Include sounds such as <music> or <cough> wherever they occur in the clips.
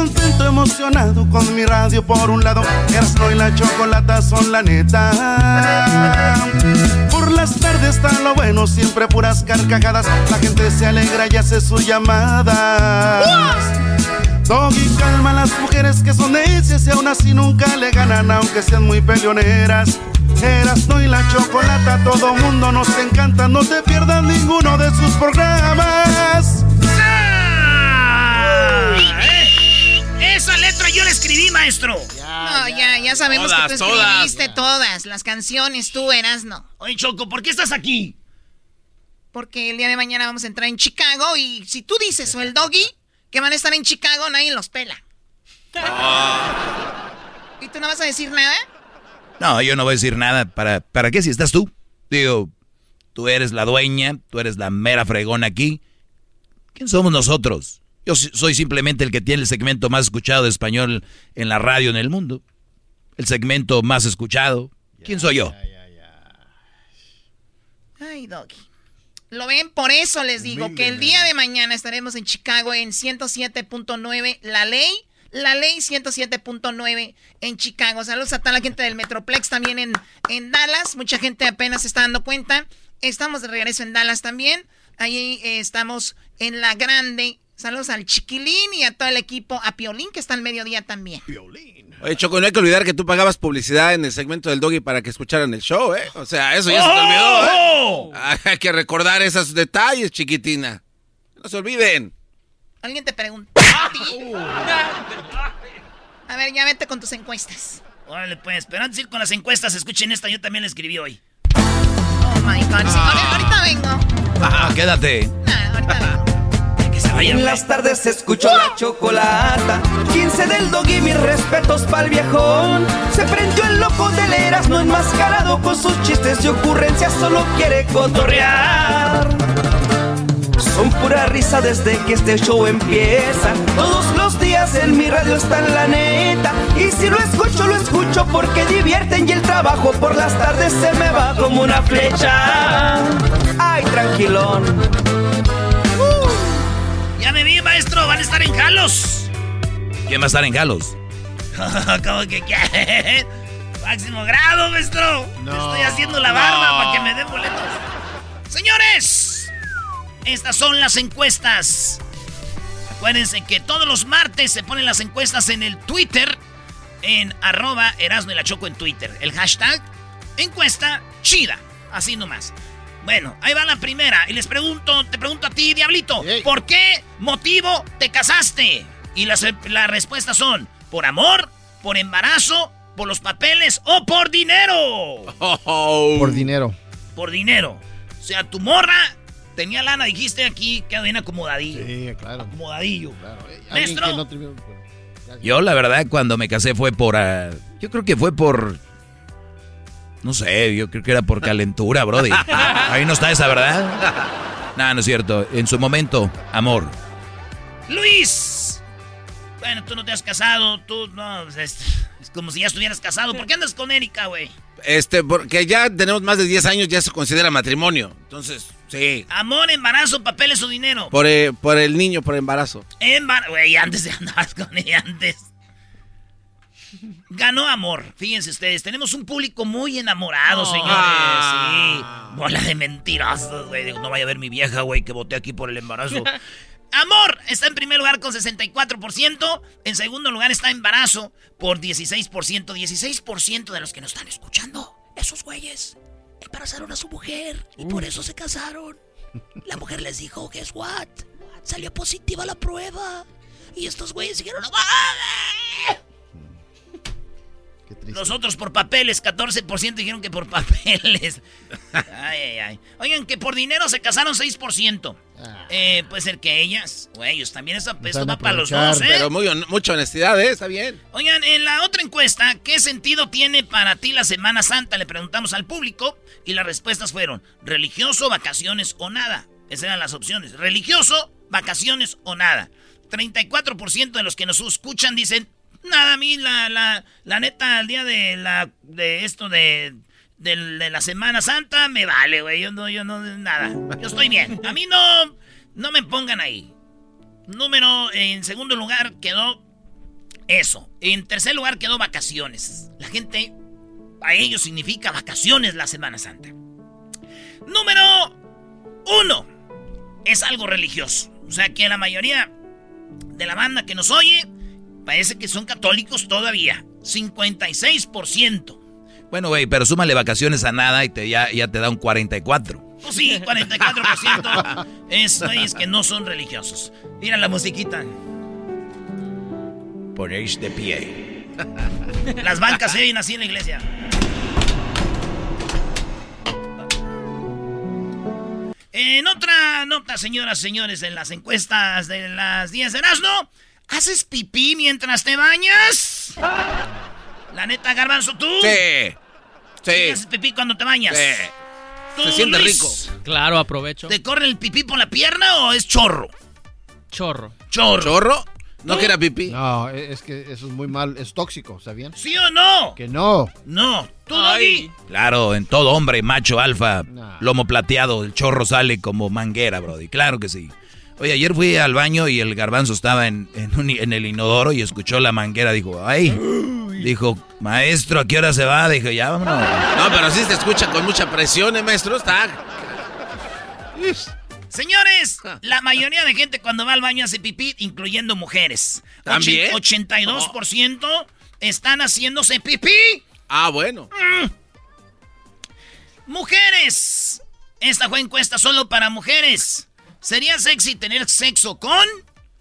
Contento, emocionado con mi radio por un lado. Erasmo y la chocolata son la neta. Por las tardes está lo bueno, siempre puras carcajadas. La gente se alegra y hace sus llamadas. Doggy calma a las mujeres que son necias y aún así nunca le ganan, aunque sean muy peleoneras. Erasmo y la chocolata, todo mundo nos encanta. No te pierdas ninguno de sus programas. Esa letra yo la escribí, maestro. no, ya, ya sabemos Todas, que tú escribiste todas. las canciones, tú eras no. Oye, Choco, ¿por qué estás aquí? Porque el día de mañana vamos a entrar en Chicago y si tú dices o el doggy que van a estar en Chicago, nadie los pela. ¿Y tú no vas a decir nada? No, yo no voy a decir nada. ¿Para, ¿Para qué si estás tú? Digo, tú eres la dueña, tú eres la mera fregona aquí. ¿Quién somos nosotros? Yo soy simplemente el que tiene el segmento más escuchado de español en la radio en el mundo. El segmento más escuchado. ¿Quién soy yo? Ay, doggy. Lo ven, por eso les digo que el día de mañana estaremos en Chicago en 107.9 La Ley. La Ley 107.9 en Chicago. Saludos a toda la gente del Metroplex también en, en Dallas. Mucha gente apenas se está dando cuenta. Estamos de regreso en Dallas también. Ahí eh, estamos en La Grande. Saludos al Chiquilín y a todo el equipo. A Piolín que está al mediodía también. Oye, Choco, no hay que olvidar que tú pagabas publicidad en el segmento del Doggy para que escucharan el show, ¿eh? O sea, eso ya se te olvidó, ¿eh? Ah, Hay que recordar esos detalles, chiquitina. No se olviden. ¿Alguien te pregunta a ti? A ver, ya vete con tus encuestas. Órale, pues, pero antes de ir con las encuestas, escuchen esta, yo también la escribí hoy. Oh my god. Sí, a ver, ahorita vengo. Ah, quédate. En las tardes escucho la chocolata. 15 del dog y mis respetos pa'l viejón. Se prendió el loco del Erasmo enmascarado con sus chistes y ocurrencias, solo quiere cotorrear. Son pura risa desde que este show empieza. Todos los días en mi radio está en la neta. Y si lo escucho, lo escucho porque divierten y el trabajo por las tardes se me va como una flecha. Ay, tranquilón. Van a estar en Jalos. ¿Quién va a estar en Galos? <laughs> ¿Cómo que qué? Máximo grado, maestro. Me Estoy haciendo la barba no. para que me den boletos. Señores, estas son las encuestas. Acuérdense que todos los martes se ponen las encuestas en el Twitter, en arroba Erasmo y la Choco en Twitter. El hashtag encuesta chida. Así nomás. Bueno, ahí va la primera. Y les pregunto, te pregunto a ti, Diablito, ¿por qué motivo te casaste? Y las, las respuestas son, ¿por amor? ¿Por embarazo? ¿Por los papeles? ¿O por dinero? Por dinero. Por dinero. O sea, tu morra tenía lana, dijiste aquí, queda bien acomodadillo. Sí, claro. Acomodadillo. Alguien Maestro. que no bueno, Yo, la verdad, cuando me casé fue por. ah, yo creo que fue por. No sé, yo creo que era por calentura, Brody. Ahí no está esa, ¿verdad? No, no es cierto. En su momento, amor. Luis. Bueno, tú no te has casado, tú no, pues, es, es como si ya estuvieras casado. ¿Por qué andas con Erika, güey? Este, porque ya tenemos más de 10 años, ya se considera matrimonio. Entonces, Sí. Amor, embarazo, papeles o dinero. Por, eh, por el niño, por embarazo. Embarazo. Güey, antes de andar con ella, antes. Ganó amor. Fíjense ustedes, tenemos un público muy enamorado, señores. Ah. Sí. Bola de mentirosos, güey. No vaya a ver mi vieja, güey, que voté aquí por el embarazo. <laughs> Amor está en primer lugar con 64%. En segundo lugar está embarazo por 16%. 16% de los que nos están escuchando. Esos güeyes embarazaron a su mujer y por eso se casaron. <laughs> La mujer les dijo, guess what? Salió positiva la prueba. Y estos güeyes dijeron, ¡No mames! Qué triste. Los otros por papeles, 14% dijeron que por papeles. <laughs> Ay, ay, ay. Oigan, que por dinero se casaron 6%. Ah. Eh, puede ser que ellas o ellos. También eso, esto va para los dos, ¿eh? Pero muy, mucha honestidad, ¿eh? Está bien. Oigan, en la otra encuesta, ¿qué sentido tiene para ti la Semana Santa? Le preguntamos al público y las respuestas fueron religioso, vacaciones o nada. Esas eran las opciones. Religioso, vacaciones o nada. 34% de los que nos escuchan dicen, nada, a mí la, la, la neta, el día de, la, de esto de, del- de la Semana Santa me vale, güey. Yo no, yo no, nada. Yo estoy bien. A mí no, no me pongan ahí. Número, en segundo lugar quedó eso. En tercer lugar quedó vacaciones. La gente, a ellos significa vacaciones la Semana Santa. Número uno, es algo religioso. O sea que la mayoría de la banda que nos oye parece que son católicos todavía. 56%. Bueno, güey, pero súmale vacaciones a nada y te, ya, ya te da un 44. Pues sí, 44% es güeyes que no son religiosos. Mira la musiquita. Ponéis de pie. <laughs> Las bancas se ven así en la iglesia. En otra nota, señoras y señores, en las encuestas de las 10 de Erasmo, ¿haces pipí mientras te bañas? La neta, Garbanzo, ¿tú? Sí. ¿Sí. ¿Haces pipí cuando te bañas? Sí. ¿Tú, Se siente Luis? rico. Claro, aprovecho. ¿Te corre el pipí por la pierna o es chorro? Chorro. Chorro. ¿Chorro? No ¿Tú? que era pipí. No, es que eso es muy mal, es tóxico, ¿sabían? ¿Sí o no? Que no. No. ¿Tú, Ay. Doggy? Claro, en todo hombre, macho, alfa, Nah. lomo plateado, el chorro sale como manguera, brody. Claro que sí. Oye, ayer fui al baño y el garbanzo estaba en, en, un- en el inodoro y escuchó la manguera. Dijo, ay. <gasps> Dijo, maestro, ¿a qué hora se va? Dijo, ya vámonos. No, pero sí se escucha con mucha presión, ¿eh, maestro? Está... Señores, la mayoría de gente cuando va al baño hace pipí, incluyendo mujeres. ¿También? Ochen- 82% están haciéndose pipí. Ah, bueno. Mujeres. Esta fue encuesta solo para mujeres. ¿Sería sexy tener sexo con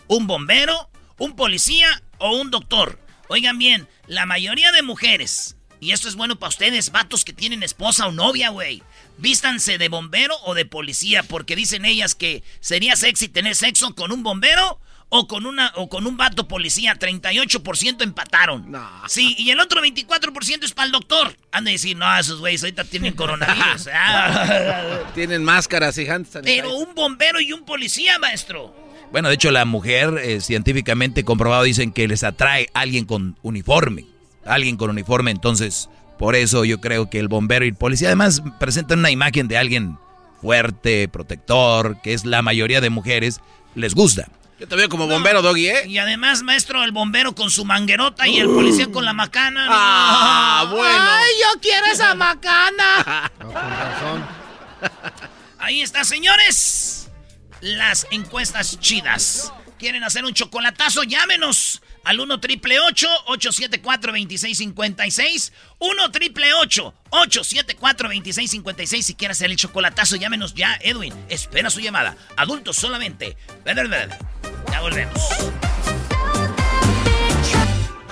un bombero, un policía o un doctor? Oigan bien, la mayoría de mujeres, y esto es bueno para ustedes, vatos que tienen esposa o novia, güey, vístanse de bombero o de policía porque dicen ellas que sería sexy tener sexo con un bombero o con una o con un vato policía, 38% empataron. No. Sí, y el otro 24% es para el doctor. Han de decir, no, esos güeyes ahorita tienen coronavirus. <laughs> Ah. Tienen máscaras y hand sanitizer. Pero un bombero y un policía, maestro. Bueno, de hecho, la mujer, eh, científicamente comprobado, dicen que les atrae alguien con uniforme. Alguien con uniforme, entonces, por eso yo creo que el bombero y el policía además presentan una imagen de alguien fuerte, protector, que es la mayoría de mujeres, les gusta. Yo te veo como bombero, Doggy, ¿eh? Y además, maestro, el bombero con su manguerota y el policía con la macana. no. Ah, bueno. ¡Ay, yo quiero esa <laughs> macana! No, con razón. Ahí está, señores. Las encuestas chidas. ¿Quieren hacer un chocolatazo? Llámenos al 1 triple 874 2656 1 triple 874 2656 Si quieren hacer el chocolatazo, llámenos ya, Edwin. Espera su llamada. Adultos solamente. Ya volvemos.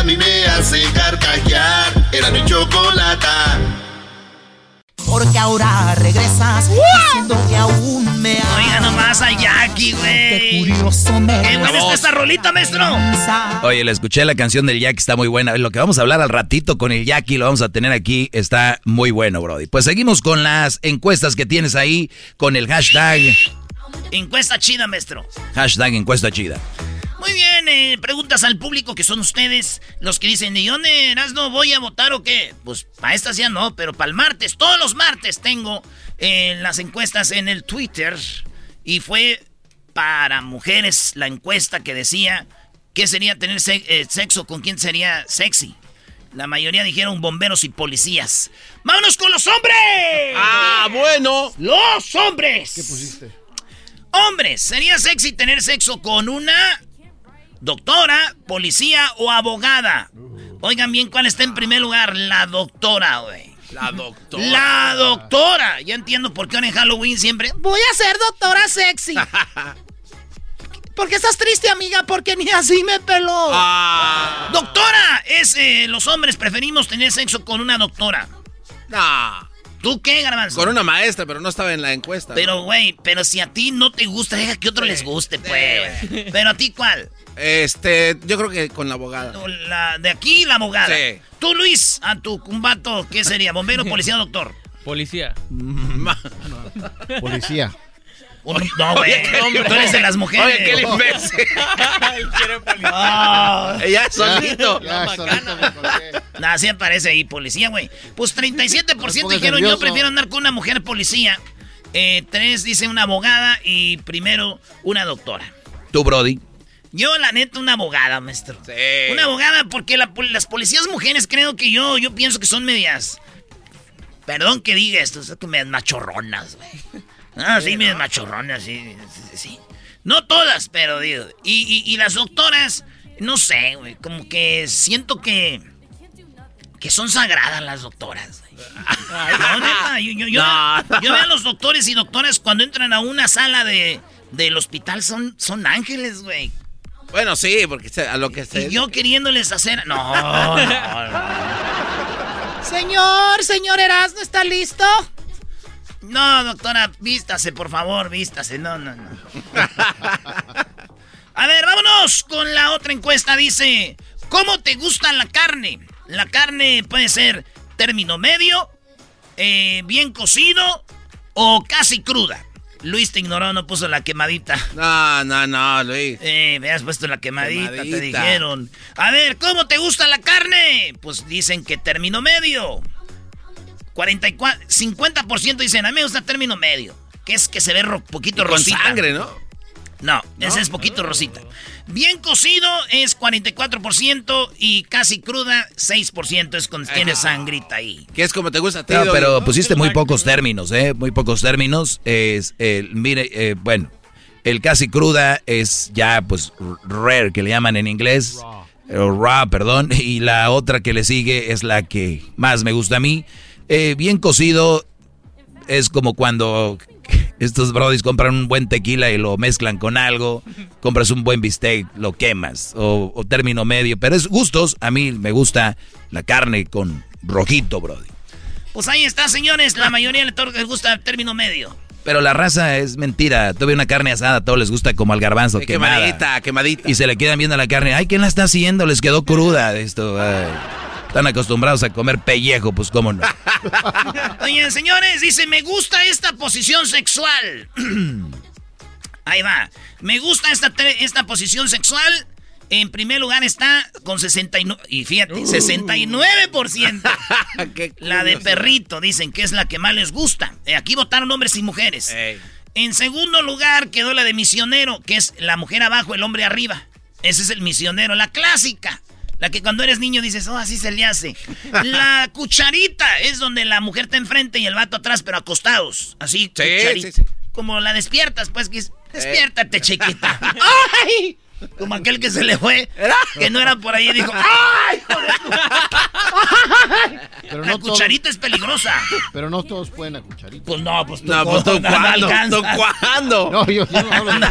a mí me hace carcajear. Era mi chocolata. Porque ahora regresas diciendo que aún me amas. Oiga nomás a Jackie, güey. Qué curioso me Qué buena está esta rolita, maestro. Oye, le escuché la canción del Jackie, está muy buena. Lo que vamos a hablar al ratito con el Jackie, lo vamos a tener aquí, está muy bueno, Brody. Pues seguimos con las encuestas que tienes ahí, con el hashtag, Encuesta chida, maestro. hashtag encuesta chida. Muy bien, eh, preguntas al público que son ustedes los que dicen, ¿y dónde no voy a votar o qué? Pues para estas ya no, pero para el martes, todos los martes tengo eh, las encuestas en el Twitter y fue para mujeres la encuesta que decía qué sería tener se- eh, sexo, con quién sería sexy. La mayoría dijeron bomberos y policías. ¡Vámonos con los hombres! Ah, bueno. ¡Los hombres! ¿Qué pusiste? Hombres, ¿sería sexy tener sexo con una doctora, policía o abogada? Oigan bien, ¿cuál está en primer lugar? La doctora, güey. La doctora. La doctora. Ya entiendo por qué ahora en Halloween siempre. Voy a ser doctora sexy. <laughs> ¿Por qué estás triste, amiga? Porque ni así me peló. Ah. Doctora, es eh, los hombres preferimos tener sexo con una doctora. No. ¿Tú qué, Garbanzo? Con una maestra, pero no estaba en la encuesta. Pero, güey, pero si a ti no te gusta, deja que otro les guste, pues. Pero a ti, ¿cuál? Este, yo creo que con la abogada. La de aquí, la abogada. Sí. Tú, Luis, a tu cumbato, ¿qué sería? ¿Bombero, <laughs> policía o doctor? Policía. <laughs> Policía. No, güey. Oye. Tú eres de las mujeres. Oye, qué imbécil. <laughs> Ah. Ya solito. Ya, solito me colgué. Nah, sí aparece ahí, policía, güey. Pues 37% pongas dijeron yo prefiero andar con una mujer policía. Eh, tres dice una abogada y primero una doctora. Tú, Brody. Yo, la neta, una abogada, maestro. Sí. Una abogada, porque la las policías mujeres creo que yo, yo pienso que son medias. Perdón que diga esto, son que medias machorronas, güey. <laughs> Ah, sí, medias machorronas, sí, sí, sí. No todas, pero digo. Y, y- y las doctoras, no sé, güey, como que siento que. que son sagradas las doctoras, güey. <laughs> No, neta, yo, yo, yo- No. yo veo a los doctores y doctoras cuando entran a una sala de, del hospital, son, son ángeles, güey. Bueno, sí, porque a lo que se. Y yo queriéndoles hacer. No, no, no. Señor, señor Erasmo, ¿está listo? No, doctora, vístase, por favor, vístase. No, no, no. A ver, vámonos con la otra encuesta. Dice: ¿Cómo te gusta la carne? La carne puede ser término medio, eh, bien cocido o casi cruda. Luis te ignoró, no puso la quemadita. No, no, no, Luis. Eh, me has puesto la quemadita, te dijeron. A ver, ¿cómo te gusta la carne? Pues dicen que término medio. 44, 50% dicen, a mí me gusta término medio. Que es que se ve ro- poquito Con rosita. sangre, ¿no? No, ese es poquito rosita. Bien cocido es 44% y casi cruda 6% es cuando tiene sangrita ahí. Que es como te gusta ti, No, pero ¿no? pusiste muy pocos términos, ¿eh? Muy pocos términos. Es, el, mire, eh, bueno, el casi cruda es ya, pues, rare, que le llaman en inglés. O raw, perdón. <laughs> Y la otra que le sigue es la que más me gusta a mí. Eh, bien cocido es como cuando estos brodis compran un buen tequila y lo mezclan con algo. Compras un buen bistec, lo quemas. O, o término medio. Pero es gustos. A mí me gusta la carne con rojito, brody. Pues ahí está, señores. La mayoría les gusta el término medio. Pero la raza es mentira. Tuve una carne asada, a todos les gusta como al garbanzo, quemadita, quemadita. Y se le quedan viendo la carne. Ay, ¿quién la está haciendo? Les quedó cruda esto. ay. Están acostumbrados a comer pellejo, pues cómo no. <laughs> Oye, señores, dice, me gusta esta posición sexual. <clears throat> Ahí va. Me gusta esta, esta posición sexual. En primer lugar está con 69. Y fíjate, 69%. <laughs> Qué La de perrito, dicen que es la que más les gusta. Eh, aquí votaron hombres y mujeres. Ey. En segundo lugar quedó la de misionero, que es la mujer abajo, el hombre arriba. Ese es el misionero, la clásica. La que cuando eres niño dices, oh, así se le hace. La <laughs> cucharita es donde la mujer está enfrente y el vato atrás, pero acostados. Así, Sí, cucharita. sí, sí. Como la despiertas, pues, que es, despiértate, chiquita. <laughs> ¡Ay! Como aquel que se le fue, que no era por ahí y dijo, <laughs> ¡ay, hijo de tu-" <laughs> Pero La no, todos, cucharita es peligrosa. pero no todos pueden a cucharita. Pues no, pues tú, No, pues tú <laughs> no cuándo, tú alcanzas. cuándo. No, yo, yo no hablo de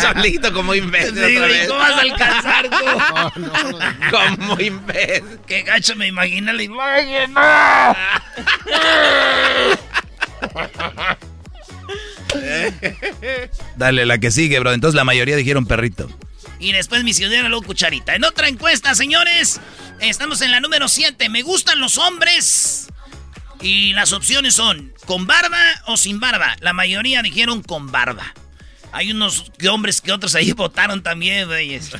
Solito como imbécil otra güey, vez. ¿Cómo vas a alcanzar tú? No, no, no, no. Como imbécil. Qué gacho me imagina la imagen. Dale, la que sigue, bro. Entonces la mayoría dijeron perrito. Y después misionero, luego cucharita. En otra encuesta, señores, estamos en la número 7. Me gustan los hombres. Y las opciones son con barba o sin barba. La mayoría dijeron con barba. Hay unos hombres que otros ahí <laughs> votaron también, güeyes.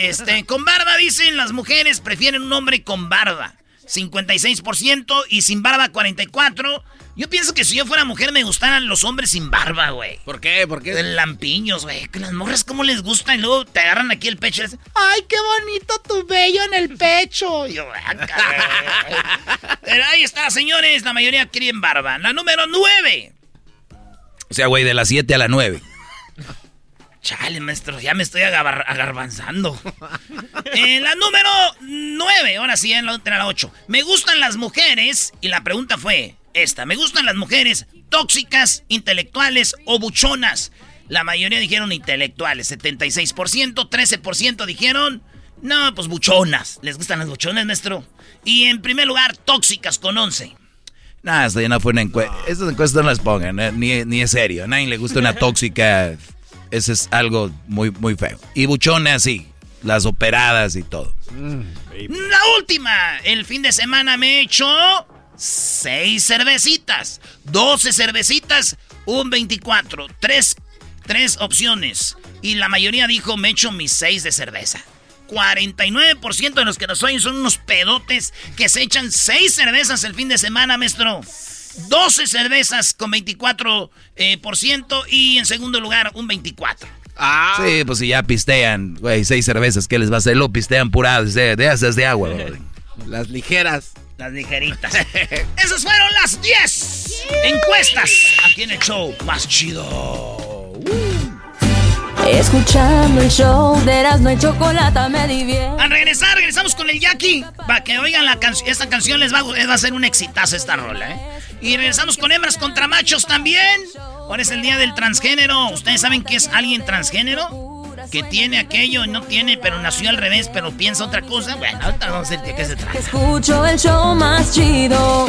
Este, con barba dicen las mujeres prefieren un hombre con barba. 56% y sin barba 44%. Yo pienso que si yo fuera mujer me gustaran los hombres sin barba, güey. ¿Por qué? ¿Por qué? Lampiños, güey. Que las morras como les gusta y luego te agarran aquí el pecho y les ¡Ay, qué bonito tu vello en el pecho! Y yo, "Ah, caray". Pero ahí está, señores. La mayoría quieren barba. La número 9. O sea, güey, de las 7 a la 9. Chale, maestro, ya me estoy agar- agarbanzando. En la número 9, ahora sí, en la, en la 8. Me gustan las mujeres, y la pregunta fue esta. ¿Me gustan las mujeres tóxicas, intelectuales o buchonas? La mayoría dijeron intelectuales, 76%, 13% dijeron, no, pues buchonas. ¿Les gustan las buchonas, maestro? Y en primer lugar, tóxicas con 11. Nada, esto ya no fue una encuesta. Estas encuestas no las pongan, eh, ni, ni es serio. A nadie le gusta una <laughs> tóxica. Ese es algo muy, muy feo. Y buchonas, sí. Las operadas y todo. La última. El fin de semana me he hecho seis cervecitas. 12 cervecitas, un 24. Tres, tres opciones. Y la mayoría dijo me he hecho mis seis de cerveza. 49% de los que nos oyen son unos pedotes que se echan seis cervezas el fin de semana, maestro. 12 cervezas con 24%, eh, por ciento, y en segundo lugar un 24%. Sí, pues si ya pistean, güey, seis cervezas, ¿qué les va a hacer? Lo pistean puradas de, de de agua. <laughs> Las ligeras. Las ligeritas. <laughs> Esas fueron las 10 encuestas aquí en el show más chido. Escuchando el show de Erasmo y Chocolata me divierte. Al regresar, regresamos con el Jackie. Para que oigan la canción. Esta canción les va, a les va a ser un exitazo esta rola, ¿eh? Y regresamos con hembras contra machos también. Ahora es el día del transgénero. ¿Ustedes saben qué es alguien transgénero? Que tiene aquello y no tiene, pero nació al revés, pero piensa otra cosa. Bueno, ahorita vamos a ver de qué se trata. Escucho el show más chido.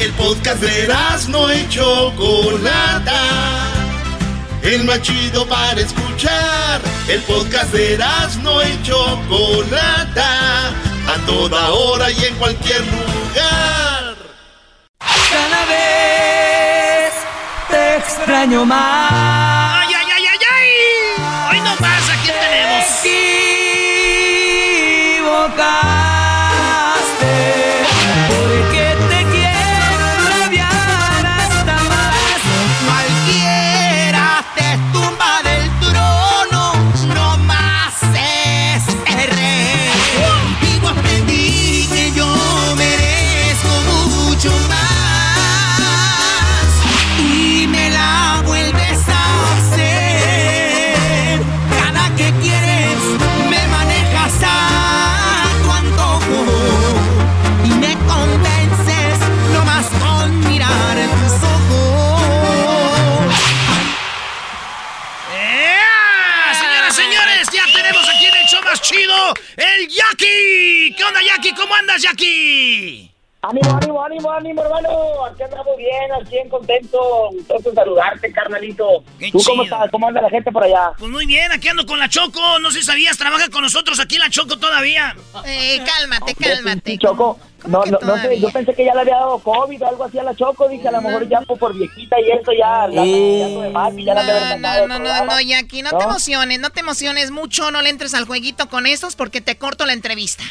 El podcast de no y Chocolata. El más chido para escuchar. El podcast de no y Chocolata. A toda hora y en cualquier lugar. Cada vez extraño más. ¡Ay, ay, ay, ay, ay! Hoy no más, ¿a quién tenemos? Más chido, el Jackie. ¿Qué onda, Jackie? ¿Cómo andas, Jackie? Ánimo, ánimo, ánimo, ánimo, hermano. Aquí andamos bien, al 100 contento. Gustoso saludarte, carnalito. Qué ¿Tú cómo estás? ¿Cómo anda la gente por allá? Pues muy bien, aquí ando con la Choco. No sé si sabías, trabaja con nosotros aquí la Choco todavía. Eh, cálmate, cálmate. Sí, Choco. No, no, no sé, yo pensé que ya le había dado COVID o algo así a la Choco. Dije, a lo mejor ya por, por viejita y eso ya, la, ya no de ya la de haber No, mandado no, no, no, no, Jackie, no, te emociones, no te emociones mucho, no le entres al jueguito con estos porque te corto la entrevista.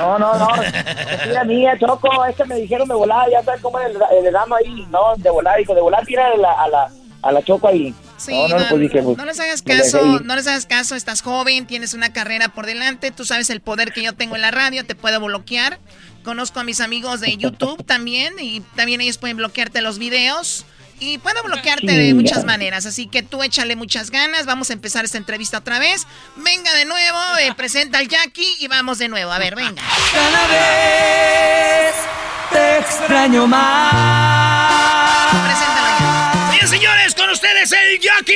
No, no, no. Es la mía, Choco. Es que me dijeron de volada, ya sabes cómo es el, el damo ahí. No, de volada, dijo, de volada tira a la, a la, a la Choco ahí. Sí, no, no, no, pues dije, pues, no les hagas caso, no les hagas caso, estás joven, tienes una carrera por delante, tú sabes el poder que yo tengo en la radio, te puedo bloquear. Conozco a mis amigos de YouTube también y también ellos pueden bloquearte los videos. Y puedo bloquearte de muchas maneras, así que tú échale muchas ganas. Vamos a empezar esta entrevista otra vez. Venga de nuevo, eh, presenta al Jackie y vamos de nuevo. A ver, venga. cada vez te extraño más ustedes el Jackie.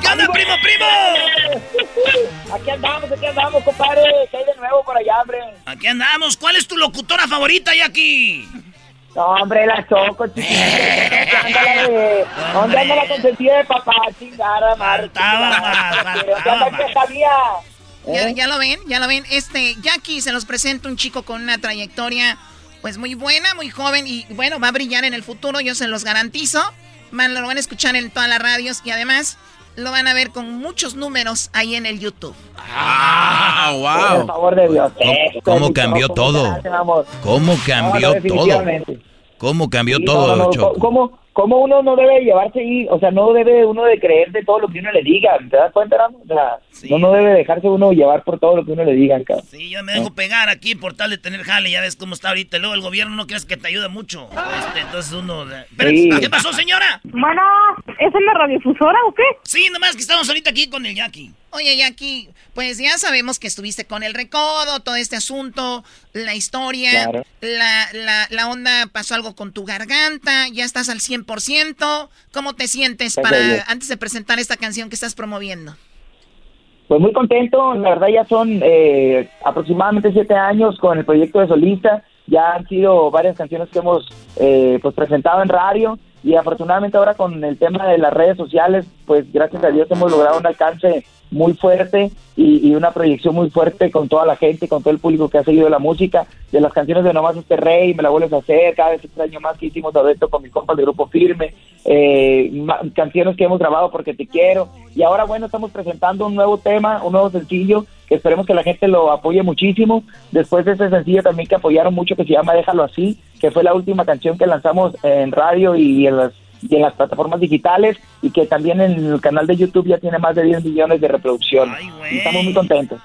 ¿Qué onda, primo, primo? Aquí andamos, aquí andamos, compadre. ¿Qué hay de nuevo por allá, hombre? Aquí andamos. ¿Cuál es tu locutora favorita, Jackie? No, hombre, la choco, chiquita. ¿Dónde <laughs> ¿Dónde anda la consentida de papá? Chingada, ¿Dónde sabía? Ya, ¿Eh? ya lo ven, ya lo ven. Este, Jackie se los presenta un chico con una trayectoria, pues muy buena, muy joven y bueno, va a brillar en el futuro, yo se los garantizo. Man, lo van a escuchar en todas las radios y además lo van a ver con muchos números ahí en el YouTube. ¡Ah, Por favor de Dios. ¿Cómo, cambió todo? ¿Cómo cambió no, todo? ¿Cómo cambió Sí, todo, no, no, Choco? ¿Cómo, cómo uno no debe llevarse ahí? O sea, no debe uno de creer de todo lo que uno le diga. ¿Te das cuenta, Ramo? O sea, no, no debe dejarse uno llevar por todo lo que uno le diga, cabrón. Sí, yo me dejo pegar aquí por tal de tener jale, ya ves cómo está ahorita. Luego el gobierno no crees que te ayuda mucho. Este, entonces uno... Pero, Sí. ¿Qué pasó, señora? Bueno, ¿es en la radiofusora o qué? Sí, nomás que estamos ahorita aquí con el Jackie. Oye, Jackie, pues ya sabemos que estuviste con el recodo, todo este asunto, la historia, Claro. la, la, la onda pasó algo con tu garganta, ya estás al 100%. ¿Cómo te sientes para antes de presentar esta canción que estás promoviendo? Pues muy contento, la verdad ya son eh, aproximadamente siete años con el proyecto de solista, ya han sido varias canciones que hemos eh, pues presentado en radio y afortunadamente ahora con el tema de las redes sociales, pues gracias a Dios hemos logrado un alcance muy fuerte y, una proyección muy fuerte con toda la gente, con todo el público que ha seguido la música, de las canciones de Nomás este Rey, Me la vuelves a hacer, cada vez extraño más que hicimos dueto con mis compas del Grupo Firme, eh, canciones que hemos grabado porque te quiero, y ahora bueno, estamos presentando un nuevo tema, un nuevo sencillo, esperemos que la gente lo apoye muchísimo, después de ese sencillo también que apoyaron mucho, que se llama Déjalo Así, que fue la última canción que lanzamos en radio y en las y en las plataformas digitales y que también en el canal de YouTube ya tiene más de 10 millones de reproducciones. Y estamos muy contentos.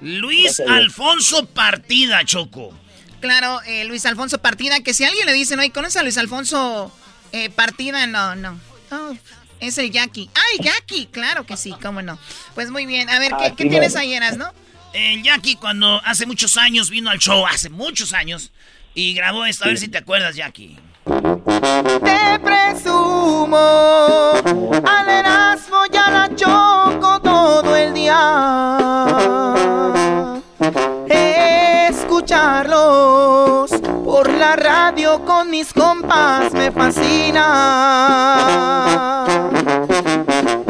Luis Gracias. Alfonso Partida, Choco. Claro, eh, Luis Alfonso Partida, que si alguien le dice, no, ¿y conoces a Luis Alfonso eh, Partida? No, no. No, es el Jackie. ¡Ay, Jackie! Claro que sí, cómo no. Pues muy bien. A ver, ¿qué, Así qué tienes ahí, Eras, no? El Jackie cuando hace muchos años vino al show, hace muchos años, y grabó esto. A ver si te acuerdas, Jackie. Te presumo al Erasmo y a la Choco todo el día. Escucharlos por la radio con mis compas me fascina.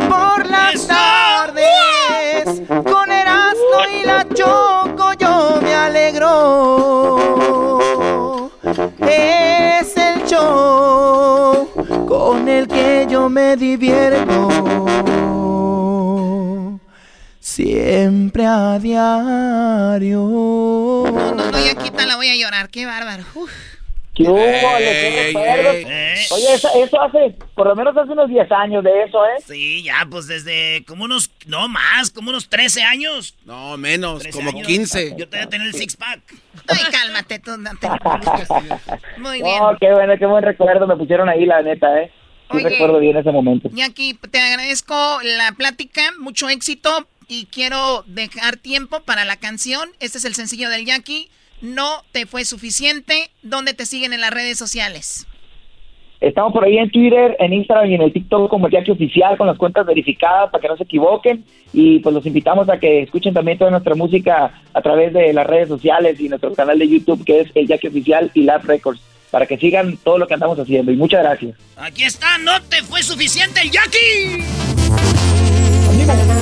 Por las tardes con Erasmo y la Choco yo me alegro. Es el show con el que yo me divierto. Siempre a diario. No, no, no, ya quita, la voy a llorar. Qué bárbaro. Uf. ¿Qué hubo? Oye, eso, eso hace, por lo menos hace unos 10 años de eso, ¿eh? Sí, ya, pues desde como unos, no más, como unos 13 años. No, menos, 13 como años. 15. Yo te voy a tener el six pack. Ay, cálmate tú. no te- Muy bien. No, qué bueno, qué buen recuerdo me pusieron ahí, la neta, ¿eh? Sí Oye. recuerdo bien ese momento. Jackie, te agradezco la plática, mucho éxito y quiero dejar tiempo para la canción. Este es el sencillo del Jackie. No te fue suficiente. ¿Dónde te siguen en las redes sociales? Estamos por ahí en Twitter, en Instagram y en el TikTok como el Jackie Oficial con las cuentas verificadas para que no se equivoquen y pues los invitamos a que escuchen también toda nuestra música a través de las redes sociales y nuestro canal de YouTube que es el Jackie Oficial y Lab Records para que sigan todo lo que andamos haciendo y muchas gracias. Aquí está, no te fue suficiente el Jackie.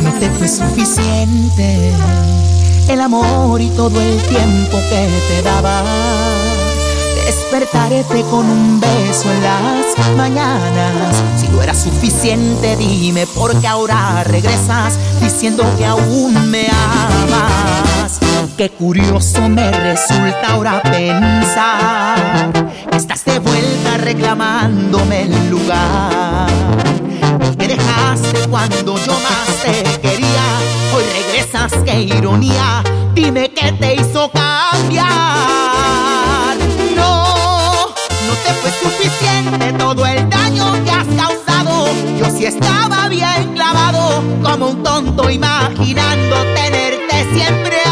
No te fue suficiente el amor y todo el tiempo que te daba. Despertarte con un beso en las mañanas. Si no era suficiente, dime por qué ahora regresas diciendo que aún me amas. Qué curioso me resulta ahora pensar que estás de vuelta reclamándome el lugar. Cuando yo más te quería. Hoy regresas, qué ironía. Dime qué te hizo cambiar. No, no te fue suficiente todo el daño que has causado. Yo sí estaba bien clavado, como un tonto imaginando tenerte siempre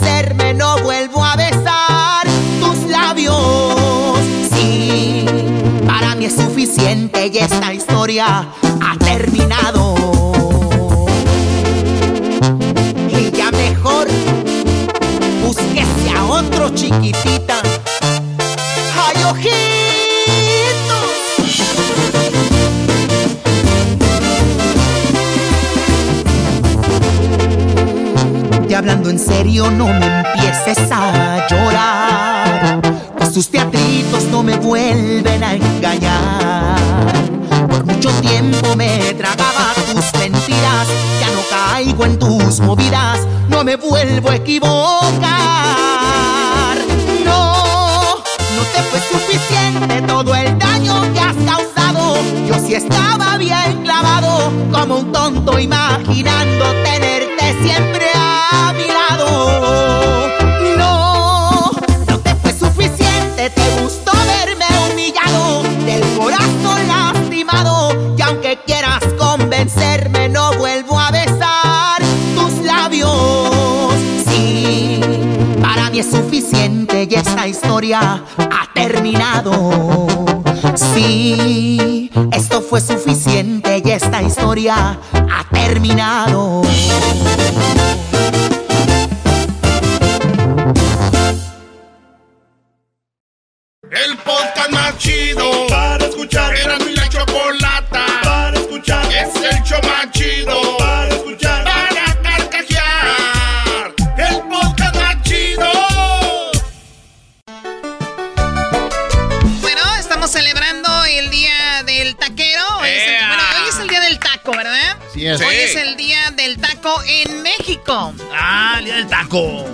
vencerme no vuelvo a besar tus labios. Sí, para mí es suficiente y esta historia ha terminado. Y ya mejor búsquese a otro chiquitita. En serio, no me empieces a llorar. Pues tus teatritos no me vuelven a engañar. Por mucho tiempo me tragaba tus mentiras. Ya no caigo en tus movidas. No me vuelvo a equivocar. No, no te fue suficiente todo el daño que has causado. Yo sí estaba bien clavado, como un tonto imaginando tenerte siempre a mi lado. Convencerme, no vuelvo a besar tus labios. Sí, para mí es suficiente y esta historia ha terminado. Sí, esto fue suficiente y esta historia ha terminado. Taco.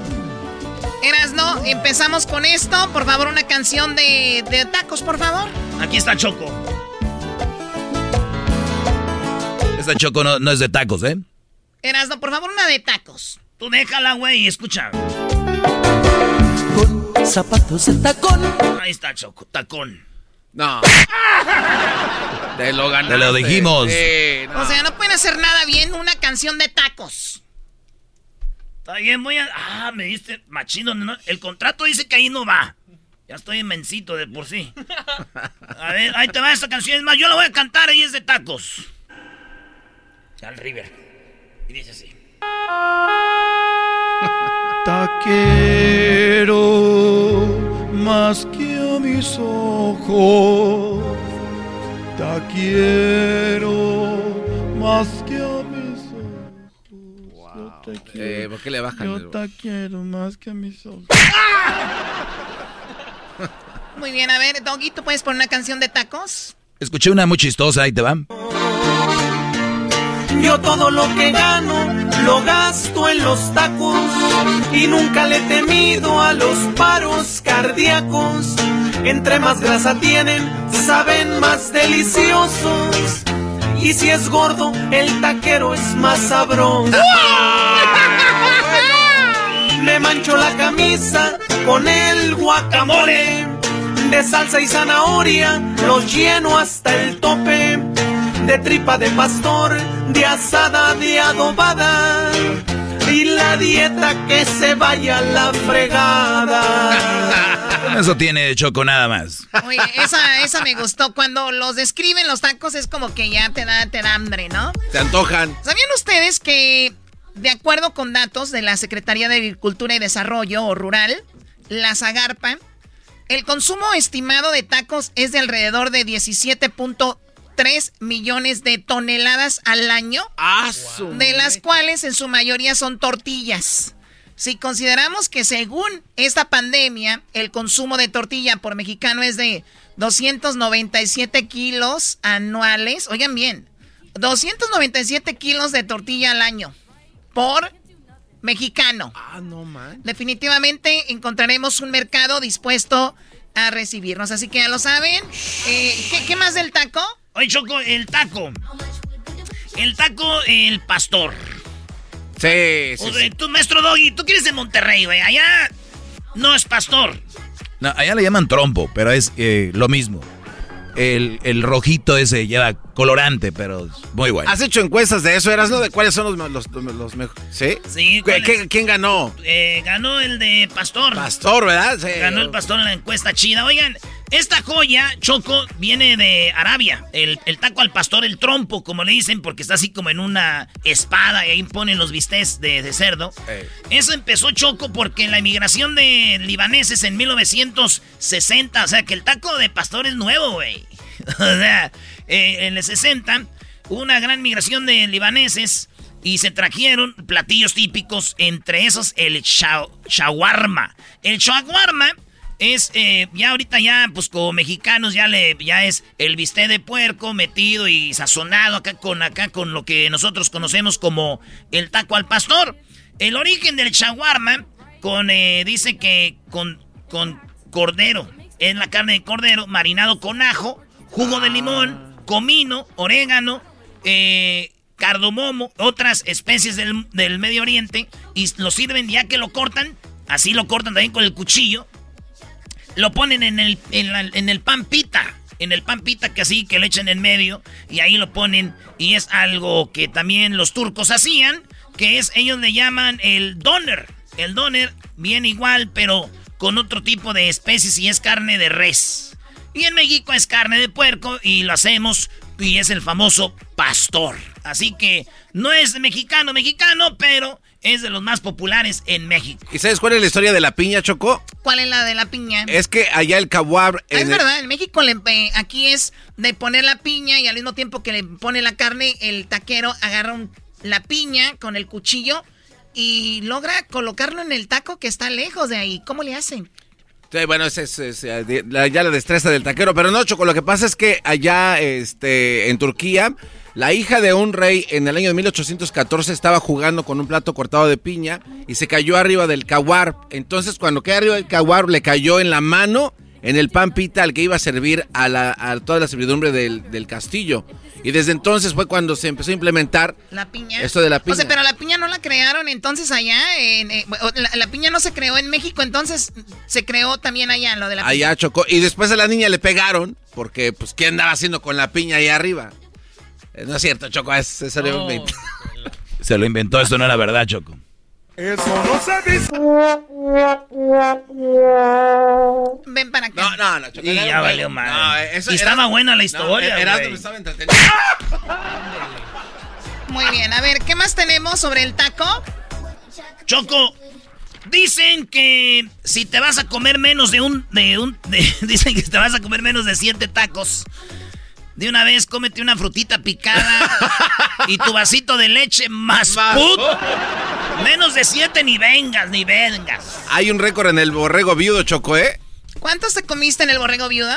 Erasno, empezamos con esto. Por favor, una canción de, de tacos, por favor. Aquí está Choco. Esta choco no, no es de tacos, ¿eh? Erasno, por favor, una de tacos. Tú déjala, güey, y escucha. Zapatos de tacón. Ahí está Choco, tacón. No. <laughs> Te lo ganaste. Te lo dijimos. Sí, no. O sea, no pueden hacer nada bien una canción de tacos. Está bien, voy a. Ah, me diste machino. ¿no? El contrato dice que ahí no va. Ya estoy inmensito de por sí. A ver, ahí te va esta canción. Es más, yo la voy a cantar ahí es de tacos. Al River. Y dice así. <laughs> Taquero más que a mis ojos. Te quiero más que a mis te quiero. Eh, ¿Por qué le bajan? Yo el- te quiero más que a mis ojos. <laughs> Muy bien, a ver, Doggy, ¿tú puedes poner una canción de tacos? Escuché una muy chistosa, ahí te va. Yo todo lo que gano lo gasto en los tacos y nunca le he temido a los paros cardíacos. Entre más grasa tienen, saben más deliciosos. Y si es gordo, el taquero es más sabroso. <laughs> Me mancho la camisa con el guacamole. De salsa y zanahoria los lleno hasta el tope. De tripa de pastor, de asada, de adobada. Y la dieta que se vaya a la fregada. <laughs> Eso tiene choco nada más. Oye, esa, esa me gustó. Cuando los describen los tacos es como que ya te da, te da hambre, ¿no? Se antojan. ¿Sabían ustedes que, de acuerdo con datos de la Secretaría de Agricultura y Desarrollo o Rural, la Zagarpa, el consumo estimado de tacos es de alrededor de 17.3 millones de toneladas al año? de las cuales en su mayoría son tortillas. Si consideramos que según esta pandemia, el consumo de tortilla por mexicano es de 297 kilos anuales, oigan bien, 297 kilos de tortilla al año por mexicano. Ah, no man. Definitivamente encontraremos un mercado dispuesto a recibirnos, así que ya lo saben. Eh, ¿qué, qué más del taco? Oye, Choco, el taco. El taco, el pastor. Sí, sí, O sea, sí. tú, maestro Doggy, tú quieres de Monterrey, güey. Allá no es pastor. No, allá le llaman trompo, pero es eh, lo mismo. El, el rojito ese lleva colorante, pero es muy bueno. ¿Has hecho encuestas de eso, Eras, no? ¿De cuáles son los, los, los, mejores? ¿Sí? Sí, ¿Qué- ¿cuál qué- es? ¿Quién ganó? Eh, ganó el de pastor. Pastor, ¿verdad? Sí. Ganó el pastor en la encuesta chida. Oigan, Esta joya, Choco, viene de Arabia. El, el taco al pastor, el trompo, como le dicen, porque está así como en una espada y ahí ponen los bistecs de, de cerdo. Eso empezó Choco porque la inmigración de libaneses en 1960, o sea que el taco de pastor es nuevo, güey. <laughs> o sea, eh, en el 60 hubo una gran migración de libaneses y se trajeron platillos típicos, entre esos el sha- shawarma. El shawarma es, eh, ya ahorita ya, pues como mexicanos ya le, ya es el bistec de puerco metido y sazonado acá con, acá con lo que nosotros conocemos como el taco al pastor. El origen del shawarma con, eh, dice que con, con cordero, es la carne de cordero marinado con ajo, jugo de limón, comino, orégano, eh, cardomomo, otras especies del, del Medio Oriente, y lo sirven ya que lo cortan, así lo cortan también con el cuchillo, lo ponen en el, en, la- en el pan pita. En el pan pita que así, que le echan en medio. Y ahí lo ponen. Y es algo que también los turcos hacían. Que es, ellos le llaman el doner. El doner viene igual, pero con otro tipo de especies y es carne de res. Y en México es carne de puerco y lo hacemos y es el famoso pastor. Así que no es mexicano, mexicano, pero es de los más populares en México. ¿Y sabes cuál es la historia de la piña, Choco? ¿Cuál es la de la piña? Es que allá el kawab... Ah, es verdad, en México le- eh, aquí es de poner la piña y al mismo tiempo que le pone la carne, el taquero agarra un- la piña con el cuchillo y logra colocarlo en el taco que está lejos de ahí. ¿Cómo le hacen? Sí, bueno, es, eh, la- ya la destreza del taquero, pero no, Choco, lo que pasa es que allá este, en Turquía, la hija de un rey en el año de 1814 estaba jugando con un plato cortado de piña y se cayó arriba del kawar. Entonces, cuando quedó arriba del kawar, le cayó en la mano, en el pan pita al que iba a servir a, la- a toda la servidumbre del, del castillo. Y desde entonces fue cuando se empezó a implementar La piña. esto de la piña. O sea, pero la piña no la crearon entonces allá. en, eh, la, la piña no se creó en México, entonces se creó también allá lo de la piña. Allá chocó. Y después a la niña le pegaron, porque, pues, ¿qué andaba haciendo con la piña ahí arriba? Eh, No es cierto, Choco, es, es salió un veinte. Se lo inventó, esto no era verdad, Choco. Eso no se dice. Ven para acá. No, no, no, Choco. Y ya valió. No, eso y era- estaba buena la historia, Erasmo güey. me estaba entreteniendo. Muy bien, a ver, ¿qué más tenemos sobre el taco? Choco, dicen que si te vas a comer menos de un... De un de- <laughs> dicen que te vas a comer menos de siete tacos. De una vez cómete una frutita picada <laughs> y tu vasito de leche más put. Menos de siete ni vengas, ni vengas. Hay un récord en el borrego viudo, Choco, ¿eh? ¿Cuántos te comiste en el borrego viudo?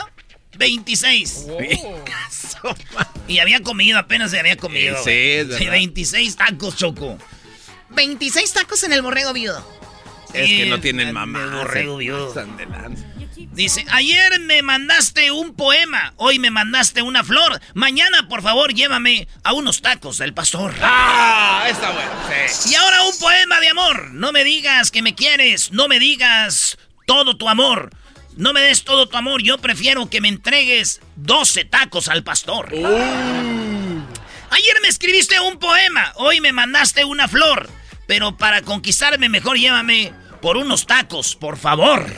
26. <laughs> Y había comido, apenas se había comido. Sí, es verdad. 26 tacos, Choco. 26 tacos en el borrego viudo. Es que no tienen el mamá. borrego se viudo. Dice, ayer me mandaste un poema, hoy me mandaste una flor. Mañana, por favor, llévame a unos tacos del pastor. ¡Ah! Está bueno. Sí. Y ahora un poema de amor. No me digas que me quieres, no me digas todo tu amor. No me des todo tu amor, yo prefiero que me entregues 12 tacos al pastor. Ayer me escribiste un poema, hoy me mandaste una flor. Pero para conquistarme mejor llévame por unos tacos, por favor. <laughs>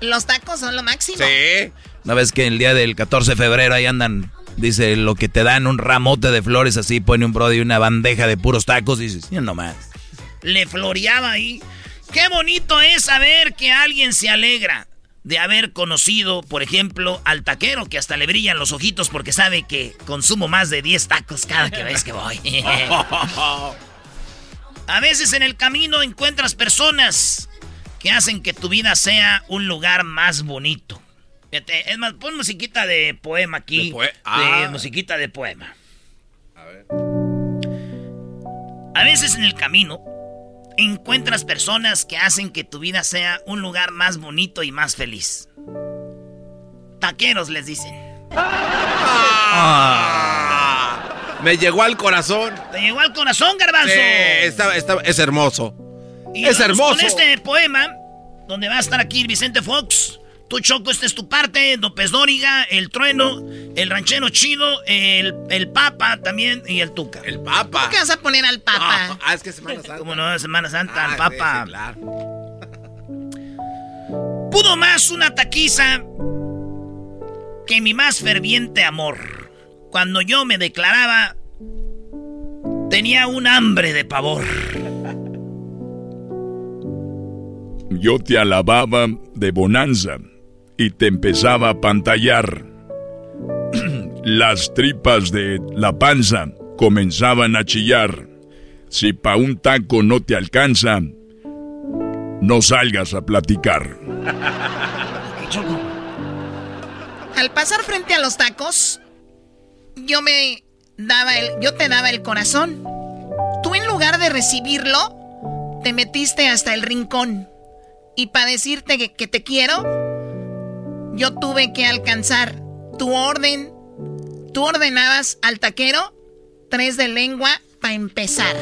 Los tacos son lo máximo. Sí. ¿No ves que el día del 14 de febrero ahí andan? Dice, lo que te dan un ramote de flores así, pone un brody una bandeja de puros tacos, dices, ya nomás. le floreaba ahí. Qué bonito es saber que alguien se alegra de haber conocido, por ejemplo, al taquero que hasta le brillan los ojitos porque sabe que consumo más de 10 tacos cada que vez que voy. <laughs> <laughs> A veces en el camino encuentras personas que hacen que tu vida sea un lugar más bonito. Es más, pon musiquita de poema aquí. De poe- De Ah. musiquita de poema. A veces en el camino encuentras personas que hacen que tu vida sea un lugar más bonito y más feliz. Taqueros les dicen. Ah. Me llegó al corazón. Te llegó al corazón, garbanzo. Sí, está- está- es hermoso. Y es hermoso. Con este poema, donde va a estar aquí Vicente Fox. Tu Choco, esta es tu parte. López Dóriga, el Trueno, el Ranchero Chido, el, el Papa también y el Tuca. El Papa. ¿Por qué vas a poner al papa? Ah, es que Semana Santa. <laughs> Como no, Semana Santa, Ah, el sí, Papa. sí, claro. <laughs> Pudo más una taquiza que mi más ferviente amor, cuando yo me declaraba, tenía un hambre de pavor. Yo te alababa de bonanza y te empezaba a pantallar. <clears throat> Las tripas de la panza comenzaban a chillar. Si pa' un taco no te alcanza, no salgas a platicar. Al pasar frente a los tacos, yo me daba el, yo te daba el corazón. Tú en lugar de recibirlo, te metiste hasta el rincón. Y para decirte que, te quiero, yo tuve que alcanzar tu orden. Tú ordenabas al taquero tres de lengua para empezar.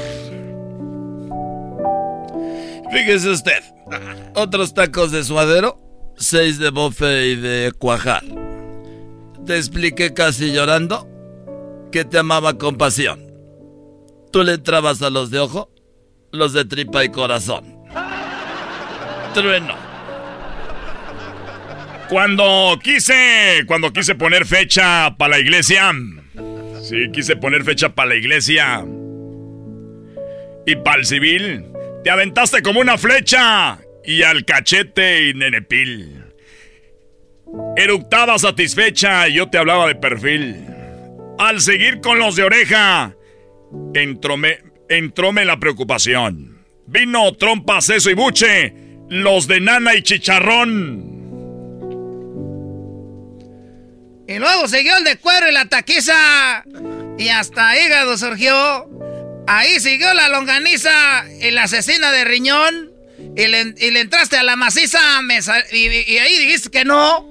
Fíjese usted. Otros tacos de suadero, seis de bofe y de cuajar. Te expliqué casi llorando que te amaba con pasión. Tú le entrabas a los de ojo, los de tripa y corazón. Trueno. Cuando quise, cuando quise poner fecha para la iglesia. Sí, quise poner fecha para la iglesia. Y para el civil, te aventaste como una flecha. Y al cachete y nenepil. Eructaba satisfecha y yo te hablaba de perfil. Al seguir con los de oreja, entróme, entróme la preocupación. Vino, trompa, seso y buche, los de nana y chicharrón. Y luego siguió el de cuero y la taquiza. Y hasta hígado surgió. Ahí siguió la longaniza y la asesina de riñón. Y le, y le entraste a la maciza me sal- y, y ahí dijiste que no.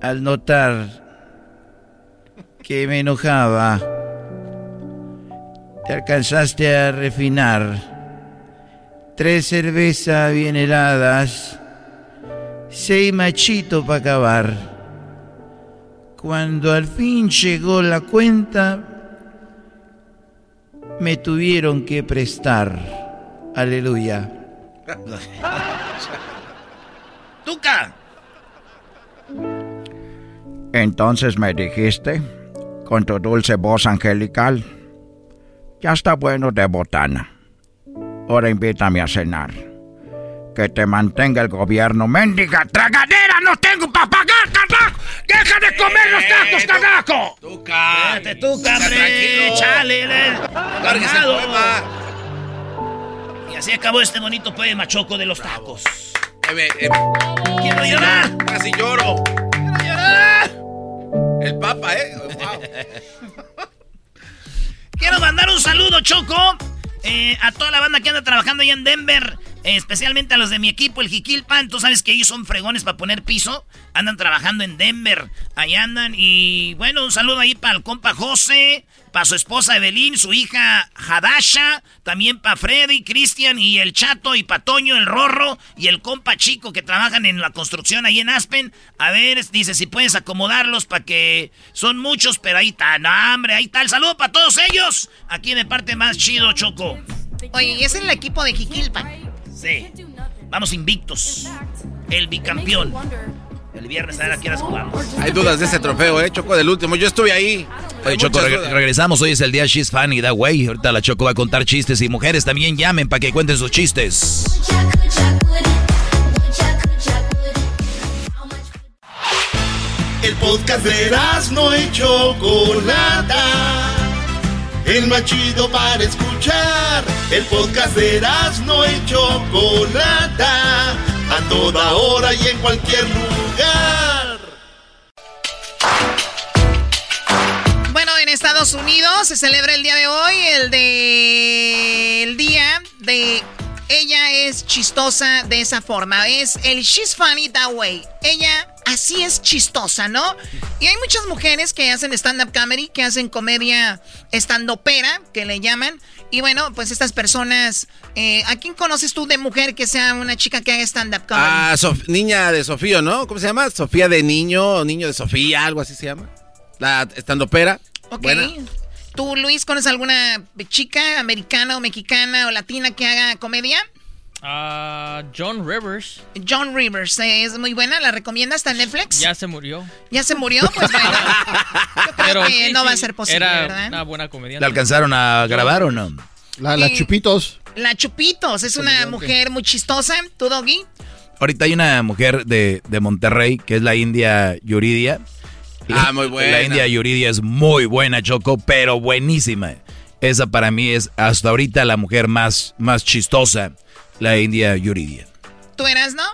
Al notar que me enojaba, te alcanzaste a refinar. Tres cervezas bien heladas, seis machitos para acabar. Cuando al fin llegó la cuenta, me tuvieron que prestar. Aleluya. <laughs> ¡Tuca! Entonces me dijiste, con tu dulce voz angelical, ya está bueno de botana. Ahora invítame a cenar. Que te mantenga el gobierno. ¡Mendiga tragadera! ¡No tengo para pagar, carajo! ¡Deja de comer los tacos, carajo! ¡Tuca! Espérate, tuca, hombre. Chale, poema. Y así acabó este bonito poema choco de los tacos. Eh, eh, ¡Quiero llorar! Casi lloro. ¡Quiero llorar! El papa, ¿eh? Wow. Quiero mandar un saludo, Choco, eh, a toda la banda que anda trabajando allá en Denver. Especialmente a los de mi equipo, el Jiquilpan. Tú sabes que ellos son fregones para poner piso. Andan trabajando en Denver. Ahí andan. Y bueno, un saludo ahí para el compa José, para su esposa Evelyn, su hija Hadasha. También para Freddy, Cristian y el Chato y para Toño, el Rorro y el compa Chico que trabajan en la construcción ahí en Aspen. A ver, dice si puedes acomodarlos para que son muchos, pero ahí está. No, hombre, ahí está. Saludo para todos ellos. Aquí de parte más chido, Choco. Oye, y es el equipo de Jiquilpan. Sí. Vamos invictos. El bicampeón. El viernes a ver a qué horas jugamos. Hay dudas de ese trofeo, ¿eh? Choco del último. Yo estuve ahí. Oye, Choco, muchas reg- dudas. regresamos. Hoy es el día She's Funny, da güey. Ahorita la Choco va a contar chistes y mujeres también llamen para que cuenten sus chistes. El podcast de no y Chocolata. El más chido para escuchar. El podcast de no y Chocolata. A toda hora y en cualquier lugar. Bueno, en Estados Unidos se celebra el día de hoy, el de el día de ella es chistosa de esa forma, es el she's funny that way. Ella así es chistosa, ¿no? Y hay muchas mujeres que hacen stand up comedy, que hacen comedia estandopera, que le llaman. Y bueno, pues estas personas, eh, ¿a quién conoces tú de mujer que sea una chica que haga stand up comedy? Ah, Sof- niña de Sofía, ¿no? ¿Cómo se llama? Sofía de niño, o niño de Sofía, algo así se llama. La estandopera. Ok. Buena. ¿Tú, Luis, conoces alguna chica americana o mexicana o latina que haga comedia? Ah, John Rivers. John Rivers, eh, es muy buena, ¿la recomiendas? ¿Está en Netflix? Ya se murió. ¿Ya se murió? Pues bueno. Yo creo <laughs> Pero que sí, no va a ser posible, Era ¿verdad? una buena comediante. ¿La alcanzaron a grabar o no? La, la Eh, Chupitos. La Chupitos, es una mujer muy chistosa. ¿Tú, Doggy? Ahorita hay una mujer de, de Monterrey que es la India Yuridia. Ah, muy buena. La India Yuridia es muy buena, Choco, pero buenísima. Esa para mí es hasta ahorita la mujer más, más chistosa, la India Yuridia. ¿Tú eras, no?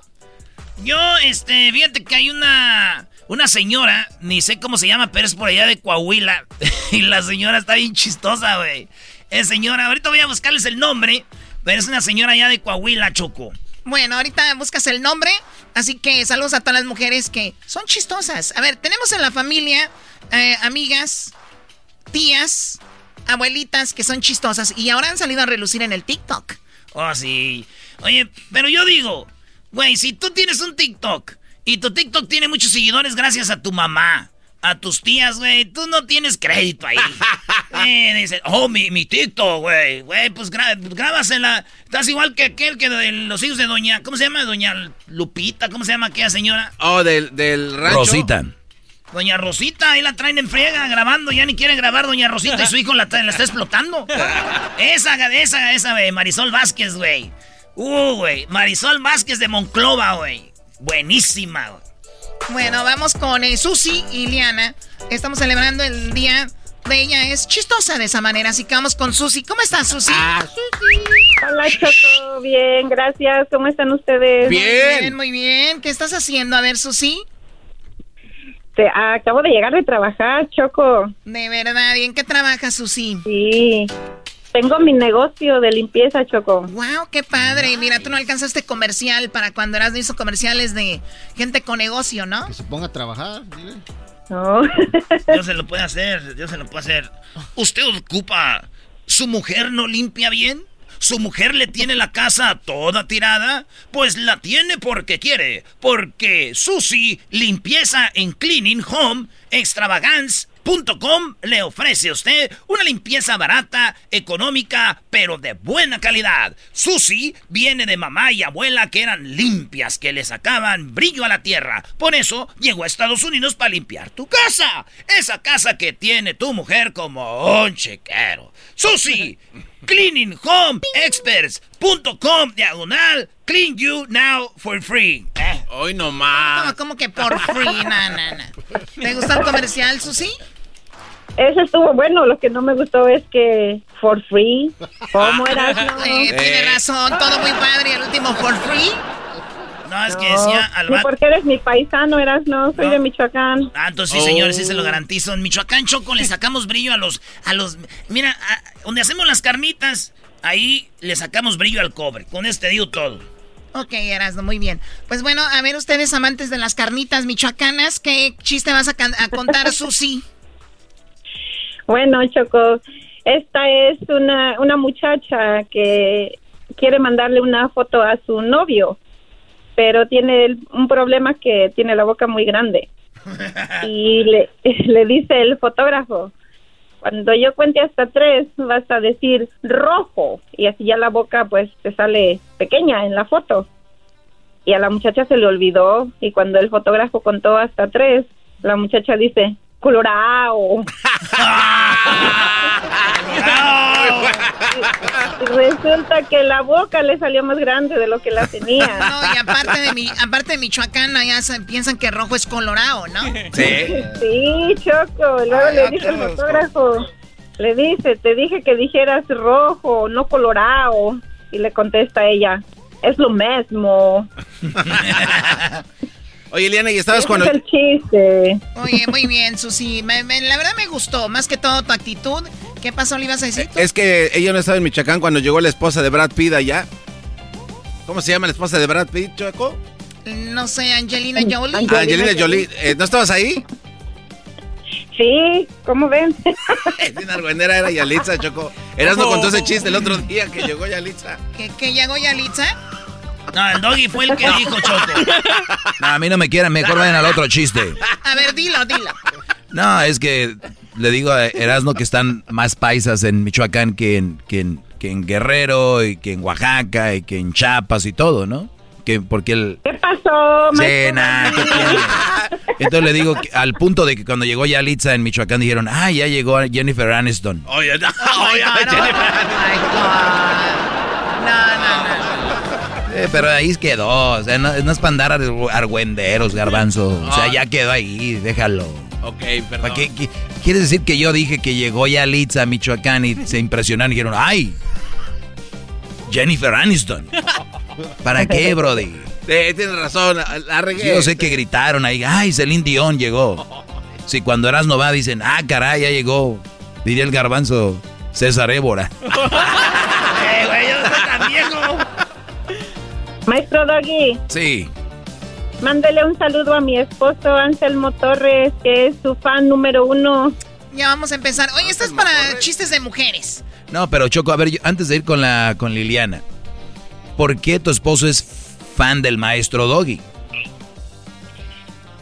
Yo, este, fíjate que hay una, una señora, ni sé cómo se llama, pero es por allá de Coahuila. <laughs> Y la señora está bien chistosa, güey. Es señora, ahorita voy a buscarles el nombre, pero es una señora allá de Coahuila, Choco. Bueno, ahorita buscas el nombre, así que saludos a todas las mujeres que son chistosas. A ver, tenemos en la familia eh, amigas, tías, abuelitas que son chistosas y ahora han salido a relucir en el TikTok. Oh, sí. Oye, pero yo digo, güey, si tú tienes un TikTok y tu TikTok tiene muchos seguidores gracias a tu mamá, a tus tías, güey, tú no tienes crédito ahí. <laughs> eh, dice, oh, mi, mi TikTok, güey, güey, pues gra- grábasela. Estás igual que aquel que de los hijos de doña, ¿cómo se llama? Doña Lupita, ¿cómo se llama aquella señora? Oh, del, del rancho. Rosita. Doña Rosita, ahí la traen en friega grabando, ya ni quiere grabar Doña Rosita y su hijo la, está explotando. Esa, esa, esa, güey, Marisol Vázquez, güey. Uh, güey, Marisol Vázquez de Monclova, güey. Buenísima, güey. Bueno, vamos con eh, Susi y Liana. Estamos celebrando el día de ella. Es chistosa de esa manera, así que vamos con Susi. ¿Cómo estás, Susi? Hola, Choco. Bien, gracias. ¿Cómo están ustedes? Muy bien, muy bien. ¿Qué estás haciendo? A ver, Susi. Te- acabo de llegar de trabajar, Choco. De verdad, ¿y en qué trabajas, Susi? Sí. Tengo mi negocio de limpieza, Choco. Wow, qué padre. Mira, tú no alcanzaste comercial para cuando eras hizo comerciales de gente con negocio, ¿no? Que se ponga a trabajar, dile. No. <laughs> <laughs> Yo se lo puedo hacer, yo se lo puedo hacer. ¿Usted ocupa? ¿Su mujer no limpia bien? ¿Su mujer le tiene la casa toda tirada? Pues la tiene porque quiere. Porque Susi Limpieza en Cleaning Home le ofrece a usted una limpieza barata, económica, pero de buena calidad. Susi viene de mamá y abuela que eran limpias, que le sacaban brillo a la tierra. Por eso llegó a Estados Unidos para limpiar tu casa. Esa casa que tiene tu mujer como un chequero. Susi, <laughs> cleaninghomeexperts.com diagonal clean you now for free. Eh. Hoy nomás. ¿Cómo, cómo que por free? No, no, no. ¿Te gustó el comercial, Susi? Eso estuvo bueno. Lo que no me gustó es que for free. ¿Cómo eras? <laughs> No? Eh, tiene razón, todo muy padre. Y el último for free. No, es que decía al vato- porque eres mi paisano, eras no. Soy de Michoacán. Ah, entonces sí, señores, sí se lo garantizo. En Michoacán, Choco, le sacamos brillo a los... a los Mira, a- donde hacemos las carnitas, ahí le sacamos brillo al cobre. Con este digo todo. Ok, Erasmo, muy bien. Pues bueno, a ver, ustedes amantes de las carnitas michoacanas, ¿qué chiste vas a, a contar, <laughs> Susi? Bueno, Choco, esta es una, una muchacha que quiere mandarle una foto a su novio, pero tiene un problema que tiene la boca muy grande. <laughs> Y le, <laughs> le dice el fotógrafo, cuando yo cuente hasta tres vas a decir rojo y así ya la boca pues te sale pequeña en la foto. Y a la muchacha se le olvidó y cuando el fotógrafo contó hasta tres, la muchacha dice, colorado. <laughs> Resulta que la boca le salió más grande de lo que la tenía. <laughs> No, y aparte de, mi, aparte de Michoacán, allá se- piensan que rojo es colorado, ¿no? Sí, Choco. Luego Ay, le ya dice el fotógrafo, le dice, te dije que dijeras rojo, no colorado. Y le contesta ella, es lo mismo. <laughs> Oye, Eliana, ¿y estabas cuando...? es el chiste. Oye, muy bien, Susi. Me- me- la verdad me gustó, más que todo tu actitud. ¿Qué pasó, le ibas a decir? tú? Es que ella no estaba en Michoacán cuando llegó la esposa de Brad Pitt allá. ¿Cómo se llama la esposa de Brad Pitt, Choco? No sé, Angelina Jolie. Ah, Angelina Jolie. Eh, ¿No estabas ahí? Sí, ¿cómo ven? Sin argüendera era Yalitza, Choco. Eras no contó ese chiste el otro día que llegó Yalitza. ¿Que, que llegó Yalitza? No, el doggy fue el que dijo, Choco. No, a mí no me quieran, mejor vayan al otro chiste. A ver, dilo, dilo. No, es que le digo a Erasmo que están más paisas en Michoacán que en, que en, que que en Guerrero y que en Oaxaca y que en Chiapas y todo, ¿no? Que porque el ¿Qué pasó, nah, ¿qué tiene? Entonces le digo que al punto de que cuando llegó Yalitza en Michoacán dijeron, ah, ya llegó Jennifer Aniston. Oye, no, Oh oye, Jennifer. No, no, no. Eh, pero ahí quedó, o sea, no, no es para andar ar- argüenderos, garbanzo. O sea, ya quedó ahí, déjalo. Ok, ¿Para perdón. qué, qué- ¿Quieres decir que yo dije que llegó Yalitza a Michoacán y se impresionaron y dijeron, ay, Jennifer Aniston? <laughs> ¿Para qué, Brody? Eh, tienes razón, la, regué. Yo sé que gritaron ahí, ay, Celine Dion llegó. <laughs> Si cuando Erasmo va dicen, ah, caray, ya llegó. Diría el garbanzo, César Évora. <laughs> Eh, güey, yo no soy tan viejo. Maestro Doggy, Sí. mándele un saludo a mi esposo Anselmo Torres, que es su fan número uno. Ya vamos a empezar. Oye, esto es para chistes de mujeres. No, pero Choco, a ver, yo- antes de ir con la con Liliana, ¿por qué tu esposo es fan del maestro Doggy?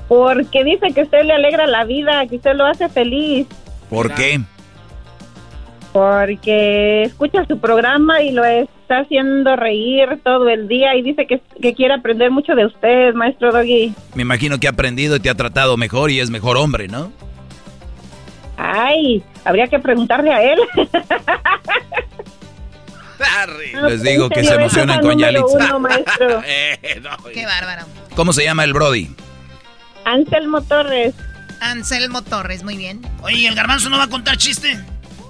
Porque dice que usted le alegra la vida, que usted lo hace feliz. ¿Por qué? Porque escucha su programa y lo está haciendo reír todo el día y dice que, que quiere aprender mucho de usted, maestro Doggy. Me imagino que ha aprendido y te ha tratado mejor y es mejor hombre, ¿no? Ay, habría que preguntarle a él. Les digo que se emocionan con Yalitza. uno, maestro. <laughs> Qué bárbaro. ¿Cómo se llama el Brody? Anselmo Torres. Anselmo Torres, muy bien. Oye, ¿el garbanzo no va a contar chiste?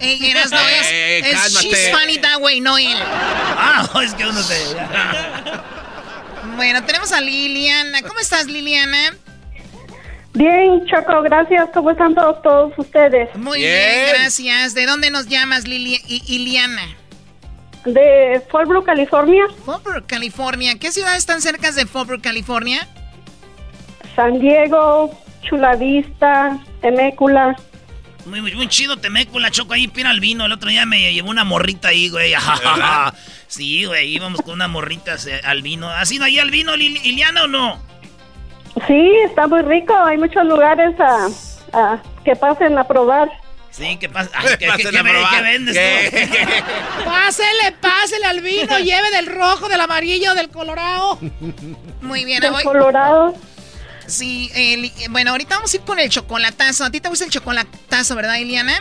Ey, Eras no es. Eh, es cálmate. she's funny that way, no él. Ah, es que uno se... Bueno, tenemos a Liliana. ¿Cómo estás, Liliana? Bien, Choco, gracias. ¿Cómo están todos, todos ustedes? Muy bien, gracias. ¿De dónde nos llamas, Lili I- Iliana? De Fallbrook, California. Fallbrook, California. ¿Qué ciudades están cerca de Fallbrook, California? San Diego, Chula Vista, Temécula. Muy, muy, muy chido Temeco, la choco ahí, pira al vino. El otro día me llevó una morrita ahí, güey. <laughs> sí, güey, íbamos con una morrita se- al vino. ¿Has ido ahí al vino, Lili- Liliana, o no? Sí, está muy rico. Hay muchos lugares a, a- que pasen a probar. Sí, ¿qué pasa? Ay, ¿qué, qué, Pasen qué a ve- probar. qué vendes ¿Qué? tú? <laughs> Pásele, pásele al vino, <laughs> lleve del rojo, del amarillo, del colorado. Muy bien, Del voy- Colorado. Sí, eh, li- bueno, ahorita vamos a ir con el chocolatazo. ¿A ti te gusta el chocolatazo, verdad, Iliana?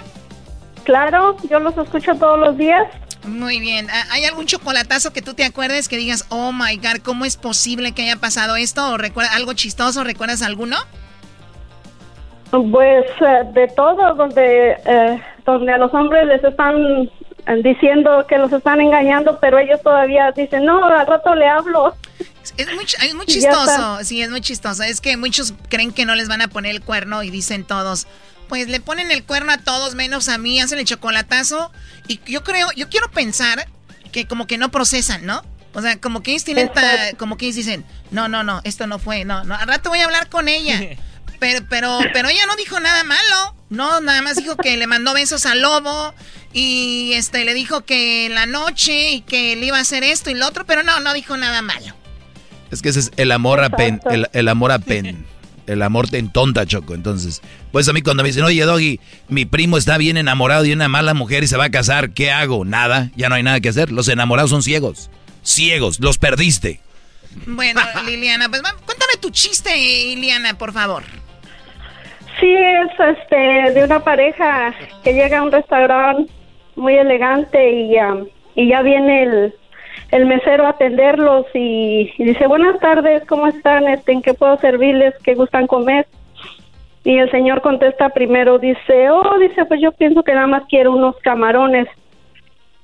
Claro, yo los escucho todos los días. Muy bien. ¿Ha- ¿Hay algún chocolatazo que tú te acuerdes que digas, oh my god, ¿cómo es posible que haya pasado esto? ¿O recuerda algo chistoso? ¿Recuerdas alguno? Pues eh, de todo, donde, eh, donde a los hombres les están eh, diciendo que los están engañando, pero ellos todavía dicen, no, al rato le hablo. Es muy, es muy chistoso, sí, es muy chistoso. Es que muchos creen que no les van a poner el cuerno y dicen todos, pues le ponen el cuerno a todos menos a mí, hacen el chocolatazo. Y yo creo, yo quiero pensar que como que no procesan, ¿no? O sea, como que ellos tienen, ta- como que ellos dicen, no, no, no, esto no fue, no, no, al rato voy a hablar con ella. <laughs> Pero, pero, pero ella no dijo nada malo. No, nada más dijo que le mandó besos al lobo y este le dijo que en la noche y que le iba a hacer esto y lo otro, pero no, no dijo nada malo. Es que ese es el amor a pen, el, el amor a pen. El amor te entonta, Choco. Entonces, pues a mí cuando me dicen, oye, Doggy, mi primo está bien enamorado de una mala mujer y se va a casar, ¿qué hago? Nada, ya no hay nada que hacer. Los enamorados son ciegos. Ciegos, los perdiste. Bueno, <laughs> Liliana, pues cuéntame tu chiste, Liliana, por favor. Sí, es este, de una pareja que llega a un restaurante muy elegante y, um, y ya viene el, el mesero a atenderlos y, y dice, buenas tardes, ¿cómo están? Este, ¿En qué puedo servirles? ¿Qué gustan comer? Y el señor contesta primero, dice, oh, dice, pues yo pienso que nada más quiero unos camarones.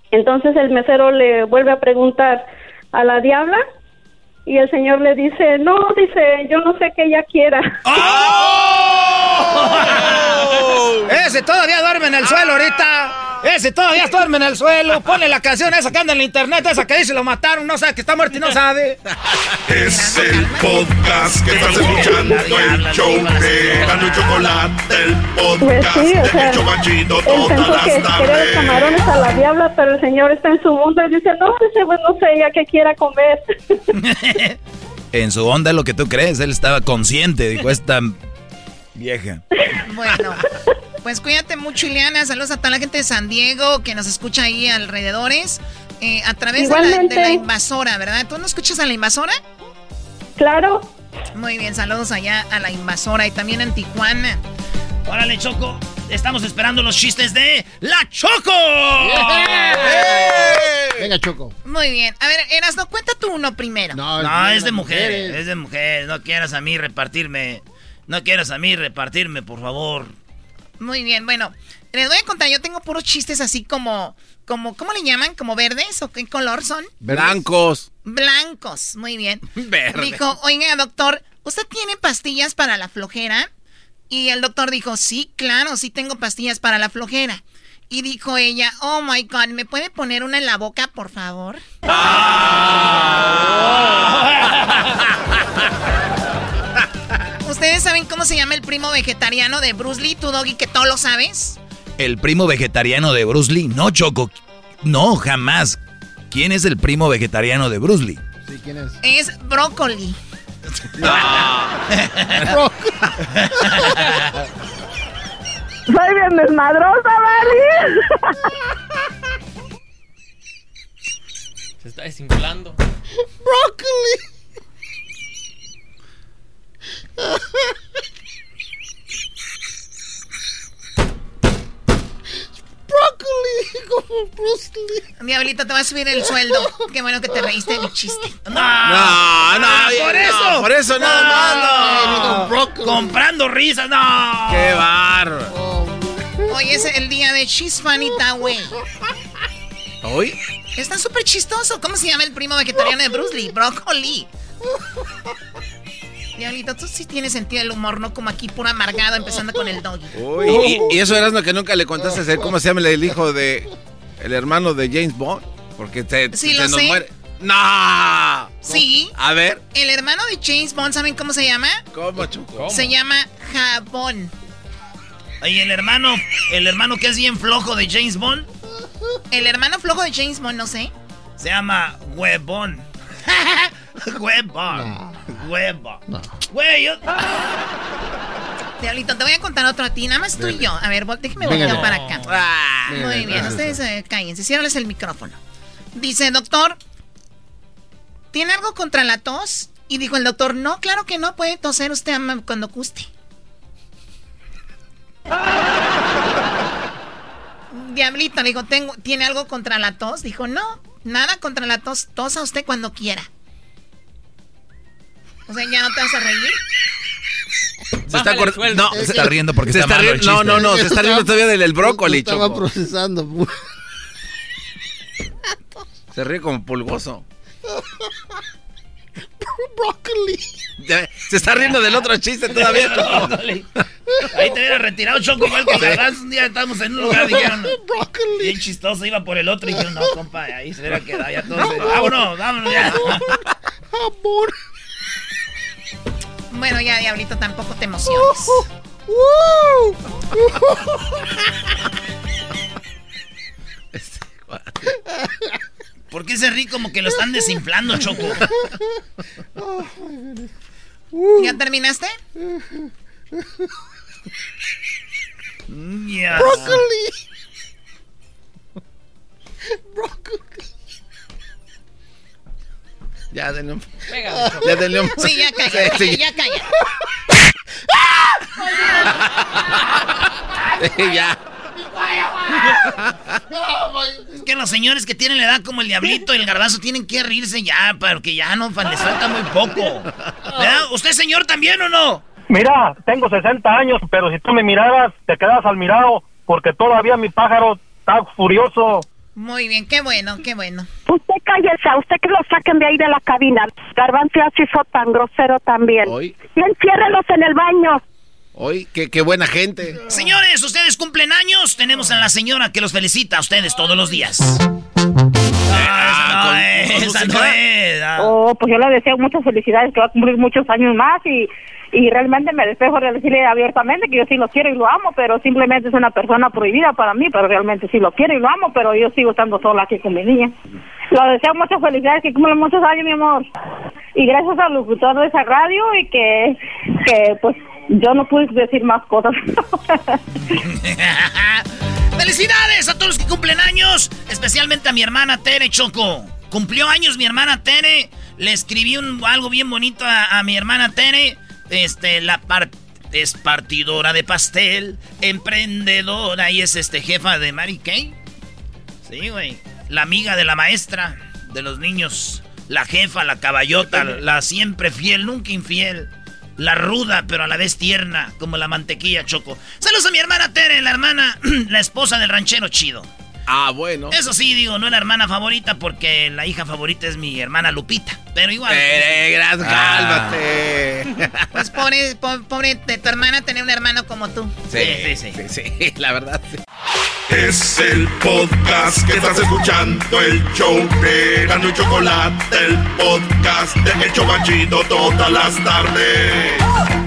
Entonces el mesero le vuelve a preguntar, ¿a la diabla? Y el señor le dice, no, dice, yo no sé qué ella quiera. <laughs> Ese todavía duerme en el suelo ahorita. Ese todavía duerme en el suelo. Ponle la canción esa que anda en la internet, esa que dice lo mataron, no sabe que está muerto y no sabe. Es el podcast que estás escuchando, el show de Gano y Chocolate, el Pues podcast sí, o de sea, El Chocachito todas las tardes. camarones a la diabla, pero el señor está en su mundo y dice, no, dice, pues no sé ella qué quiera comer. <laughs> <laughs> En su onda es lo que tú crees. Él estaba consciente. Dijo, esta Vieja. Bueno, pues cuídate mucho, Ileana. Saludos a toda la gente de San Diego que nos escucha ahí alrededores. eh, a través de la, de Igualmente. la invasora, ¿verdad? ¿Tú no escuchas a la invasora? Claro. Muy bien, saludos allá a la invasora y también en Tijuana. Órale, Choco. Estamos esperando los chistes de La Choco. Venga, Choco. Muy bien. A ver, Erasno, cuenta tú uno primero. No, es de mujeres, es de mujeres. No quieras a mí repartirme. No quieras a mí repartirme, por favor. Muy bien, bueno, les voy a contar, yo tengo puros chistes así como, como, ¿cómo le llaman? ¿Como verdes o qué color son? Blancos. Blancos, muy bien. <laughs> Verde. Dijo, oiga, doctor, ¿usted tiene pastillas para la flojera? Y el doctor dijo, sí, claro, sí tengo pastillas para la flojera. Y dijo ella, oh my god, ¿me puede poner una en la boca, por favor? <laughs> ¿Ustedes saben cómo se llama el primo vegetariano de Bruce Lee, tu doggy, que todo lo sabes? El primo vegetariano de Bruce Lee. No, Choco. No, jamás. ¿Quién es el primo vegetariano de Bruce Lee? Sí, ¿quién es? Es brócoli. <laughs> Soy bien desmadrosa, Vali. Se está desinflando. Brócoli. Brócoli, como Bruce Lee. Diablito, te va a subir el sueldo. Qué bueno que te reíste de mi chiste. No, no, por no, eso. por eso no, no, no. no. Comprando risas, no. Qué bárbaro. Hoy es el día de She's Funny Way. ¿Hoy? Está súper chistoso. ¿Cómo se llama el primo vegetariano de Bruce Lee? Brócoli. Diablito, tú sí tienes sentido del humor, no como aquí puro amargado empezando con el doggy. Uy, y, y eso era lo que nunca le contaste a hacer. ¿Cómo se llama el hijo de. el hermano de James Bond? Porque te, Sí, se lo nos sé. muere. ¡No! Sí. A ver. El hermano de James Bond, ¿saben cómo se llama? ¿Cómo, Choco? Se llama Jabón. Oye, el hermano, el hermano que es bien flojo de James Bond, El hermano flojo de James Bond, no sé. se llama Huevón. <laughs> <laughs> Huevón. Huevón. Güey, yo... Diablito, te voy a contar otro a ti, nada más tú y yo. A ver, déjeme voltear no. para acá. Ah, Muy bien, ustedes eh, cállense, ciérrales el micrófono. Dice, doctor, ¿tiene algo contra la tos? Y dijo el doctor, no, claro que no, puede toser usted ama- cuando guste. <laughs> Diablito, le dijo, "Tengo- ¿tiene algo contra la tos? Dijo, no, nada contra la tos, tosa usted cuando quiera. O sea, ¿ya no te vas a reír? Se está, no, Se está riendo porque se está riendo- No, no, no, se está riendo todavía del, brócoli, Estaba Choco. procesando. Se ríe como pulgoso. Brócoli. Se está riendo del otro chiste todavía. Ahí te hubiera retirado Choco, igual que. Garbanzo. Un día estábamos en un lugar, dijeron, bien chistoso, iba por el otro y dijeron, no, compa, ahí se hubiera quedado ya todo. Vámonos, vámonos ya. Amor. Bueno, ya, Diablito, tampoco te emociones. <laughs> ¿Por qué se ríe como que lo están desinflando, Choco? ¿Ya terminaste? Ya. Brócoli. Brócoli. Ya, denle un... Choco. Ya, denle un... Sí, ya calla, Sí, sí. ya calla. <laughs> Sí, ya. Es que los señores que tienen la edad como el diablito y el garbanzo tienen que reírse ya, porque ya no, les falta muy poco. ¿Verdad? ¿Usted, señor, también o no? Mira, tengo 60 años, pero si tú me miraras, te quedas al mirado, porque todavía mi pájaro está furioso. Muy bien, qué bueno, qué bueno. Usted cállese, a usted que lo saquen de ahí de la cabina. Garbanzo así fue tan grosero también. Hoy, Y enciérrelos en el baño. hoy, qué, qué buena gente. Señores, ustedes cumplen años. Tenemos a la señora que los felicita a ustedes todos los días. Ah, No, con- con esa no es. ah. Oh, pues yo le deseo muchas felicidades, que va a cumplir muchos años más y, y realmente me despejo de decirle abiertamente que yo sí lo quiero y lo amo, pero simplemente es una persona prohibida para mí, pero realmente sí lo quiero y lo amo, pero yo sigo estando sola aquí con mi niña. Le deseo muchas felicidades, que cumple muchos años, mi amor. Y gracias al locutor de esa radio y que, que pues yo no pude decir más cosas. <laughs> ¡Felicidades a todos los que cumplen años! Especialmente a mi hermana Tere Choco. Cumplió años mi hermana Tere. Le escribí un, algo bien bonito a, mi hermana Tere. Este, la es partidora de pastel, emprendedora y es este jefa de Mary Kay. Sí, güey. La amiga de la maestra de los niños. La jefa, la caballota, <laughs> la siempre fiel, nunca infiel. La ruda, pero a la vez tierna, como la mantequilla choco. Saludos a mi hermana Tere, la hermana, <clears throat> la esposa del ranchero chido. Ah, bueno. Eso sí, digo, no es la hermana favorita porque la hija favorita es mi hermana Lupita. Pero igual. Eh, cálmate. Pues pobre, pobre de tu hermana tener un hermano como tú. Sí, sí, sí. Sí, sí, la verdad. Sí. Es el podcast que estás escuchando, el show de Gano y Chocolate, el podcast de El Chocachito todas las tardes.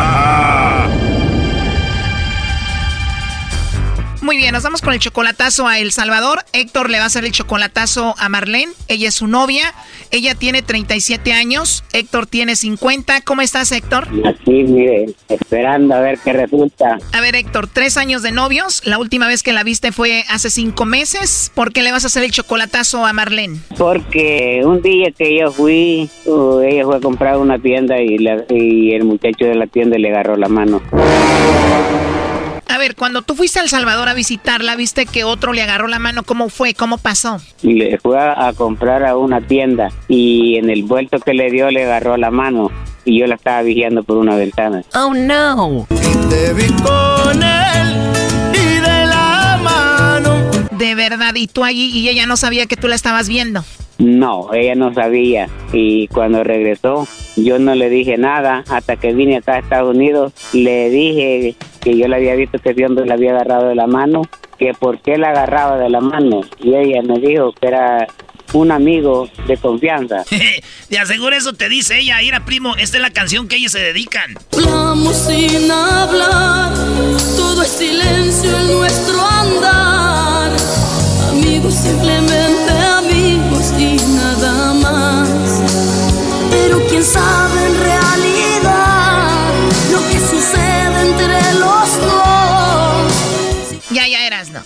Muy bien, nos vamos con el chocolatazo a El Salvador. Héctor le va a hacer el chocolatazo a Marlene. Ella es su novia. Ella tiene 37 años. Héctor tiene 50. ¿Cómo estás, Héctor? Aquí, mire, esperando a ver qué resulta. A ver, Héctor, tres años de novios. La última vez que la viste fue hace cinco meses. ¿Por qué le vas a hacer el chocolatazo a Marlene? Porque un día que yo fui, uh, ella fue a comprar una tienda y, y el muchacho de la tienda le agarró la mano. A ver, cuando tú fuiste a El Salvador a visitarla, viste que otro le agarró la mano. ¿Cómo fue? ¿Cómo pasó? Le fue a, comprar a una tienda y en el vuelto que le dio le agarró la mano y yo la estaba vigiando por una ventana. Oh no. te vi con él De verdad, y tú allí y ella no sabía que tú la estabas viendo. No, ella no sabía. Y cuando regresó, yo no le dije nada. Hasta que vine acá a Estados Unidos, le dije que yo le había visto que Dios le había agarrado de la mano, que por qué la agarraba de la mano. Y ella me dijo que era un amigo de confianza. <laughs> de aseguro eso te dice ella, a primo, esta es la canción que ellos se dedican. Hablamos sin hablar, todo es silencio en nuestro andar. Amigos simplemente nada más. Pero quién sabe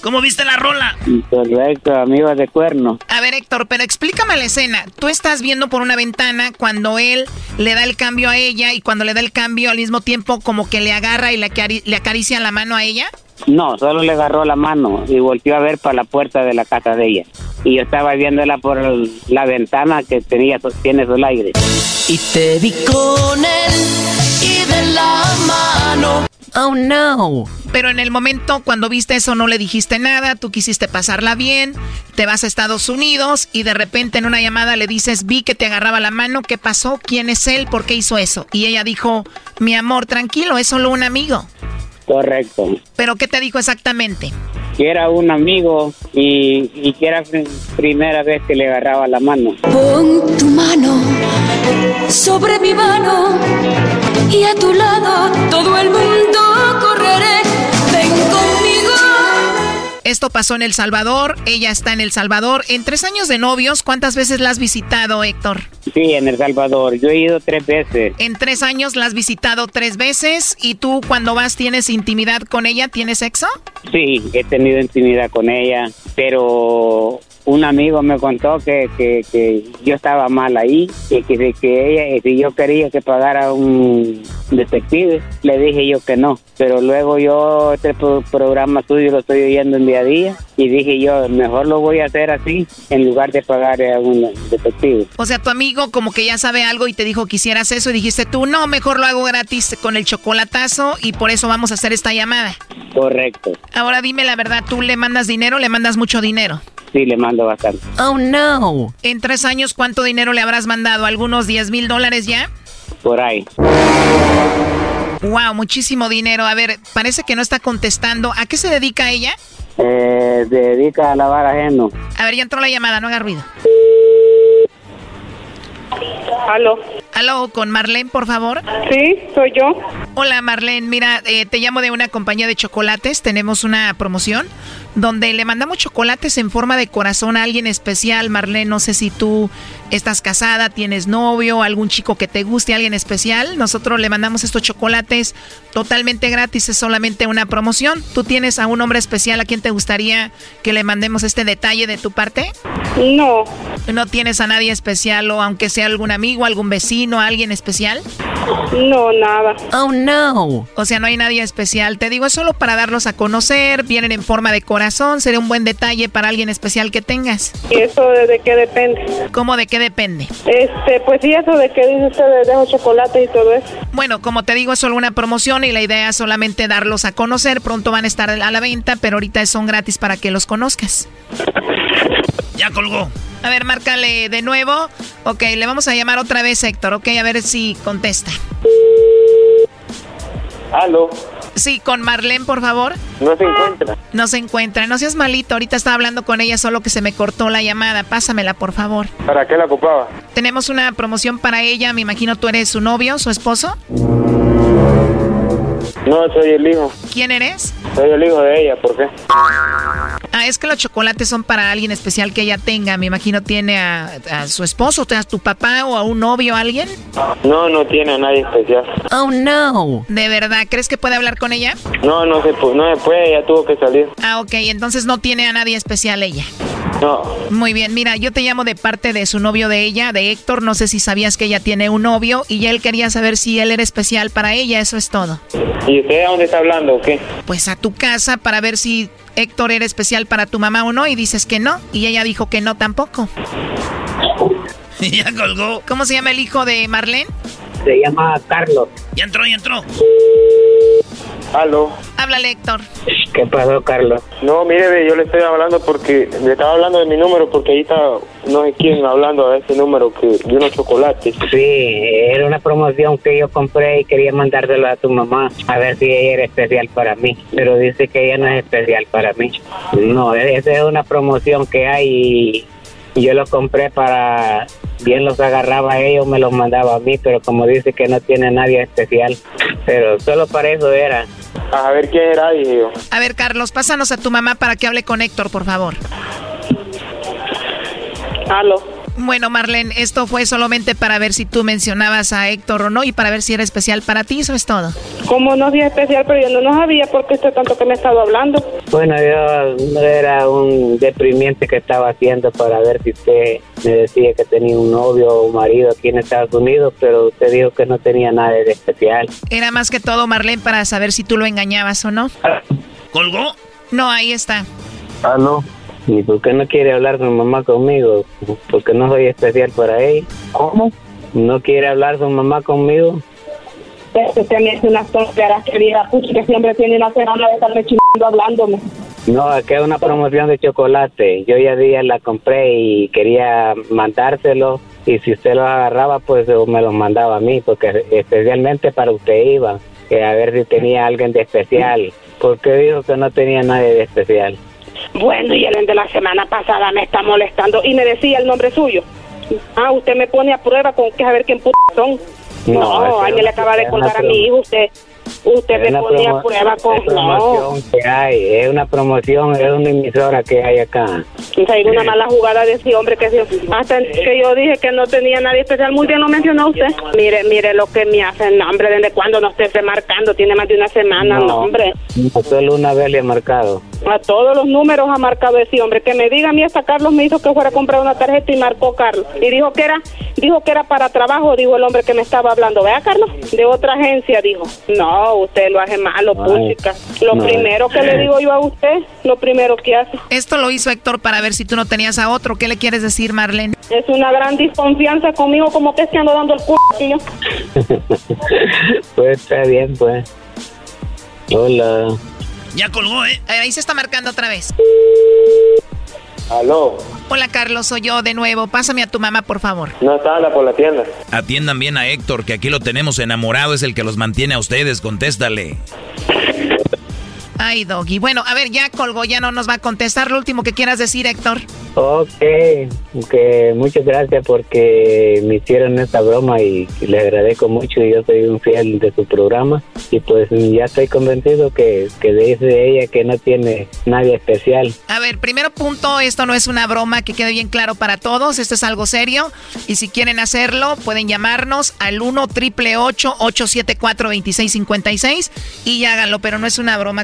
¿Cómo viste la rola? Correcto, amigo de cuerno. A ver, Héctor, pero explícame la escena. Tú estás viendo por una ventana cuando él le da el cambio a ella y cuando le da el cambio al mismo tiempo como que le agarra y le, le acaricia la mano a ella. No, solo le agarró la mano y volvió a ver para la puerta de la casa de ella. Y yo estaba viéndola por la ventana que tenía, tiene su aire. Y te vi con él y de la mano. Oh no. Pero en el momento cuando viste eso no le dijiste nada, tú quisiste pasarla bien, te vas a Estados Unidos y de repente en una llamada le dices, vi que te agarraba la mano, ¿qué pasó? ¿Quién es él? ¿Por qué hizo eso? Y ella dijo, mi amor, tranquilo, es solo un amigo. Correcto. ¿Pero qué te dijo exactamente? Que era un amigo y, y que era primera vez que le agarraba la mano. Pon tu mano sobre mi mano y a tu lado todo el mundo correré. Ven conmigo. Esto pasó en El Salvador, ella está en El Salvador. En tres años de novios, ¿cuántas veces la has visitado, Héctor? Sí, en El Salvador, yo he ido tres veces. En tres años la has visitado tres veces y tú cuando vas tienes intimidad con ella, ¿tienes sexo? Sí, he tenido intimidad con ella, pero un amigo me contó que, que, yo estaba mal ahí y que, que ella, si yo quería que pagara un detective, le dije yo que no. Pero luego yo este programa suyo lo estoy oyendo en día a día y dije yo, mejor lo voy a hacer así en lugar de pagar a un detective. O sea, tu amigo como que ya sabe algo y te dijo que hicieras eso y dijiste tú, no, mejor lo hago gratis con el chocolatazo y por eso vamos a hacer esta llamada. Correcto. Ahora dime la verdad, ¿tú le mandas dinero le mandas mucho dinero? Sí, le mando bastante. Oh, no. En tres años, ¿cuánto dinero le habrás mandado? ¿Algunos 10 mil dólares ya? Por ahí. Wow, muchísimo dinero. A ver, parece que no está contestando. ¿A qué se dedica ella? Eh, dedica a lavar ajeno. A ver, ya entró la llamada, no haga ruido. Aló. Aló, con Marlene, por favor. Sí, soy yo. Hola, Marlene. Mira, eh, te llamo de una compañía de chocolates. Tenemos una promoción donde le mandamos chocolates en forma de corazón a alguien especial. Marlene, no sé si tú estás casada, tienes novio, algún chico que te guste, alguien especial. Nosotros le mandamos estos chocolates totalmente gratis, es solamente una promoción. ¿Tú tienes a un hombre especial a quien te gustaría que le mandemos este detalle de tu parte? No. ¿No tienes a nadie especial o aunque sea algún amigo, algún vecino, alguien especial? No, nada. Oh, no. O sea, no hay nadie especial. Te digo, es solo para darlos a conocer, vienen en forma de corazón, sería un buen detalle para alguien especial que tengas. ¿Y eso de qué depende? ¿Cómo de qué depende? Este, pues sí, eso de que dice usted de dejo chocolate y todo eso. Bueno, como te digo, es solo una promoción y la idea es solamente darlos a conocer. Pronto van a estar a la venta, pero ahorita son gratis para que los conozcas. Ya colgó. A ver, márcale de nuevo. Ok, le vamos a llamar otra vez, Héctor. Ok, a ver si contesta. Aló. Sí, con Marlene, por favor. No se encuentra. No se encuentra. No seas malito. Ahorita estaba hablando con ella, solo que se me cortó la llamada. Pásamela, por favor. ¿Para qué la ocupaba? Tenemos una promoción para ella. Me imagino tú eres su novio, su esposo. No, soy el hijo. ¿Quién eres? Soy el hijo de ella, ¿por qué? Ah, es que los chocolates son para alguien especial que ella tenga. Me imagino tiene a, a su esposo, a tu papá o a un novio, alguien. No, no tiene a nadie especial. Oh, no. ¿De verdad? ¿Crees que puede hablar con ella? No, no se, no se puede, ya tuvo que salir. Ah, ok. Entonces no tiene a nadie especial ella. No, Muy bien, mira, yo te llamo de parte de su novio de ella, de Héctor. No sé si sabías que ella tiene un novio y ya él quería saber si él era especial para ella. Eso es todo. ¿y usted a dónde está hablando o qué? Pues a tu casa para ver si Héctor era especial para tu mamá o no y dices que no. Y ella dijo que no tampoco. <laughs> ya colgó. ¿Cómo se llama el hijo de Marlene? Se llama Carlos. Ya entró, ya entró. Aló. Háblale, Héctor. ¿Qué pasó, Carlos? No, mire, yo le estoy hablando porque le estaba hablando de mi número porque ahí está no sé quién hablando de ese número que de unos chocolates. Sí, era una promoción que yo compré y quería mandárselo a tu mamá a ver si ella era especial para mí, pero dice que ella no es especial para mí. No, esa es una promoción que hay y yo lo compré para bien los agarraba a ellos, me los mandaba a mí, pero como dice que no tiene nadie especial, pero solo para eso era. A ver quién era, dije yo. A ver, Carlos, pásanos a tu mamá para que hable con Héctor, por favor. Aló. Bueno, Marlene, esto fue solamente para ver si tú mencionabas a Héctor o no y para ver si era especial para ti, eso es todo. Como no es especial, pero yo no, no sabía por qué usted tanto que me estaba hablando. Bueno, yo era un deprimiente que estaba haciendo para ver si usted me decía que tenía un novio o un marido aquí en Estados Unidos, pero usted dijo que no tenía nada de especial. Era más que todo, Marlene, para saber si tú lo engañabas o no. ¿Colgó? No, ahí está. ¿Aló? ¿Y por qué no quiere hablar su mamá conmigo? Porque no soy especial para ella. ¿Cómo? ¿No quiere hablar su mamá conmigo? Este usted me hace unas tonteras, querida, pucha, que siempre tiene una semana de estarme chingando hablándome. No, que es una promoción de chocolate. Yo ya día la compré y quería mandárselo. Y si usted lo agarraba, pues me los mandaba a mí, porque especialmente para usted iba. Que a ver si tenía alguien de especial. ¿Por qué dijo que no tenía nadie de especial? Bueno, y el de la semana pasada me está molestando y me decía el nombre suyo. Ah, usted me pone a prueba con que a ver quién p son. No, No, alguien le acaba de colgar a mi hijo. Usted, usted Es me una pone a promo- prueba con. es No, promoción que hay, es una promoción, es una emisora que hay acá. o sea, hay una mala jugada de ese hombre que sí. Hasta que yo dije que no tenía nadie especial. Muy bien lo mencionó usted. Mire, mire lo que me hacen, hombre, desde cuando no esté remarcando. Tiene más de una semana, no, hombre. No, solo una vez le he marcado. A todos los números ha marcado ese hombre. Que me diga a mí hasta Carlos me hizo que fuera a comprar una tarjeta y marcó Carlos. Y dijo que era, dijo que era para trabajo, dijo el hombre que me estaba hablando. Vea, Carlos, de otra agencia, dijo. No, usted lo hace malo, Ay, puchica. Lo no. primero que le digo yo a usted, lo primero que hace. Esto lo hizo Héctor para ver si tú no tenías a otro. ¿Qué le quieres decir, Marlene? Es una gran desconfianza conmigo, como que se ando dando el culo, tío. <laughs> pues está bien, pues. Hola. Ya colgó, ¿eh? Ahí se está marcando otra vez. Aló. Hola, Carlos, soy yo de nuevo. Pásame a tu mamá, por favor. No está anda por la tienda. Atiendan bien a Héctor, que aquí lo tenemos enamorado, es el que los mantiene a ustedes, contéstale. Ay, Doggy. Bueno, a ver, ya colgó, ya no nos va a contestar. Lo último que quieras decir, Héctor. Ok, que muchas gracias porque me hicieron esta broma y le agradezco mucho. Yo soy un fiel de su programa y pues ya estoy convencido que, que dice ella que no tiene nadie especial. A ver, primero punto, esto no es una broma, que quede bien claro para todos, esto es algo serio y si quieren hacerlo pueden llamarnos al 1 triple 874 2656 y háganlo, pero no es una broma.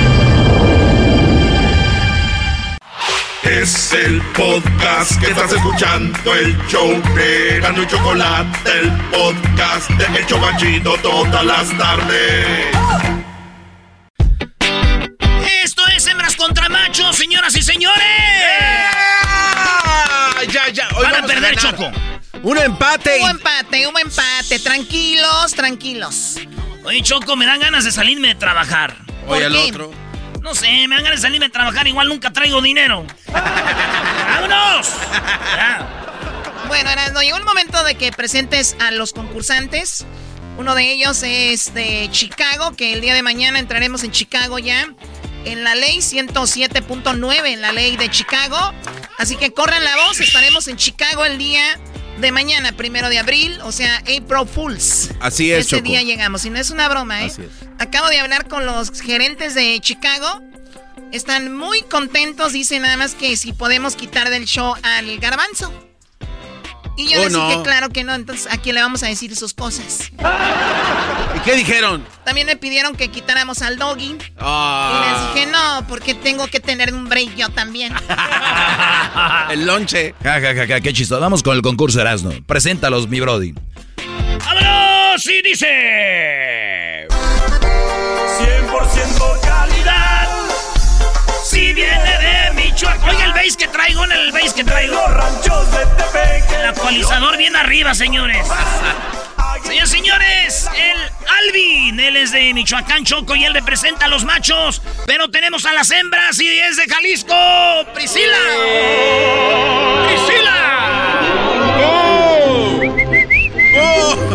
Es el podcast que estás escuchando, el show de Gano y Chocolate, el podcast de El Chocachito todas las tardes. Esto es Hembras contra Machos, señoras y señores. Ya, ya. Hoy Van a perder, Choco. Un empate. Un empate, un empate. Tranquilos, tranquilos. Oye, Choco, me dan ganas de salirme de trabajar. Oye, al otro. No sé, me dan ganas de salirme a trabajar, igual nunca traigo dinero. ¡Vámonos! Bueno, no, llegó el momento de que presentes a los concursantes. Uno de ellos es de Chicago, que el día de mañana entraremos en Chicago ya. En la ley 107.9, en la ley de Chicago. Así que corran la voz, estaremos en Chicago el día de mañana, primero de abril, o sea, April Fools. Así es. Ese día llegamos, y no es una broma, ¿eh? Acabo de hablar con los gerentes de Chicago. Están muy contentos, dicen nada más que si podemos quitar del show al garbanzo. Y yo Oh, les dije, no. claro que no, entonces a quién le vamos a decir sus cosas. ¿Y qué dijeron? También me pidieron que quitáramos al doggy. Ah. Y les dije, no, porque tengo que tener un break yo también. <laughs> El lonche. Ja, ja, ja, ja, qué chistoso. Vamos con el concurso Erasmo. Preséntalos, mi brody. ¡Vámonos! Y dice... 100% calidad. Viene de Michoacán. Oiga el bass que traigo, el bass que traigo. Los ranchos de. El actualizador bien arriba, señores. <laughs> Señores, señores, el Alvin, él es de Michoacán, Choco, y él representa a los machos. Pero tenemos a las hembras y es de Jalisco, Priscila.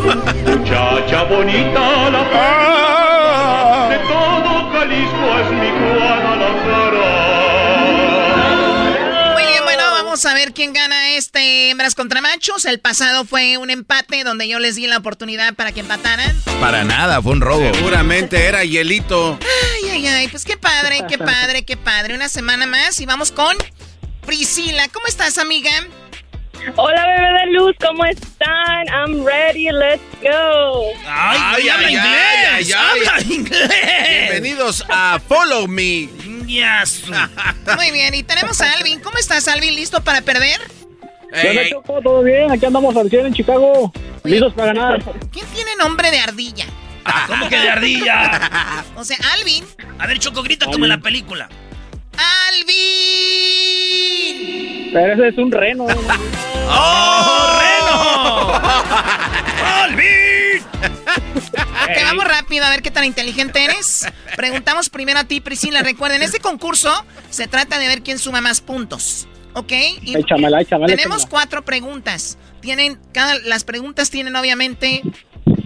<laughs> Muchacha bonita la vamos a ver quién gana este hembras contra machos. El pasado fue un empate donde yo les di la oportunidad para que empataran. Para nada, fue un robo. Seguramente era hielito. Ay, ay, ay, pues qué padre, qué padre, qué padre. Una semana más y vamos con Priscila. ¿Cómo estás, amiga? Hola, bebé de luz, ¿cómo están? I'm ready, let's go. ¡Ay, habla inglés! ¡Habla inglés! Bienvenidos a Follow Me. Yes. Muy bien, y tenemos a Alvin. ¿Cómo estás, Alvin? ¿Listo para perder? ¿Qué onda, Choco? ¿Todo bien? Aquí andamos al 100 en Chicago. Listos para ganar. ¿Quién tiene nombre de ardilla? ¿Cómo que de ardilla? O sea, Alvin. A ver, Choco, grita como en la película. ¡Alvin! Pero ese es un reno. <laughs> ¡Oh, reno! <laughs> Ok, vamos rápido a ver qué tan inteligente eres. Preguntamos primero a ti, Priscila. Recuerden, este concurso se trata de ver quién suma más puntos. ¿Ok? Y Échamela, échamela, tenemos échamela. cuatro preguntas. Tienen, cada, las preguntas tienen obviamente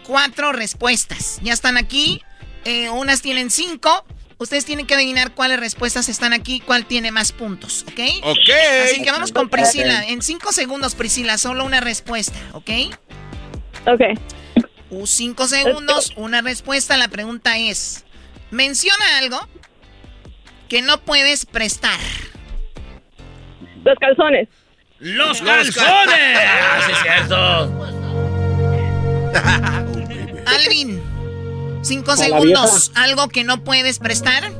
cuatro respuestas. Ya están aquí. eh, unas tienen cinco. Ustedes tienen que adivinar cuáles respuestas están aquí, cuál tiene más puntos, ¿ok? Ok. Así que vamos con Priscila. En cinco segundos, Priscila, solo una respuesta, ¿ok? Ok. Uh, cinco segundos, una respuesta. La pregunta es: menciona algo que no puedes prestar. Los calzones. ¡Los calzones! ¡Ah, sí es cierto! Alvin, cinco segundos. Algo que no puedes prestar.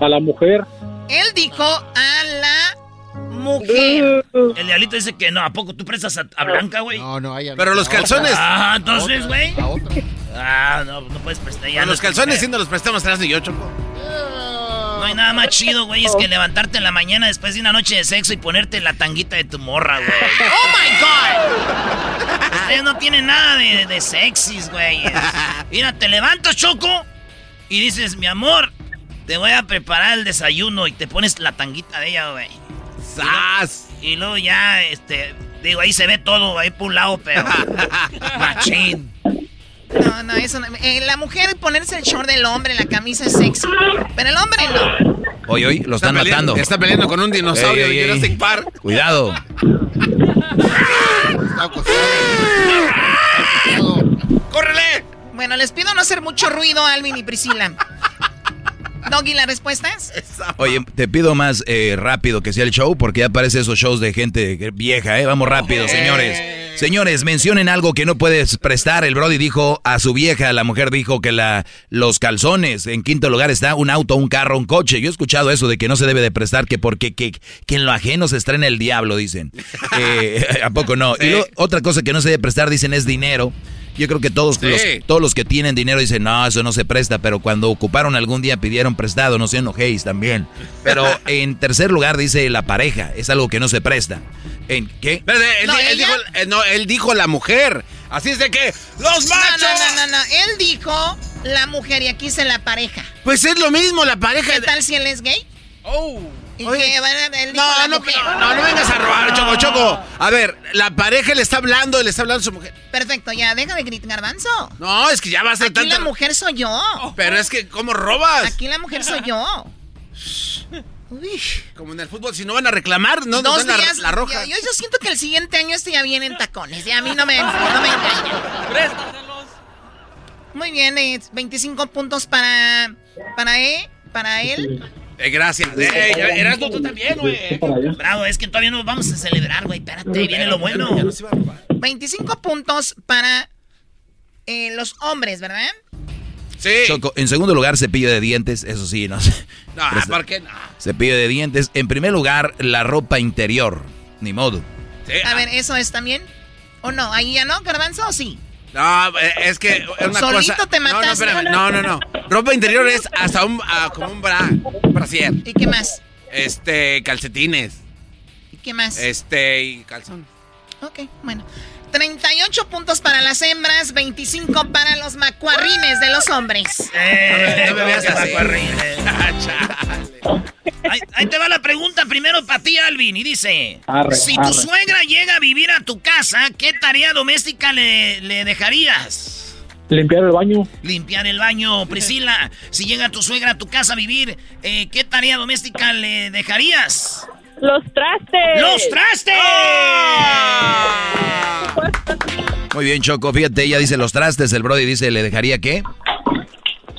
A la mujer. Él dijo a la mujer. El diablito dice que no. ¿A poco tú prestas a, a Blanca, güey? No, no, hay Pero los calzones. Ah, entonces, güey. Ah, no, no puedes prestar ya. A no los es calzones sí nos los prestamos atrás y yo, Choco. No hay nada más chido, güey, es que <laughs> levantarte en la mañana después de una noche de sexo y ponerte la tanguita de tu morra, güey. <laughs> ¡Oh, my God! Ustedes no tienen nada de, de sexys, güey. <laughs> Mira, te levantas, Choco, y dices, mi amor, te voy a preparar el desayuno y te pones la tanguita de ella, güey. ¡Sas! Y luego ya, este, digo, ahí se ve todo, ahí por un lado, pero... Machín. No, no, eso no. Eh, la mujer ponerse el short del hombre, la camisa es sexy. Pero el hombre no. Hoy, hoy, lo están Está peleando- matando. Está peleando con un dinosaurio Ey, ey, de ey. Jurassic Park. Cuidado. ¡Córrele! Bueno, les pido no hacer mucho ruido, Alvin y Priscila. Doggy, ¿la respuesta es? Oye, te pido más eh, rápido que sea el show, porque ya parece esos shows de gente vieja, ¿eh? Vamos rápido, señores. Señores, mencionen algo que no puedes prestar. El Brody dijo a su vieja, la mujer dijo que la, los calzones. En quinto lugar está un auto, un carro, un coche. Yo he escuchado eso de que no se debe de prestar, que porque que, que en lo ajeno se estrena el diablo, dicen. <laughs> Eh, ¿A poco no? Y otra cosa que no se debe prestar, dicen, es dinero. Yo creo que todos, Sí. los, todos los que tienen dinero dicen, no, eso no se presta, pero cuando ocuparon algún día pidieron prestado, no se enojéis también. Pero <laughs> en tercer lugar dice la pareja, es algo que no se presta. ¿En qué? Espérate, él, No, di- él ella- dijo, eh, no, él dijo la mujer. Así es de que los machos. No, no, no, no, no. Él dijo la mujer y aquí dice la pareja. Pues es lo mismo, la pareja. ¿Qué tal si él es gay? Oh. ¿Y Oye. qué? Bueno, él dijo No, no, no, no, no vengas a robar, Choco, Choco. A ver, la pareja le está hablando, le está hablando a su mujer. Perfecto, ya, deja de gritar, garbanzo. No, es que ya va a ser Aquí tanto. la mujer soy yo. Pero es que, ¿cómo robas? Aquí la mujer soy yo. Uy. Como en el fútbol, si no van a reclamar, no nos Dos la, días. la roja. Yo, yo- siento que el siguiente año estoy ya bien en tacones. Y a mí no me, no me engañan. Muy bien, eh, 25 puntos para, para, E, para él. Eh, gracias. Eh, ya, Erasmo, tú también, güey. Bravo, es que todavía no vamos a celebrar, güey. Espérate, viene lo bueno. 25 puntos para eh, los hombres, ¿verdad? Sí. Choco, en segundo lugar, cepillo de dientes, eso sí, no sé. No, ¿por qué no? Cepillo de dientes. En primer lugar, la ropa interior. Ni modo. Sí, A ah, ver, ¿eso es también? ¿O no? ¿Ahí ya no, garbanzo o sí? No, eh, es que es una Solito cosa. te No, no, mataste. No, no, no. Ropa interior es hasta un, ah, como un bra, un brasier. ¿Y qué más? Este, calcetines. ¿Y qué más? Este, y calzón. Ok, bueno. 38 puntos para las hembras, 25 para los macuarrines de los hombres. Eh, No me veas qué así. macuarrines. <laughs> Ahí, ahí te va la pregunta primero para ti, Alvin. Y dice: Arre, Si tu arre. suegra llega a vivir a tu casa, ¿qué tarea doméstica le, le dejarías? Limpiar el baño. Limpiar el baño, Priscila. Si llega tu suegra a tu casa a vivir, eh, ¿qué tarea doméstica le dejarías? Los trastes. ¡Los trastes! Muy bien, Choco. Fíjate, ella dice los trastes. El Brody dice, ¿le dejaría qué?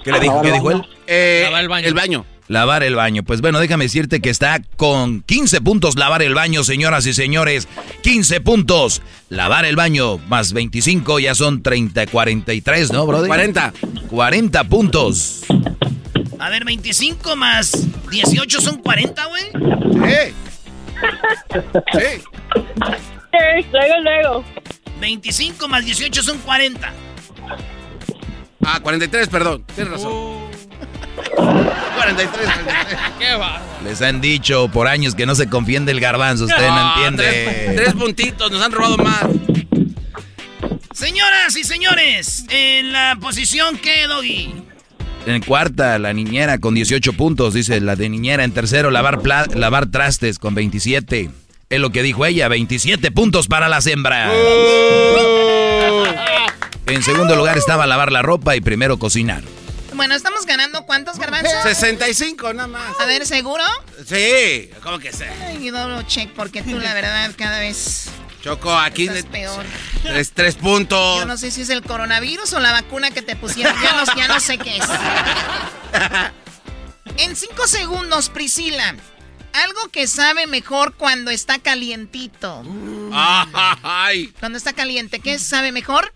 ¿Qué le dijo? ¿Qué dijo él? Eh, Lavar el baño. El baño. Lavar el baño. Pues bueno, déjame decirte que está con 15 puntos lavar el baño, señoras y señores. 15 puntos. Lavar el baño más 25 ya son 30, 43, ¿no, Brody? 40. 40 puntos. A ver, 25 más 18 son 40, güey. Sí. Sí. Sí, luego, luego. 25 más 18 son 40. Ah, 43, perdón. Tienes razón. 43, 43. <laughs> ¿Qué va? Les han dicho por años que no se confíen del garbanzo. Usted no, entiende. Tres, tres puntitos, nos han robado más. Señoras y señores, en la posición que, Doggy. En cuarta, la niñera con 18 puntos, dice la de niñera. En tercero, lavar, lavar trastes con 27. Es lo que dijo ella, 27 puntos para las hembras. En segundo lugar estaba lavar la ropa y primero cocinar. Bueno, estamos ganando cuántos garbanzos? 65 nada más. A ver, ¿seguro? Sí, ¿cómo que sé? Ay, doble check, porque tú la verdad cada vez Choco, aquí estás peor. tres, tres puntos. Yo no sé si es el coronavirus o la vacuna que te pusieron. Ya no, ya no sé qué es. <laughs> En cinco segundos, Priscila. Algo que sabe mejor cuando está calientito. Ay. Cuando está caliente, ¿qué sabe mejor?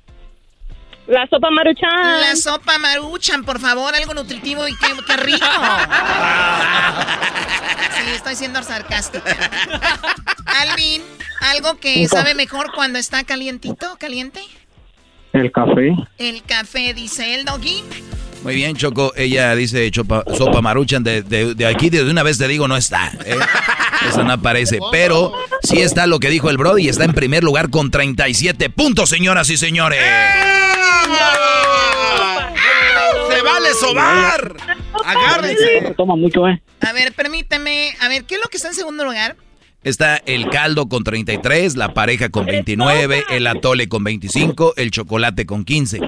La sopa maruchan. La sopa maruchan, por favor, algo nutritivo y qué, qué rico. <laughs> Sí, estoy siendo sarcástica. <laughs> Alvin, algo que sabe mejor cuando está calientito, caliente. El café. El café, dice el doggy. Muy bien, Choco. Ella dice chopa- sopa maruchan. De, de- de aquí, de una vez te digo, no está. ¿eh? Eso no aparece. Pero sí está lo que dijo el Brody. Está en primer lugar con 37 puntos, señoras y señores. ¡Se vale sobar! Se toma mucho, ¿eh? A ver, permíteme. A ver, ¿qué es lo que está en segundo lugar? Está el caldo con 33, la pareja con 29, el atole con 25, el chocolate con 15.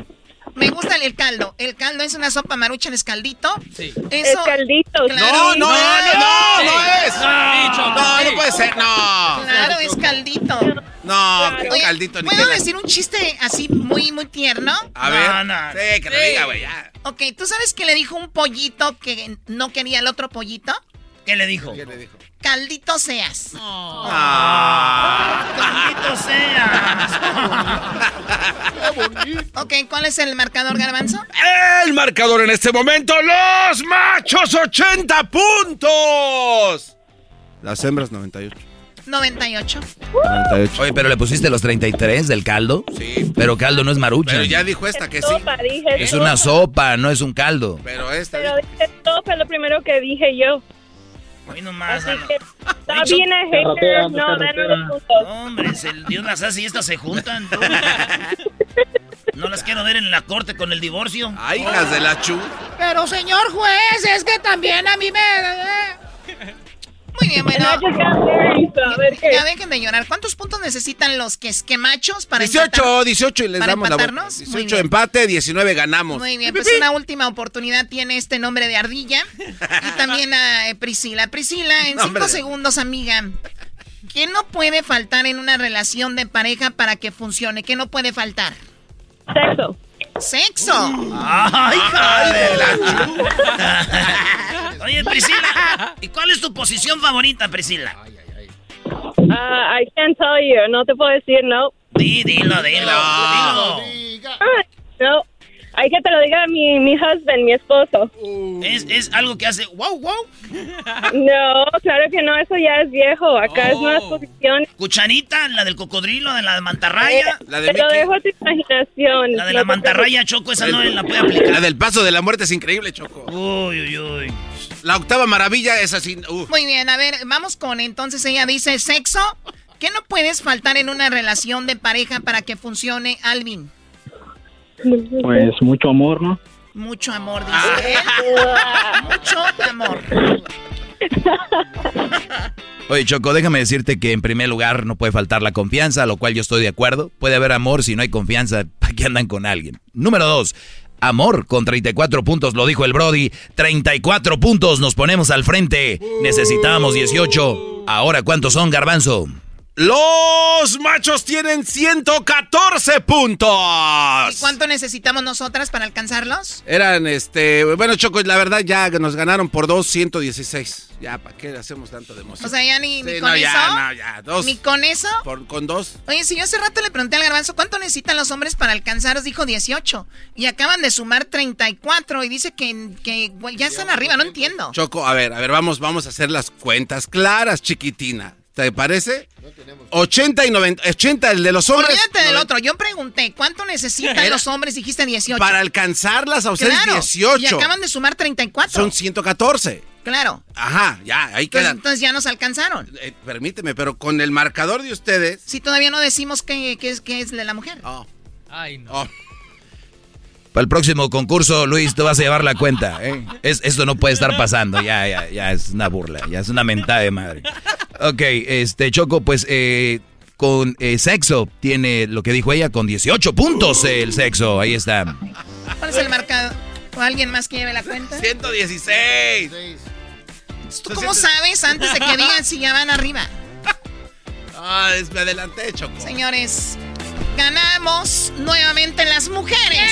Me gusta el caldo. El caldo es una sopa maruchan, es caldito. Sí. Es caldito. Claro. No, no es, no, no es. No, No, no puede ser, no. Claro, es caldito. No, qué Oye, caldito ni ¿Puedo decir un chiste así muy, muy tierno? A ver. Sí, que lo diga, güey, ya. Ok, ¿tú sabes qué le dijo un pollito que no quería el otro pollito? ¿Qué le dijo? ¿Qué le dijo? Caldito seas. Ah. Caldito seas. Ok, ¿cuál es el marcador, Garbanzo? El marcador en este momento, los machos 80 puntos. Las hembras 98. 98. 98. Oye, pero le pusiste los 33 del caldo. Sí. Pero caldo no es maruchan. Pero ya dijo esta que sí. Sopa, dije Es una sopa, no es un caldo. Pero esta. Pero dije sopa, es lo primero que dije yo. Hoy nomás. Así Ana. que está bien a haters, no, puntos. Hombre, se- Dios las hace y estas se juntan. tú. No las quiero ver en la corte con el divorcio. Ay, hijas de la chu. Pero señor juez, es que también a mí me... Muy bien, bueno. Ya dejen de llorar. ¿Cuántos puntos necesitan los que, que machos para 18, empatar? 18 y les ¿Para damos la vuelta. empatarnos? Muy 18 bien. empate, 19 ganamos. Muy bien, pues una última oportunidad tiene este nombre de ardilla. Y también a eh, Priscila. Priscila, en cinco Nombre de- segundos, amiga. ¿Qué no puede faltar en una relación de pareja para que funcione? ¿Qué no puede faltar? Sexo. ¡Sexo! ¡Ay, hija de la <laughs> Oye, Priscila, ¿y cuál es tu posición favorita, Priscila? Ah, I can't tell you, no te puedo decir no. Di, dilo, dilo, Ah, dilo. no. Hay que te lo diga mi, mi husband, mi esposo. ¿Es, es algo que hace wow, wow. No, claro que no, eso ya es viejo. Acá es nuevas posiciones. Cucharita, la del cocodrilo, de la de mantarraya. La de Te lo dejo a tu imaginación. La de la No mantarraya, Choco, esa no la puede aplicar. La del paso de la muerte es increíble, Choco. Uy, uy, uy. La octava maravilla es así. Muy bien, a ver, vamos con entonces ella dice sexo. ¿Qué no puedes faltar en una relación de pareja para que funcione, Alvin? Pues mucho amor, ¿no? Mucho amor, dice él. <laughs> Mucho amor. Oye, Choco, déjame decirte que en primer lugar no puede faltar la confianza, a lo cual yo estoy de acuerdo. Puede haber amor si no hay confianza, ¿para qué andan con alguien? Número dos, amor con 34 puntos, lo dijo el Brody. 34 puntos, nos ponemos al frente. Necesitábamos 18. Ahora, ¿cuántos son, Garbanzo? Los machos tienen 114 puntos. ¿Y cuánto necesitamos nosotras para alcanzarlos? Eran, este, bueno, Choco, la verdad ya nos ganaron por dos, 116. Ya, ¿para qué hacemos tanto de emoción? O sea, ya ni, ni Sí, con no, eso. ya, no, ya, dos. Ni con eso. Por- con dos. Oye, si yo hace rato le pregunté al garbanzo cuánto necesitan los hombres para alcanzaros, dijo 18. Y acaban de sumar 34 y dice que, que ya están arriba, no entiendo. Choco, a ver, a ver, vamos, vamos a hacer las cuentas claras, chiquitina. ¿Te parece? 80 y 90, 80 el de los hombres. Olvídate del 90. otro. Yo pregunté, ¿cuánto necesitan Era- los hombres? Dijiste 18. Para alcanzarlas a ustedes Claro, 18. Y acaban de sumar 34. Son 114. Claro. Ajá, ya, ahí Entonces, quedan. entonces ya nos alcanzaron. Eh, permíteme, pero con el marcador de ustedes. Si todavía no decimos qué, qué es, qué es de la mujer. Ay, no. Oh, Para el próximo concurso, Luis, tú vas a llevar la cuenta. ¿eh? Es, esto no puede estar pasando. Ya, ya, ya es una burla. Ya es una mentada de madre. Ok, este Choco, pues eh, con eh, sexo tiene lo que dijo ella, con 18 puntos el sexo. Ahí está. ¿Cuál es el marcador? ¿O alguien más que lleve la cuenta? 116. ¿Tú cómo sabes antes de que digan si ya van arriba? Ah, es- me adelanté, Choco. Señores, ganamos nuevamente las mujeres.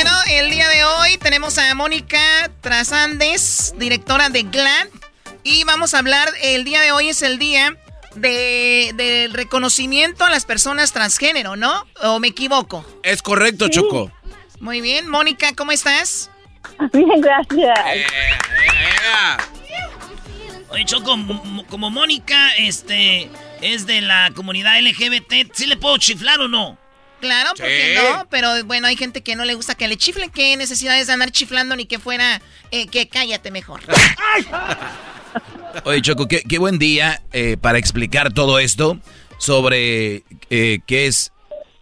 bueno, el día de hoy tenemos a Mónica Trasandes, directora de GLAD. Y vamos a hablar, el día de hoy es el día de, del reconocimiento a las personas transgénero, ¿no? ¿O me equivoco? Es correcto, Choco. Muy bien, Mónica, ¿cómo estás? <laughs> Bien, gracias. Eh, Oye, Choco, como Mónica este, es de la comunidad LGBT, ¿sí le puedo chiflar o no? Claro, porque no, pero bueno, hay gente que no le gusta que le chiflen, qué necesidades de andar chiflando ni que fuera eh, que cállate mejor. Oye, Choco, qué, buen día eh, para explicar todo esto sobre eh, qué es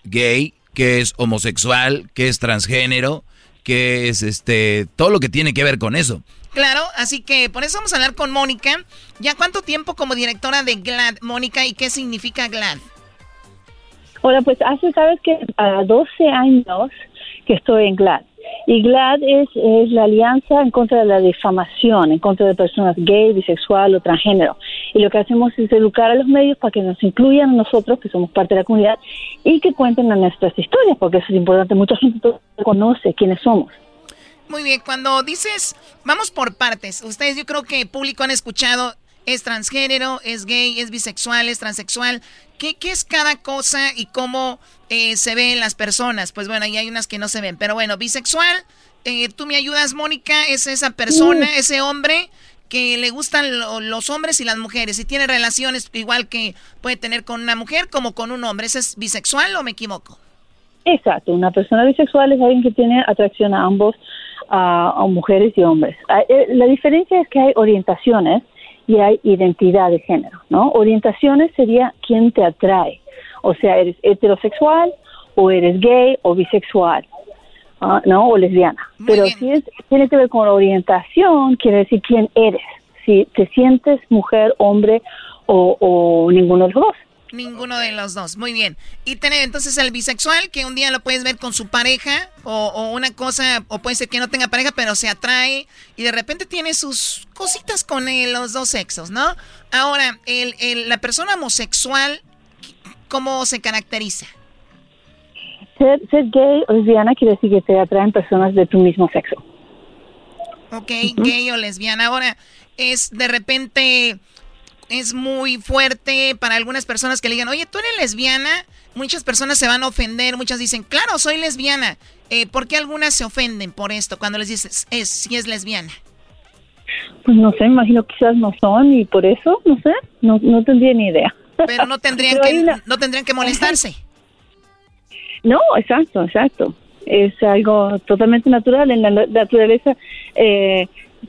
gay, qué es homosexual, qué es transgénero, qué es este, todo lo que tiene que ver con eso. Claro, así que por eso vamos a hablar con Mónica. ¿Ya cuánto tiempo como directora de GLAD, Mónica, y qué significa GLAD? Hola, pues hace, sabes que a 12 años que estoy en GLAD. Y GLAD es, es, la alianza en contra de la difamación, en contra de personas gay, bisexual o transgénero. Y lo que hacemos es educar a los medios para que nos incluyan a nosotros, que somos parte de la comunidad, y que cuenten nuestras historias, porque eso es importante. Mucha gente no conoce quiénes somos. Muy bien, cuando dices, vamos por partes, ustedes yo creo que público han escuchado es transgénero, es gay, es bisexual, es transexual. ¿Qué, qué es cada cosa y cómo eh, se ven las personas? Pues bueno, ahí hay unas que no se ven. Pero bueno, bisexual, eh, tú me ayudas, Mónica, es esa persona, ese hombre que le gustan los hombres y las mujeres y tiene relaciones igual que puede tener con una mujer como con un hombre. ¿Ese es bisexual o me equivoco? Exacto, una persona bisexual es alguien que tiene atracción a ambos, a mujeres y hombres. Ah, eh, la diferencia es que hay orientaciones y hay identidad de género, ¿no? Orientaciones sería quién te atrae, o sea, eres heterosexual o eres gay o bisexual, ah, ¿no? O lesbiana. Pero si es, tiene que ver con orientación, quiere decir quién eres, si te sientes mujer, hombre o, o ninguno de los dos. Ninguno de los dos, muy bien. Y tener entonces el bisexual, que un día lo puedes ver con su pareja, o, una cosa, o puede ser que no tenga pareja, pero se atrae, y de repente tiene sus cositas con los dos sexos, ¿no? Ahora, el, la persona homosexual, ¿cómo se caracteriza? Ser, ser gay o lesbiana quiere decir que te atraen personas de tu mismo sexo. Ok, gay o lesbiana. Ahora, es de repente es muy fuerte para algunas personas que le digan, oye, tú eres lesbiana. Muchas personas se van a ofender, muchas dicen, claro, soy lesbiana. Eh, ¿Por qué algunas se ofenden por esto cuando les dices, es, si es lesbiana? Pues no sé, imagino quizás no son y por eso, no sé, no, no tendría ni idea. Pero no tendrían, <laughs> que, no tendrían que molestarse. No, exacto, exacto. Es algo totalmente natural en la naturaleza. Eh,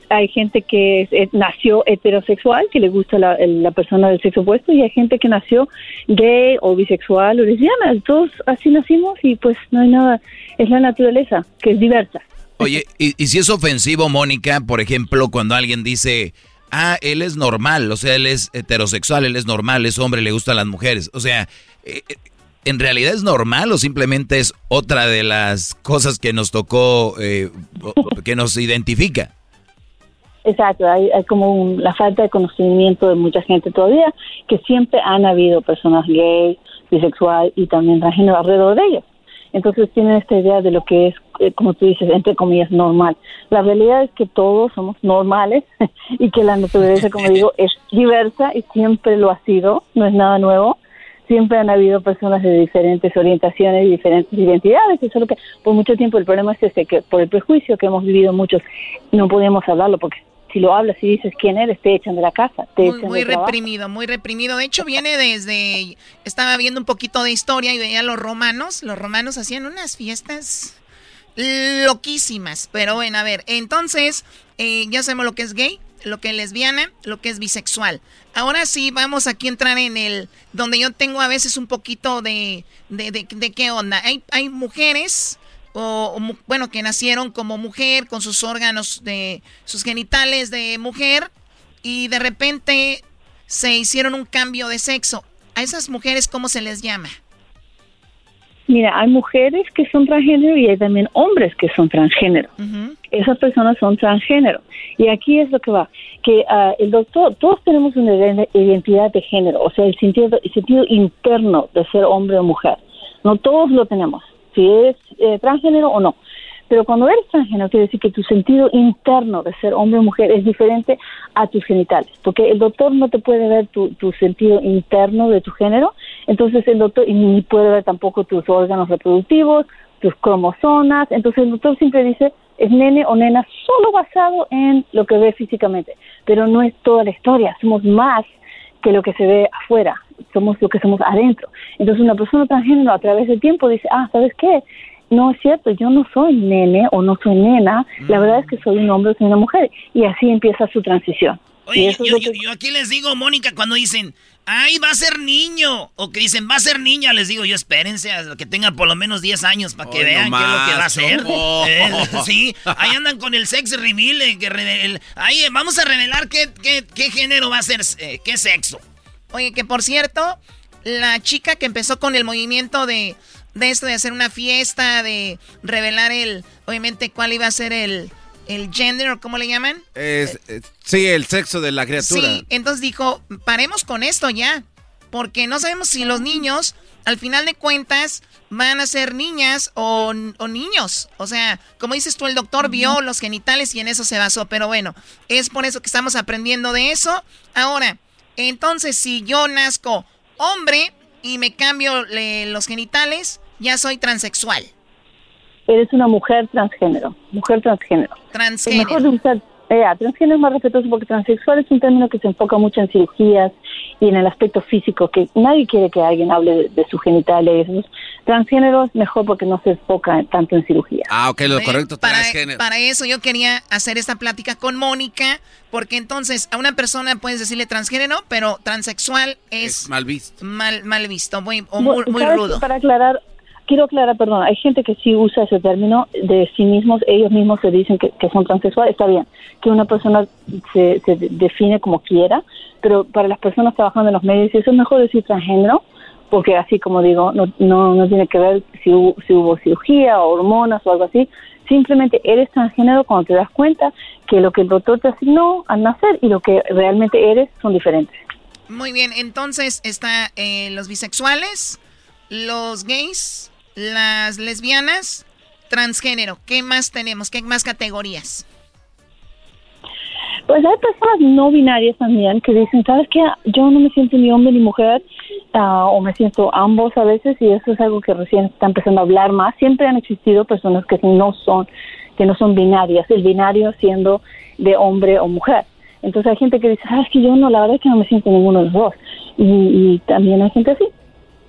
hay gente que nació heterosexual, que le gusta la, persona del sexo opuesto, y hay gente que nació gay o bisexual o lesbiana. Todos así nacimos y pues no hay nada, es la naturaleza, que es diversa. Oye, y, si es ofensivo, Mónica, por ejemplo, cuando alguien dice, ah, él es normal, o sea, él es heterosexual, él es normal, es hombre, le gustan las mujeres, o sea... Eh, eh, ¿En realidad es normal o simplemente es otra de las cosas que nos tocó, eh, que nos identifica? Exacto, hay, como la falta de conocimiento de mucha gente todavía, que siempre han habido personas gay, bisexual y también transgénero alrededor de ellos. Entonces tienen esta idea de lo que es, eh, como tú dices, entre comillas, normal. La realidad es que todos somos normales <laughs> y que la naturaleza, como digo, es diversa y siempre lo ha sido, no es nada nuevo. Siempre han habido personas de diferentes orientaciones y diferentes identidades. Eso es que por mucho tiempo el problema es ese, que por el prejuicio que hemos vivido muchos no podíamos hablarlo porque si lo hablas y dices quién eres, te echan de la casa. Te muy, muy reprimido, muy reprimido. De hecho, viene desde. Estaba viendo un poquito de historia y veía a los romanos. Los romanos hacían unas fiestas loquísimas. Pero bueno, a ver, entonces, eh, ya sabemos lo que es gay, lo que es lesbiana, lo que es bisexual. Ahora sí, vamos aquí a entrar en el, donde yo tengo a veces un poquito de, de, de, qué onda. Hay, hay mujeres, o, bueno, que nacieron como mujer, con sus órganos de, sus genitales de mujer, y de repente se hicieron un cambio de sexo. ¿A esas mujeres cómo se les llama? Mira, hay mujeres que son transgénero y hay también hombres que son transgénero. Esas personas son transgénero. Y aquí es lo que va, que uh, el doctor, todos tenemos una identidad de género, o sea, el sentido, el sentido interno de ser hombre o mujer. No todos lo tenemos, si eres eh, transgénero o no. Pero cuando eres transgénero, quiere decir que tu sentido interno de ser hombre o mujer es diferente a tus genitales, porque el doctor no te puede ver tu, tu sentido interno de tu género, entonces el doctor ni puede ver tampoco tus órganos reproductivos, tus cromosomas, entonces el doctor siempre dice es nene o nena solo basado en lo que ve físicamente, pero no es toda la historia, somos más que lo que se ve afuera, somos lo que somos adentro. Entonces una persona transgénero a través del tiempo dice, ah, ¿sabes qué? no es cierto, yo no soy nene o no soy nena, la verdad es que soy un hombre o soy una mujer. Y así empieza su transición. Oye, yo, aquí les digo, Mónica, cuando dicen, ay, va a ser niño, o que dicen, va a ser niña, les digo yo, espérense a que tengan por lo menos 10 años para que vean qué es lo que va a ser. <laughs> Eh, sí, ahí andan con el sex reveal, eh, que ahí eh, vamos a revelar qué, qué, género va a ser, qué sexo. Oye, que por cierto, la chica que empezó con el movimiento de de esto de hacer una fiesta, de revelar el, obviamente, cuál iba a ser el, el gender o cómo le llaman. Es, sí, el sexo de la criatura. Sí, entonces dijo, paremos con esto ya, porque no sabemos si los niños, al final de cuentas, van a ser niñas o, o niños. O sea, como dices tú, el doctor vio los genitales y en eso se basó, pero bueno, es por eso que estamos aprendiendo de eso. Ahora, entonces, si yo nazco hombre y me cambio los genitales, ya soy transexual. Eres una mujer transgénero, mujer transgénero. Transgénero. mejor de usar, eh, transgénero es más respetuoso porque transexual es un término que se enfoca mucho en cirugías y en el aspecto físico, que nadie quiere que alguien hable de, sus genitales. Transgénero es mejor porque no se enfoca tanto en cirugía. Ah, ok, lo correcto, para, transgénero. Para eso yo quería hacer esta plática con Mónica, porque entonces a una persona puedes decirle transgénero, pero transexual es, mal visto. Mal, mal visto, muy, muy, muy rudo. Para aclarar, quiero aclarar, perdón, hay gente que sí usa ese término de sí mismos, ellos mismos se dicen que, son transexuales, está bien, que una persona se, define como quiera, pero para las personas trabajando en los medios eso es mejor decir transgénero, porque así como digo, no, no, no tiene que ver si hubo, si hubo cirugía o hormonas o algo así, simplemente eres transgénero cuando te das cuenta que lo que el doctor te asignó al nacer y lo que realmente eres son diferentes. Muy bien, entonces está eh, los bisexuales, los gays, las lesbianas, transgénero. ¿Qué más tenemos? ¿Qué más categorías? Pues hay personas no binarias también que dicen, ¿sabes qué? Yo no me siento ni hombre ni mujer, ah, o me siento ambos a veces, y eso es algo que recién está empezando a hablar más. Siempre han existido personas que no son, que no son binarias, el binario siendo de hombre o mujer. Entonces hay gente que dice, ¿sabes que yo no, la verdad es que no me siento ninguno de los dos. y también hay gente así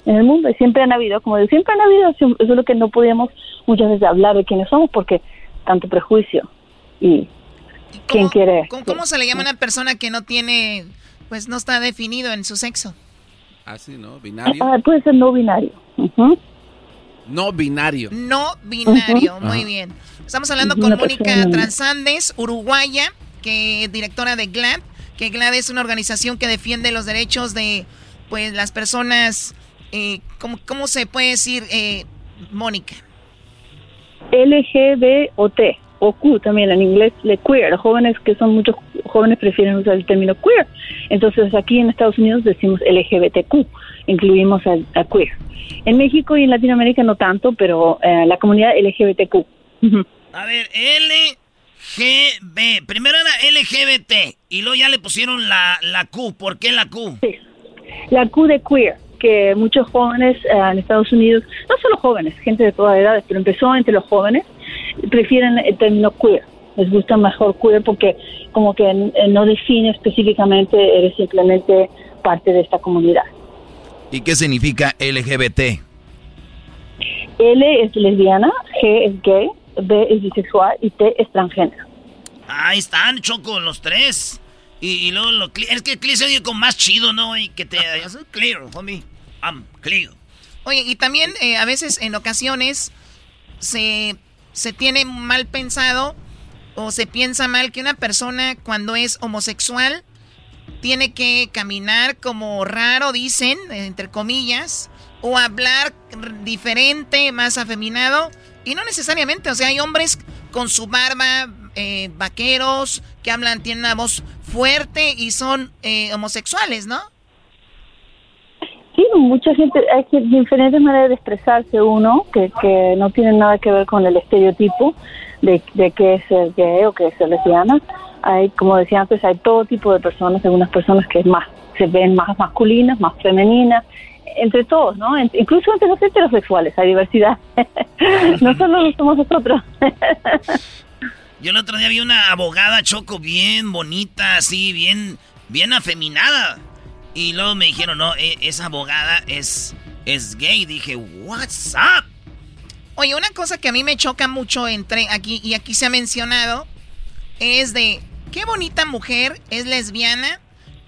en el mundo y siempre han habido, como digo, siempre han habido, eso es lo que no podíamos muchas veces hablar de quiénes somos porque tanto prejuicio y quién quiere. ¿cómo, se le llama a una persona que no tiene, pues no está definido en su sexo? Ah, sí, ¿no? Binario. Ah, puede ser no binario. No binario. No binario, muy bien. Estamos hablando con Mónica Transandes, uruguaya, que es directora de GLAD, que GLAD es una organización que defiende los derechos de pues las personas eh, ¿cómo, se puede decir, eh, Mónica? LGB o T o Q también en inglés le queer. Jóvenes que son muchos jóvenes prefieren usar el término queer. Entonces aquí en Estados Unidos decimos LGBTQ incluimos a, queer. En México y en Latinoamérica no tanto pero eh, la comunidad LGBTQ a ver LGB primero era LGBT y luego ya le pusieron la, la Q. ¿por qué la Q? Sí. la Q de queer que muchos jóvenes eh, en Estados Unidos, no solo jóvenes, gente de todas edades, pero empezó entre los jóvenes, prefieren el término queer. Les gusta mejor queer porque como que eh, no define específicamente, eres simplemente parte de esta comunidad. ¿Y qué significa LGBT? L es lesbiana, G es gay, B es bisexual y T es transgénero. Ahí están, Choco, los tres. Y, luego lo Es que clear se con más chido, ¿no? Y que te... <laughs> clear, homie. I'm clear. Oye, y también eh, a veces en ocasiones se, se tiene mal pensado o se piensa mal que una persona cuando es homosexual tiene que caminar como raro, dicen, entre comillas, o hablar diferente, más afeminado. Y no necesariamente, o sea, hay hombres con su barba, eh, vaqueros, que hablan, tienen una voz fuerte y son eh, homosexuales, ¿no? Sí, mucha gente, hay diferentes maneras de expresarse uno, que, que no tienen nada que ver con el estereotipo de, de qué es gay o qué es ser lesbiana. Hay, como decía antes, hay todo tipo de personas, algunas personas que más se ven más masculinas, más femeninas, entre todos, ¿no? incluso entre los heterosexuales hay diversidad. <laughs> no solo somos nosotros. <laughs> Yo el otro día vi una abogada choco bien bonita, así, bien, bien afeminada. Y luego me dijeron, no, e, esa abogada es, es gay. Dije, what's up? Oye, una cosa que a mí me choca mucho entre aquí y aquí se ha mencionado es de qué bonita mujer es lesbiana.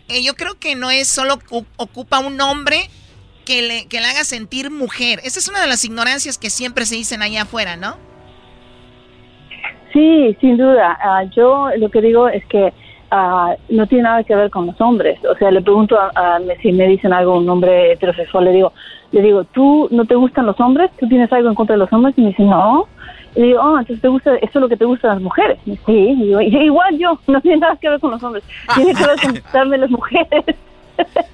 Eh, yo creo que no es solo ocupa un hombre que le, que le haga sentir mujer. Esa es una de las ignorancias que siempre se dicen allá afuera, ¿no? Sí, sin duda. Ah, yo lo que digo es que uh, no tiene nada que ver con los hombres. O sea, le pregunto a, si me dicen algo un hombre heterosexual, le digo, le digo, ¿tú no te gustan los hombres? ¿Tú tienes algo en contra de los hombres? Y me dice, no. Y digo, oh, entonces te gusta, eso es lo que te gusta de las mujeres. sí, digo, igual yo, <laughs> no tiene nada que ver con los hombres, tiene que <laughs> ver con gustarme las mujeres.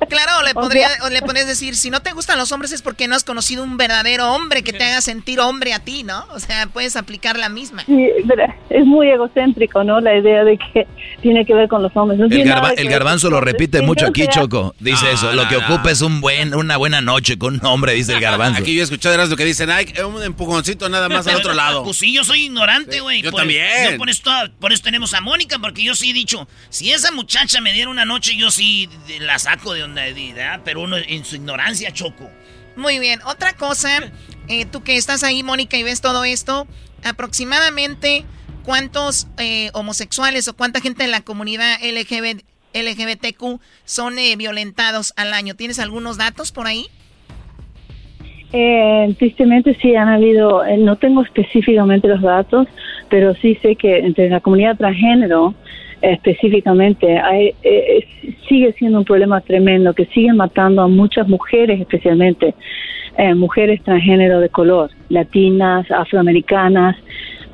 Claro, le, podría, o le podrías decir, si no te gustan los hombres es porque no has conocido un verdadero hombre que te haga sentir hombre a ti, ¿no? O sea, puedes aplicar la misma. Sí, es muy egocéntrico, ¿no? La idea de que tiene que ver con los hombres. el, garbanzo lo repite mucho aquí, Choco. Dice eso, lo que ocupa es un buen, una buena noche con un hombre, dice el garbanzo. Aquí yo he escuchado lo que dicen, ay, un empujoncito nada más al otro lado. Pues sí, yo soy ignorante, güey. yo también. Yo por, esto, por eso tenemos a Mónica, porque yo sí he dicho, si esa muchacha me diera una noche, yo sí la saco de donde, pero uno en su ignorancia, Choco. Muy bien, otra cosa, eh, tú que estás ahí, Mónica, y ves todo esto, aproximadamente cuántos eh, homosexuales o cuánta gente en la comunidad LGBT, LGBTQ son eh, violentados al año. ¿Tienes algunos datos por ahí? tristemente sí han habido, no tengo específicamente los datos, pero sí sé que entre la comunidad transgénero específicamente, hay, eh, sigue siendo un problema tremendo que sigue matando a muchas mujeres, especialmente eh, mujeres transgénero de color, latinas, afroamericanas,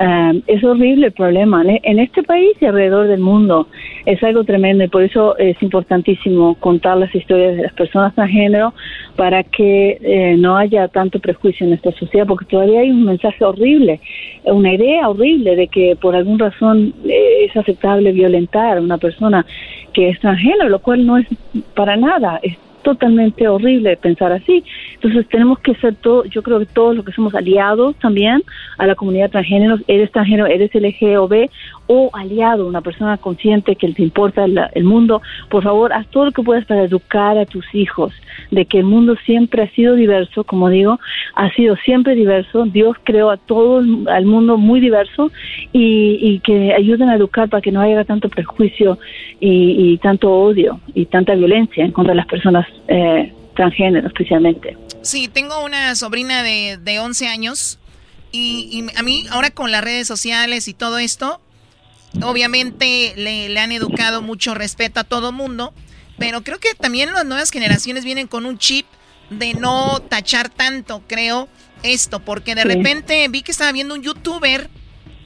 Um, es horrible el problema. En este país y alrededor del mundo es algo tremendo y por eso es importantísimo contar las historias de las personas transgénero para que eh, no haya tanto prejuicio en nuestra sociedad, porque todavía hay un mensaje horrible, una idea horrible de que por alguna razón eh, es aceptable violentar a una persona que es transgénero, lo cual no es para nada. Es totalmente horrible pensar así. Entonces tenemos que ser todo, yo creo que todos los que somos aliados también a la comunidad transgénero, eres transgénero, eres LGOB o aliado, una persona consciente que te importa el, mundo, por favor, haz todo lo que puedas para educar a tus hijos de que el mundo siempre ha sido diverso, como digo, ha sido siempre diverso. Dios creó a todo el mundo muy diverso y, que ayuden a educar para que no haya tanto prejuicio y, tanto odio y tanta violencia en contra de las personas eh, transgénero especialmente. Sí, tengo una sobrina de, de 11 años y, y, a mí ahora con las redes sociales y todo esto, obviamente le, le han educado mucho respeto a todo mundo, pero creo que también las nuevas generaciones vienen con un chip de no tachar tanto, creo, esto, porque de repente vi que estaba viendo un youtuber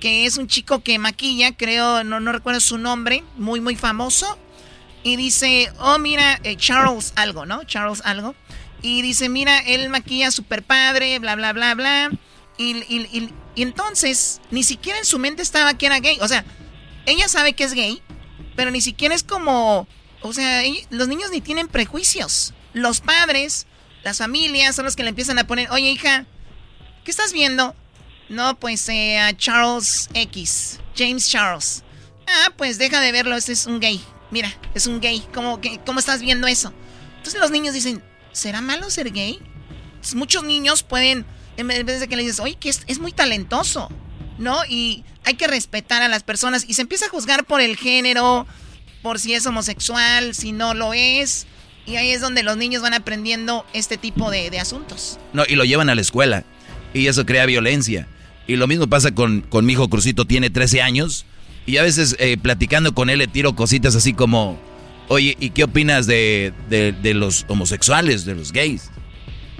que es un chico que maquilla, creo, no, no recuerdo su nombre, muy, muy famoso, y dice, oh, mira, eh, Charles algo, ¿no? Charles algo. Y dice, mira, él maquilla super padre, bla, bla, bla, bla. Y, y, y, entonces, ni siquiera en su mente estaba que era gay. O sea, ella sabe que es gay, pero ni siquiera es como... O sea, los niños ni tienen prejuicios. Los padres, las familias son los que le empiezan a poner, oye hija, ¿qué estás viendo? No, pues eh, a Charles X, James Charles. Ah, pues deja de verlo, ese es un gay. Mira, es un gay. ¿Cómo, ¿Cómo estás viendo eso? Entonces los niños dicen, ¿será malo ser gay? muchos niños pueden, en vez de que le dices, oye, que es, muy talentoso. ¿No? Y hay que respetar a las personas y se empieza a juzgar por el género, por si es homosexual, si no lo es. Y ahí es donde los niños van aprendiendo este tipo de, asuntos. No, y lo llevan a la escuela. Y eso crea violencia. Y lo mismo pasa con, con mi hijo Crucito, tiene 13 años. Y a veces eh, platicando con él le tiro cositas así como, oye, ¿y qué opinas de, de los homosexuales, de los gays?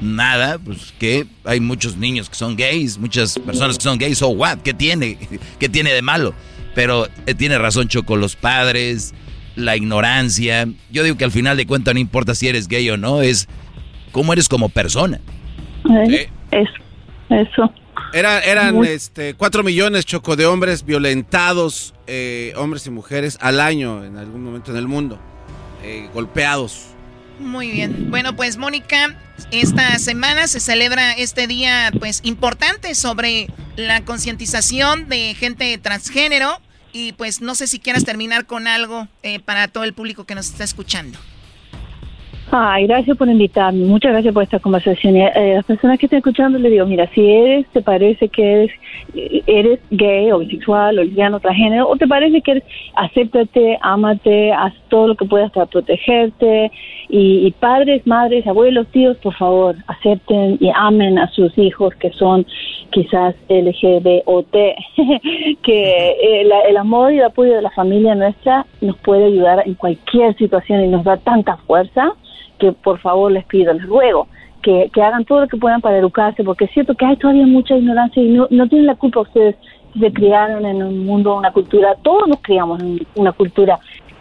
Nada, pues que hay muchos niños que son gays, muchas personas que son gays, o what, ¿qué tiene? <laughs> ¿Qué tiene de malo? Pero eh, tiene razón Choco, los padres, la ignorancia. Yo digo que al final de cuentas no importa si eres gay o no, es cómo eres como persona. Eso, eso. Era, eran este, cuatro millones, Choco, de hombres violentados, eh, hombres y mujeres, al año en algún momento en el mundo, eh, golpeados. Muy bien. Bueno, pues Mónica, esta semana se celebra este día pues importante sobre la concientización de gente transgénero y pues no sé si quieras terminar con algo eh, para todo el público que nos está escuchando. Ay, gracias por invitarme. Muchas gracias por esta conversación. Eh, eh, las personas que están escuchando le digo, mira, si eres, te parece que eres, eres gay o bisexual o lesbiano, transgénero, o te parece que eres, acéptate, ámate, haz todo lo que puedas para protegerte. Y, padres, madres, abuelos, tíos, por favor, acepten y amen a sus hijos que son quizás LGBT <laughs> que el, el amor y el apoyo de la familia nuestra nos puede ayudar en cualquier situación y nos da tanta fuerza que por favor les pido, les ruego que, que, hagan todo lo que puedan para educarse, porque es cierto que hay todavía mucha ignorancia y no, no tienen la culpa ustedes si se criaron en un mundo, una cultura, todos nos criamos en una cultura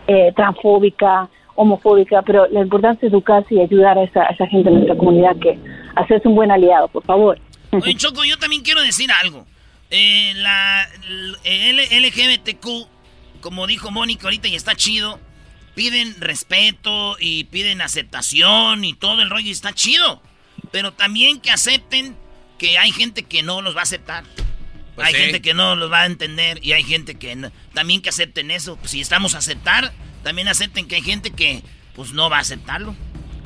eh, transfóbica, homofóbica, pero la importancia es educarse y ayudar a esa, esa gente en nuestra comunidad que hacerse un buen aliado, por favor. Oye, Choco, yo también quiero decir algo. Eh, la, LGBTQ, como dijo Mónica ahorita, y está chido, piden respeto y piden aceptación y todo el rollo y está chido. Pero también que acepten que hay gente que no los va a aceptar. Pues hay gente que no los va a entender y hay gente que también que acepten eso. Pues si estamos a aceptar, también acepten que hay gente que pues no va a aceptarlo.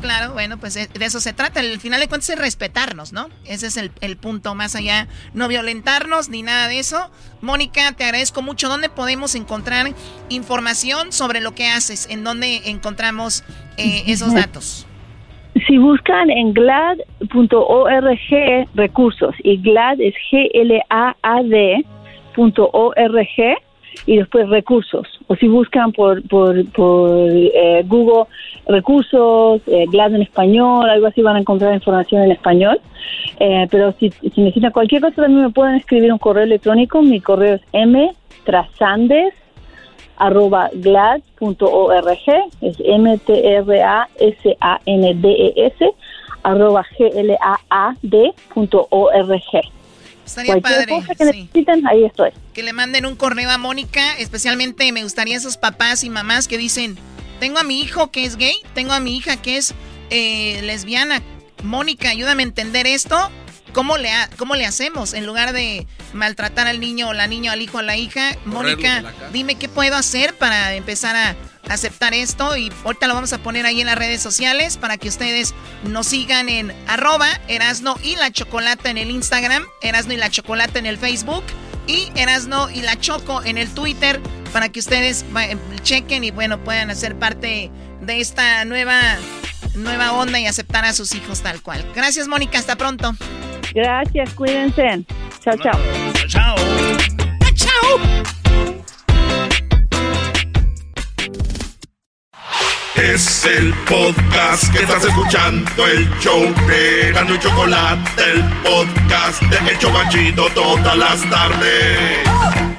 Claro, bueno, pues eh, de eso se trata. Al final de cuentas es respetarnos, ¿no? Ese es el, punto más allá. No violentarnos ni nada de eso. Mónica, te agradezco mucho. ¿Dónde podemos encontrar información sobre lo que haces? ¿En dónde encontramos eh, esos datos? Si buscan en glad.org recursos, y glad es G-L-A-A-D.org, y después recursos. O si buscan por, por, por eh, Google recursos, eh, GLAD en español, algo así van a encontrar información en español. Eh, pero si, si, necesitan cualquier cosa también me pueden escribir un correo electrónico. Mi correo es mtrasandes arroba glad.org, es M-T-R-A-S-A-N-D-E-S, arroba G-L-A-A-D.org. Estaría padre. que necesiten, ahí estoy. Que le manden un correo a Mónica, especialmente me gustaría esos papás y mamás que dicen, tengo a mi hijo que es gay, tengo a mi hija que es eh, lesbiana. Mónica, ayúdame a entender esto. ¿Cómo le, ¿Cómo le hacemos? En lugar de maltratar al niño o la niña, al hijo o la hija, Mónica, dime qué puedo hacer para empezar a aceptar esto y ahorita lo vamos a poner ahí en las redes sociales para que ustedes nos sigan en arroba Erasno y la Chocolata en el Instagram, Erasno y la Chocolata en el Facebook y Erasno y la Choco en el Twitter para que ustedes chequen y bueno puedan hacer parte de esta nueva nueva onda y aceptar a sus hijos tal cual. Gracias Mónica, hasta pronto. Gracias, cuídense. Chao, chao. Chao. Chao. Es el podcast que estás escuchando, el show de Gano y Chocolate, el podcast de Hecho Chocachito todas las tardes.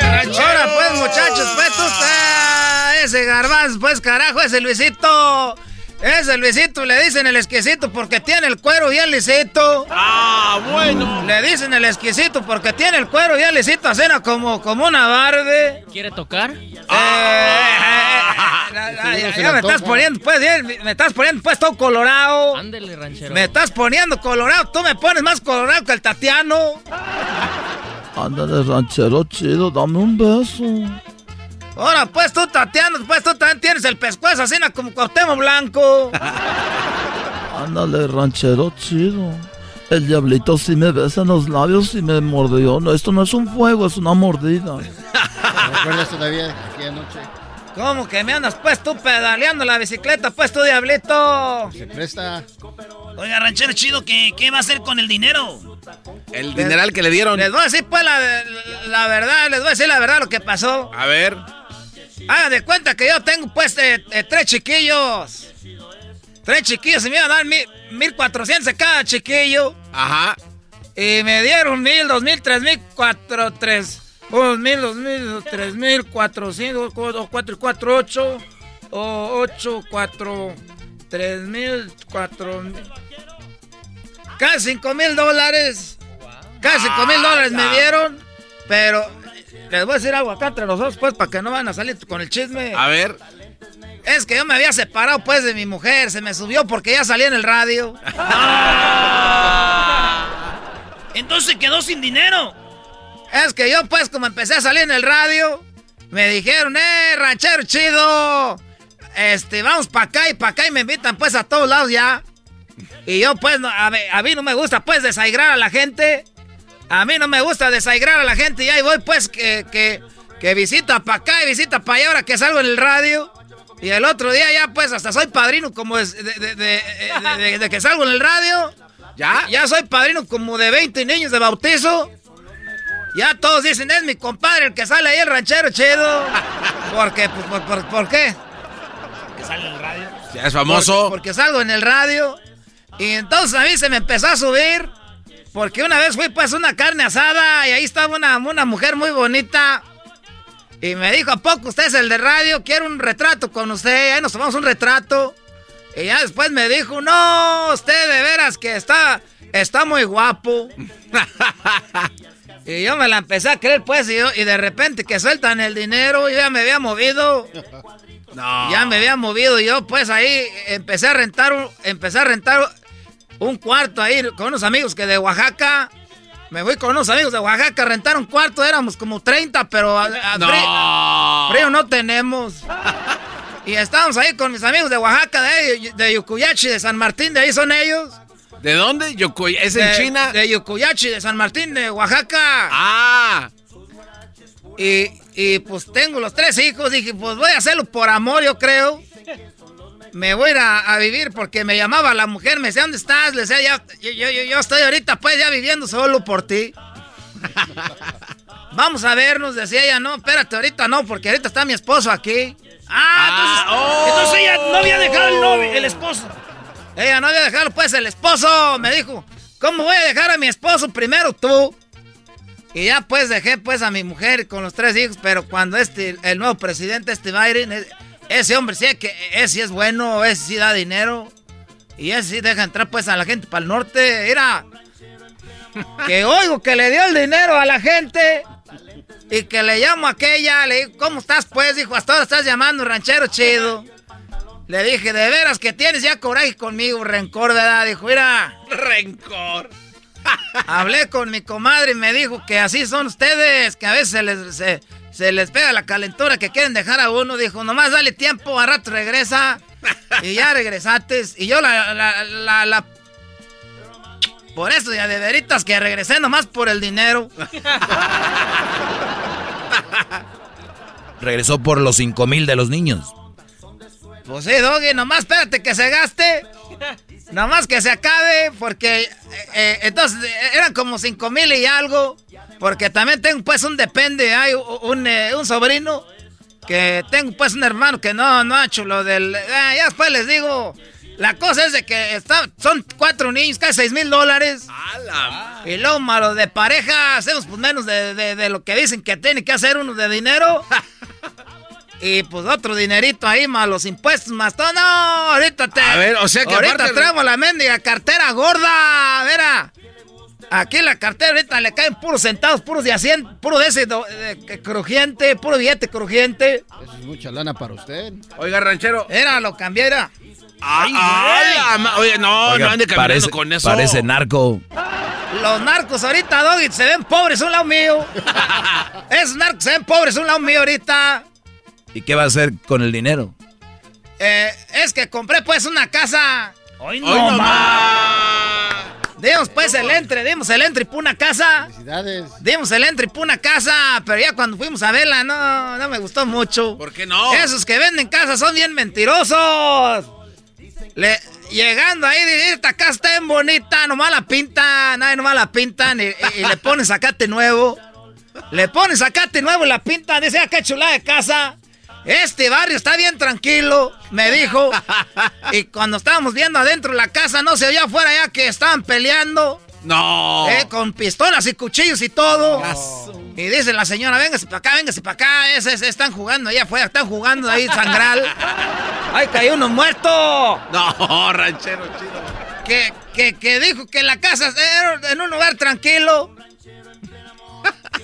ese garbanzo, pues carajo, ese Luisito. el Luisito le dicen el exquisito porque tiene el cuero bien lisito. Ah, bueno. Le dicen el exquisito porque tiene el cuero bien lisito, así como, como una barbe. ¿Quiere tocar? ya, me estás poniendo, pues, me estás poniendo, pues, todo colorado. Ándele, ranchero. Me estás poniendo colorado. Tú me pones más colorado que el Tatiano. Ándale, ranchero chido, dame un beso. Ahora, pues tú, Tatiano, pues tú también tienes el pescuezo así como Cuauhtémoc Blanco. <laughs> Ándale, ranchero chido. El diablito sí me besa en los labios y me mordió. No, esto no es un fuego, es una mordida. <laughs> ¿Recuerdas todavía aquella anoche? ¿Cómo que me andas pues tú pedaleando la bicicleta, pues tú, diablito? Se presta. Oiga, ranchero chido, ¿qué, qué va a hacer con el dinero? El dineral que le dieron. Les voy a decir pues la, la verdad, les voy a decir la verdad lo que pasó. A ver. Haga de cuenta que yo tengo pues eh, eh, tres chiquillos. Tres chiquillos y me iban a dar mil, mil cuatrocientos cada chiquillo. Ajá. Y me dieron mil, dos mil, tres mil, cuatro, tres. Dos mil, dos mil, tres mil, cuatro, cinco, cuatro, cuatro, ocho. O ocho, cuatro, tres mil, cuatro mil. Casi cinco mil dólares. Casi cinco mil dólares me dieron. Pero les voy a decir algo acá entre nosotros, pues, para que no van a salir con el chisme. A ver. Es que yo me había separado, pues, de mi mujer. Se me subió porque ya salía en el radio. <laughs> Entonces quedó sin dinero. Es que yo, pues, como empecé a salir en el radio, me dijeron, eh, ranchero chido. Este, vamos para acá y para acá y me invitan, pues, a todos lados ya. Y yo, pues, a, mí no me gusta, pues, desaigrar a la gente. A mí no me gusta desaigrar a la gente y ahí voy, pues, que, que, que visita para acá y visita para allá ahora que salgo en el radio. Y el otro día ya, pues, hasta soy padrino como de, de, de, que salgo en el radio. ¿Ya? Ya soy padrino como de 20 niños de bautizo. Ya todos dicen, es mi compadre el que sale ahí, el ranchero chido. <laughs> ¿Por qué? Pues, por, por, qué? Porque sale en el radio. Ya es famoso. Porque, porque, salgo en el radio. Y entonces a mí se me empezó a subir. Porque una vez fui pues una carne asada y ahí estaba una, una mujer muy bonita. Y me dijo, ¿a poco usted es el de radio? Quiero un retrato con usted. Ahí nos tomamos un retrato. Y ya después me dijo, no, usted de veras que está, está muy guapo. <laughs> y yo me la empecé a creer, pues, y, yo, y de repente que sueltan el dinero, yo ya me había movido. <laughs> No. Ya me había movido y yo, pues, ahí empecé a rentar, un, empecé a rentar un cuarto ahí con unos amigos que de Oaxaca. Me voy con unos amigos de Oaxaca a rentar un cuarto, éramos como 30, pero a, a no. Frío, frío no tenemos. <laughs> Y estábamos ahí con mis amigos de Oaxaca, de, de Yucuyachi, de San Martín, de ahí son ellos. ¿De dónde? Yucuy ¿Es en China? De Yucuyachi, de San Martín, de Oaxaca. Ah. Y, y pues tengo los tres hijos, dije, pues voy a hacerlo por amor, yo creo. Me voy a ir a, vivir porque me llamaba la mujer, me decía, ¿dónde estás? Le decía, ya, yo, yo, yo estoy ahorita pues ya viviendo solo por ti. <laughs> Vamos a vernos, decía ella, no, espérate, ahorita no, porque ahorita está mi esposo aquí. Ah, entonces, oh. entonces ella no había dejado el novio, el esposo. Ella no había dejado pues el esposo, me dijo, ¿cómo voy a dejar a mi esposo primero tú? Y ya pues dejé pues a mi mujer con los tres hijos, pero cuando este, el nuevo presidente, este Biden, ese hombre sí que ese sí es bueno, ese sí da dinero. Y ese sí deja entrar pues a la gente para el norte. Mira, <laughs> que oigo que le dio el dinero a la gente. Y que le llamo a aquella, le digo, ¿cómo estás pues? Dijo, hasta ahora estás llamando ranchero chido. Le dije, de veras que tienes ya coraje conmigo, rencor, ¿verdad? Dijo, mira. Rencor. Hablé con mi comadre y me dijo que así son ustedes, que a veces se les, se, se les pega la calentura que quieren dejar a uno. Dijo, nomás dale tiempo, a rato regresa. <laughs> y ya regresaste. Y yo la, la, la, la por eso, ya de veritas que regresé nomás por el dinero. <laughs> Regresó por los 5 mil de los niños. Pues sí, Doggy, nomás espérate que se gaste. <laughs> Nomás que se acabe, porque eh, entonces eran como 5 mil y algo. Porque también tengo pues un depende, hay un, eh, un, sobrino. Que tengo pues un hermano que no, no ha hecho lo del... Eh, ya después les digo... La cosa es de que está, son cuatro niños, casi seis mil dólares. Y luego malo de pareja, hacemos pues menos de, de, de, lo que dicen que tiene que hacer uno de dinero. <laughs> Y pues otro dinerito ahí, más los impuestos, más todo. No, ahorita te. A ver, o sea que Ahorita aparte- traemos la mendiga cartera gorda. Verá. Aquí la cartera ahorita le caen puros centavos, puros de asiento, puro de ese do- de- que crujiente, puro billete crujiente. Eso es mucha lana para usted. Oiga, ranchero. Era, lo cambié, era. Ay, güey. la ma- Oye, no, Oiga, no ande caminando parece, con eso. Parece narco. Los narcos ahorita, Doggy, se ven pobres a un lado mío. <laughs> Esos narcos se ven pobres un lado mío ahorita. ¿Y qué va a hacer con el dinero? Eh, es que compré pues una casa. Hoy no Dimos pues el entre, dimos el entre por una casa. Felicidades. Dimos el entre por una casa, pero ya cuando fuimos a verla no, no me gustó mucho. ¿Por qué no? Esos que venden casas son bien mentirosos. Le- llegando ahí, esta casa está bien bonita, nomás la pintan, nadie nomás la pintan y, y- y le ponen sacate nuevo. Le ponen sacate nuevo y la pintan, dice, ah, qué chulada de casa. Este barrio está bien tranquilo, me dijo. <laughs> Y cuando estábamos viendo adentro de la casa, no se oía afuera ya que estaban peleando. No. Eh, con pistolas y cuchillos y todo. Y dice la señora, véngase para acá, véngase para acá. Están jugando allá afuera, están jugando ahí sangral. <laughs> ¡Ay, cayó uno muerto! No, ranchero chido. Que, que, que dijo que la casa era en un lugar tranquilo. <laughs>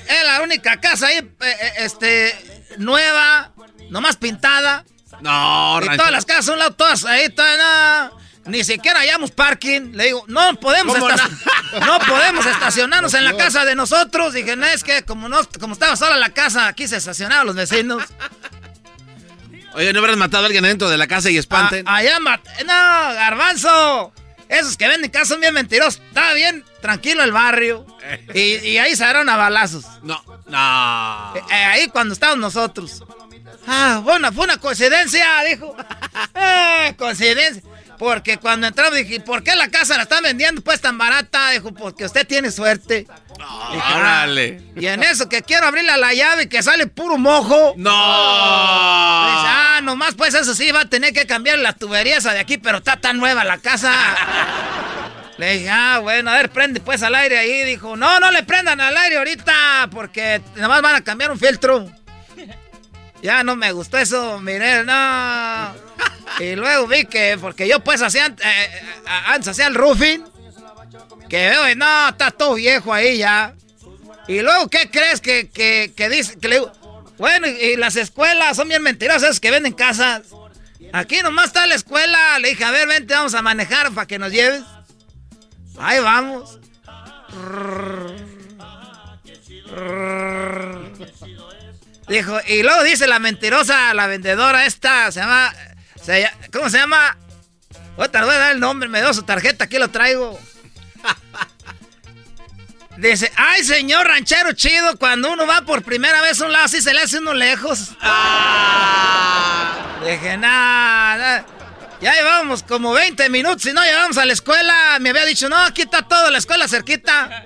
Es la única casa ahí, eh, eh, este, nueva, nomás pintada. No, Y todas las casas son lado, todas ahí están. ah, ni siquiera hallamos parking. Le digo, no podemos, ¿Cómo esta- <laughs> no podemos estacionarnos en la casa de nosotros. Dije, no, es que como, no, como estaba sola la casa, aquí se estacionaban los vecinos. Oye, ¿no habrás matado a alguien dentro de la casa y espanten? A- allá, mat- no, garbanzo. Esos que venden casas son bien mentirosos. Estaba bien tranquilo el barrio. Y, y ahí se a balazos. No, no. Eh, eh, ahí cuando estábamos nosotros. Ah, bueno, fue una coincidencia, dijo. <laughs> Eh, coincidencia. Porque cuando entramos dije, ¿por qué la casa la están vendiendo pues tan barata? Dijo, porque usted tiene suerte. Dije, ah, Órale. y en eso que quiero abrirle a la llave y que sale puro mojo. No. Dice, ah, nomás pues eso sí, va a tener que cambiar la tubería esa de aquí, pero está tan nueva la casa. <laughs> Le dije, ah, bueno, a ver, prende pues al aire ahí. Dijo, no, no le prendan al aire ahorita, porque nomás van a cambiar un filtro. Ya no me gustó eso, miré, no. <laughs> Y luego vi que, porque yo pues hacía, eh, eh, antes hacía el roofing, que veo, y no, está todo viejo ahí ya. Y luego, ¿qué crees que, que, que dice? Que le bueno, y, y las escuelas son bien mentirosas esas que venden casas. Aquí nomás está la escuela. Le dije, a ver, vente, vamos a manejar para que nos lleves. Ahí vamos. Dijo, y luego dice la mentirosa, la vendedora esta, se llama, se ¿cómo se llama? Voy a dar el nombre, me dio su tarjeta, aquí lo traigo. <laughs> Dice, ay señor ranchero chido, cuando uno va por primera vez a un lado así se le hace uno lejos. Dije, nada. Ya llevamos como 20 minutos y no llevamos a la escuela. Me había dicho, no, aquí está todo, la escuela cerquita.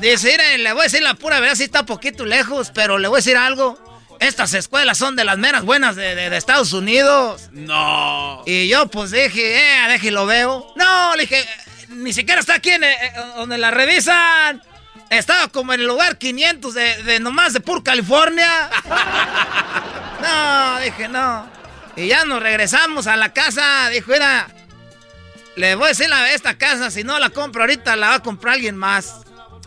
Dice, mire, le voy a decir la pura verdad, sí está poquito lejos, pero le voy a decir algo. Estas escuelas son de las meras buenas de, de- de Estados Unidos. No. Y yo pues dije, eh, deje y lo veo. No, le dije, ni siquiera está aquí en, eh, eh, donde la revisan. Estaba como en el lugar 500 de, de nomás de Pur, California. <laughs> No, dije, no. Y ya nos regresamos a la casa. Dijo, mira, le voy a decir a esta casa, si no la compro ahorita, la va a comprar alguien más.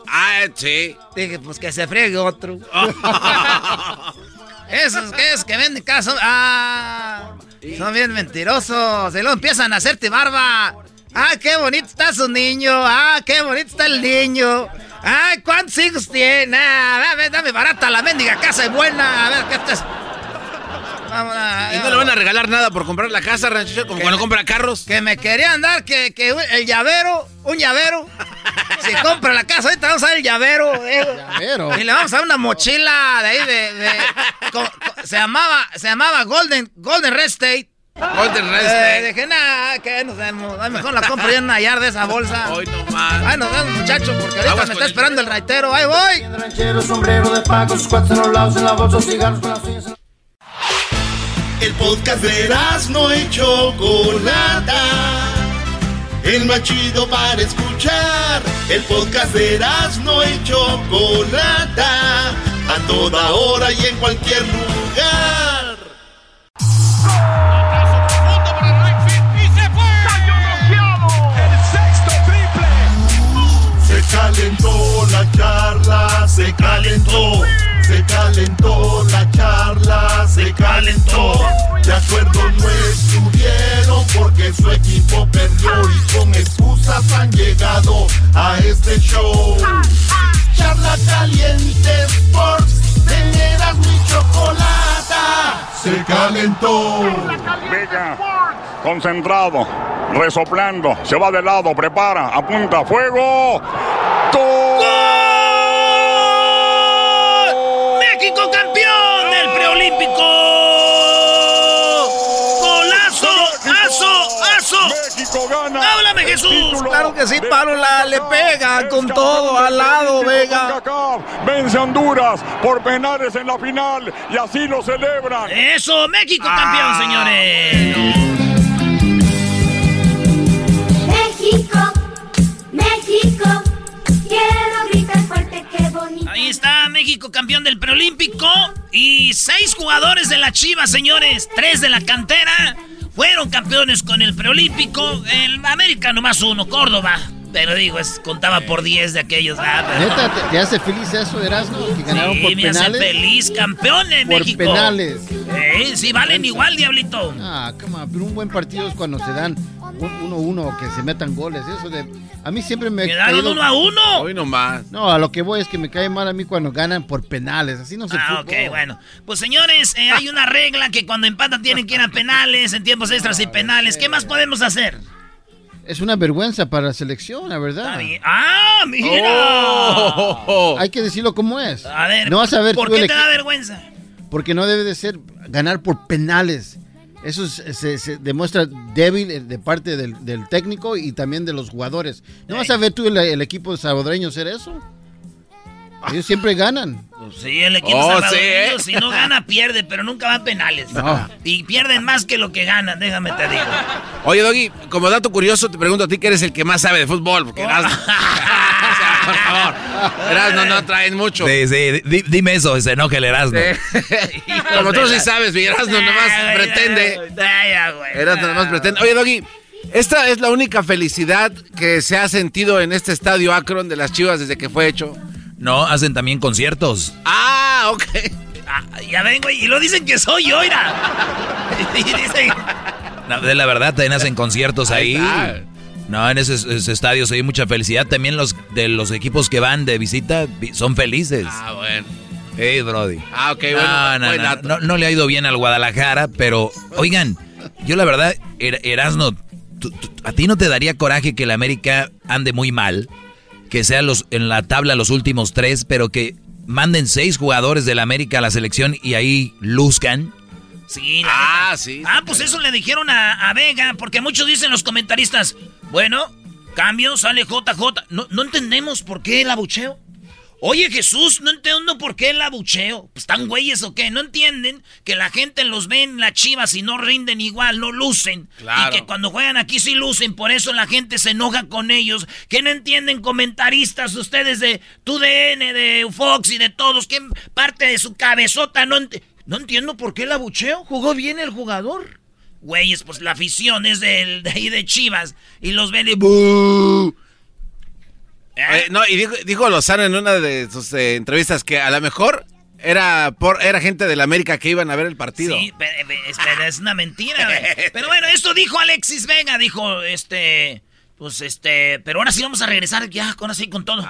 Ah, sí. Dije, pues que se friegue otro. <laughs> Esos que es que venden casas son, ah, son bien mentirosos. Y luego empiezan a hacerte barba. Ah, qué bonito está su niño. Ah, qué bonito está el niño. Ay, ¿cuántos hijos tiene? Ah, dame, dame barata la mendiga casa es buena. A ver, ¿qué estás? ¿Y no le van a regalar nada por comprar la casa, ranchero? Como cuando compra carros. Que me querían dar que, que el llavero, un llavero. Si compra la casa, ahorita vamos a dar el llavero. eh. Llavero. Y le vamos a dar una mochila de ahí de. de- co- co- se llamaba, se llamaba Golden, Golden Red State. Golden Red Eh, State. dije, nada, que nos vemos. Ay, mejor la compro ya en una yard de esa bolsa. Hoy nomás. Ay, nos vemos, muchachos, porque ahorita Aguas me está el esperando el raitero. Ahí voy. Ranchero, sombrero de paco, sus cuates en los lados, en la bolsa, cigarros con las uñas. El podcast de no y Chocolata. El más chido para escuchar. El podcast de no y Chocolata. A toda hora y en cualquier lugar. Se calentó la charla, se calentó. De acuerdo no estuvieron porque su equipo perdió y con excusas han llegado a este show. Charla caliente Sports, teneras mi chocolata. Se calentó. Vega, concentrado, resoplando, se va de lado, prepara, apunta, fuego. ¡México campeón del preolímpico! ¡Golazo! ¡Aso! ¡Aso! ¡México gana! ¡Háblame, Jesús! Claro que sí, Parola le pega con todo al lado, Vega. Vence a Honduras por penales en la final y así lo celebran. ¡Eso! ¡México Ah. campeón, señores! México, México, Ahí está México campeón del preolímpico y seis jugadores de la Chivas, señores. Tres de la cantera fueron campeones con el preolímpico. El América nomás uno, Córdoba. Pero digo, es, contaba por 10 de aquellos. ah, pero- Neta, ¿te, te hace feliz eso, Erasmo? Que ganaron Sí, por me hace penales. feliz, campeón de Por México. penales. Eh, sí, valen igual, diablito. Ah, come on, pero un buen partido es cuando se dan un- uno a uno, que se metan goles. Eso de, a mí siempre me. ¿Quedaron caído- uno a uno? Hoy nomás. No, a lo que voy es que me cae mal a mí cuando ganan por penales. Así no se Ah, ok, bueno. Pues señores, eh, hay una regla que cuando empatan tienen que ir a penales, en tiempos extras y penales. ¿Qué más podemos hacer? Es una vergüenza para la selección, la verdad. ¡Ah, mira! Oh. Hay que decirlo como es. A ver, no vas a ver ¿por qué te da vergüenza? Porque no debe de ser ganar por penales. Eso es- se, se demuestra débil eh, de parte del, del técnico y también de los jugadores. ¿No vas a ver tú el, el equipo salvadoreño hacer eso? Ellos siempre ganan. Sí, el equipo Oh, salvadoreño, sí, ¿eh? si no gana, pierde, pero nunca va a penales. No. Y pierden más que lo que ganan, déjame te digo. Oye, Doggy, como dato curioso, te pregunto a ti que eres el que más sabe de fútbol. Porque Erasmo. O sea, por favor. Erasmo no traen mucho. Sí, sí, di- dime eso, se enoja el Erasmo. <laughs> Como tú sí sabes, mi Erasmo nomás pretende. Erasmo nomás pretende. Oye, Doggy, esta es la única felicidad que se ha sentido en este estadio Akron de las Chivas desde que fue hecho. No, hacen también conciertos. Ah, ok. Ah, ya ven, güey, y lo dicen que soy yo, mira. <laughs> Y dicen, No, de la verdad, también hacen conciertos Ahí. No, en ese, ese estadio se hay mucha felicidad. También los de los equipos que van de visita vi- son felices. Ah, bueno. Hey, Brody. Ah, ok, bueno. No, le ha ido bien al Guadalajara, pero oigan, yo la verdad, Er- Erasno, a ti no te daría coraje que el América ande muy mal, que sean los en la tabla los últimos tres, pero que manden seis jugadores del América a la selección y ahí luzcan. Sí, Ah, neta. sí. Ah, pues eso le dijeron a, a Vega, porque muchos dicen los comentaristas, bueno, cambio, sale JJ. No, no entendemos por qué el abucheo. Oye, Jesús, no entiendo por qué el abucheo. Pues están güeyes o qué. No entienden que la gente los ve en la chivas y no rinden igual, no lucen. Claro. Y que cuando juegan aquí sí lucen. Por eso la gente se enoja con ellos. Que no entienden comentaristas ustedes de TUDN, de Fox y de todos. Que parte de su cabezota no, ent- no entiendo por qué el abucheo. Jugó bien el jugador. Güeyes, pues la afición es del, de ahí de Chivas. Y los ven y... Eh, no, y dijo, dijo Lozano en una de sus eh, entrevistas que a lo mejor era por era gente de la América que iban a ver el partido. Sí, pero, pero es una mentira. <laughs> Pero bueno, esto dijo Alexis Vega, dijo, este, pues este, pero ahora sí vamos a regresar ya, con así con todo.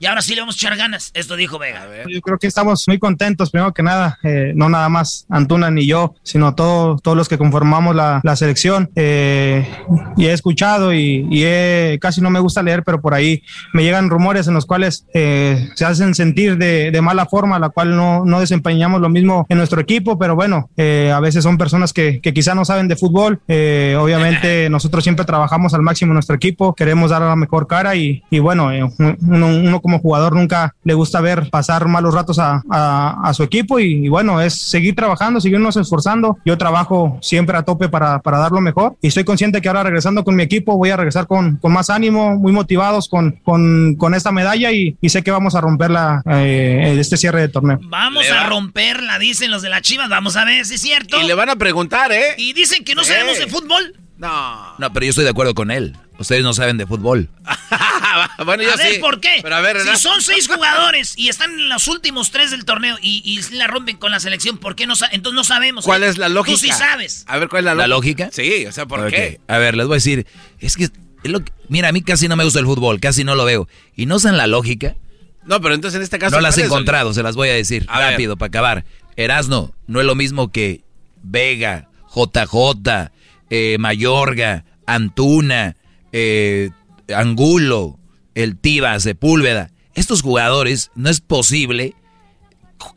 Y ahora sí le vamos a echar ganas. Esto dijo Vega. Yo creo que estamos muy contentos, primero que nada, eh, no nada más Antuna ni yo, sino todo- todos los que conformamos la, la selección. Eh, y he escuchado y, y he- casi no me gusta leer, pero por ahí me llegan rumores en los cuales eh, se hacen sentir de, de mala forma, la cual no, no desempeñamos lo mismo en nuestro equipo, pero bueno, eh, a veces son personas que, que quizá no saben de fútbol. Eh, obviamente <laughs> nosotros siempre trabajamos al máximo en nuestro equipo, queremos dar la mejor cara y, y bueno, eh, uno, uno como jugador nunca le gusta ver pasar malos ratos a, a- a su equipo y, y bueno, es seguir trabajando, seguirnos esforzando. Yo trabajo siempre a tope para, para dar lo mejor y estoy consciente que ahora regresando con mi equipo voy a regresar con, con más ánimo, muy motivados con, con, con esta medalla y, y sé que vamos a romperla eh, este cierre de torneo. Vamos Le a va- romperla, dicen los de las Chivas. Vamos a ver si es cierto. Y le van a preguntar, ¿eh? Y dicen que no sabemos de fútbol. No. No, pero yo estoy de acuerdo con él. Ustedes no saben de fútbol. <laughs> Bueno, yo a ver, sí. ¿por qué? Pero a ver, si son seis jugadores y están en los últimos tres del torneo y, y la rompen con la selección, ¿por qué no sa- Entonces no sabemos. ¿Cuál ¿eh? es la lógica? Tú sí sabes. A ver, ¿cuál es la ¿La lógica? Sí, o sea, ¿por qué? A ver, les voy a decir, es que, es lo que- mira, a mí casi no me gusta el fútbol, casi no lo veo. Y no usan la lógica. No, pero entonces en este caso... No las he encontrado, se las voy a decir A ver. rápido para acabar. Erasno, no es lo mismo que Vega, JJ, eh, Mayorga, Antuna, eh, Angulo, el Tiva, Sepúlveda. Estos jugadores no es posible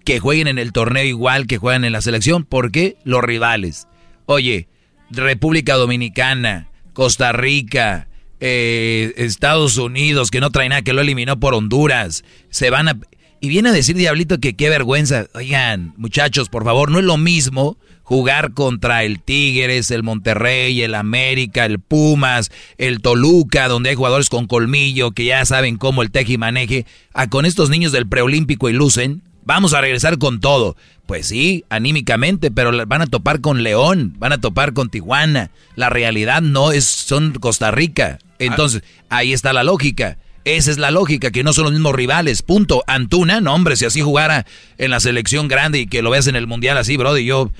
que jueguen en el torneo igual que juegan en la selección. ¿Por qué? Los rivales. Oye, República Dominicana, Costa Rica, eh, Estados Unidos, que no trae nada, que lo eliminó por Honduras. Se van a... Y viene a decir Diablito que qué vergüenza. Oigan, muchachos, por favor, no es lo mismo jugar contra el Tigres, el Monterrey, el América, el Pumas, el Toluca, donde hay jugadores con colmillo que ya saben cómo el teje y maneje, a con estos niños del preolímpico y lucen. Vamos a regresar con todo. Pues sí, anímicamente, pero van a topar con León, van a topar con Tijuana. La realidad no es, son Costa Rica. Entonces, ahí está la lógica. Esa es la lógica, que no son los mismos rivales. Punto. Antuna, no, hombre, si así jugara en la selección grande y que lo veas en el mundial así, bro, y yo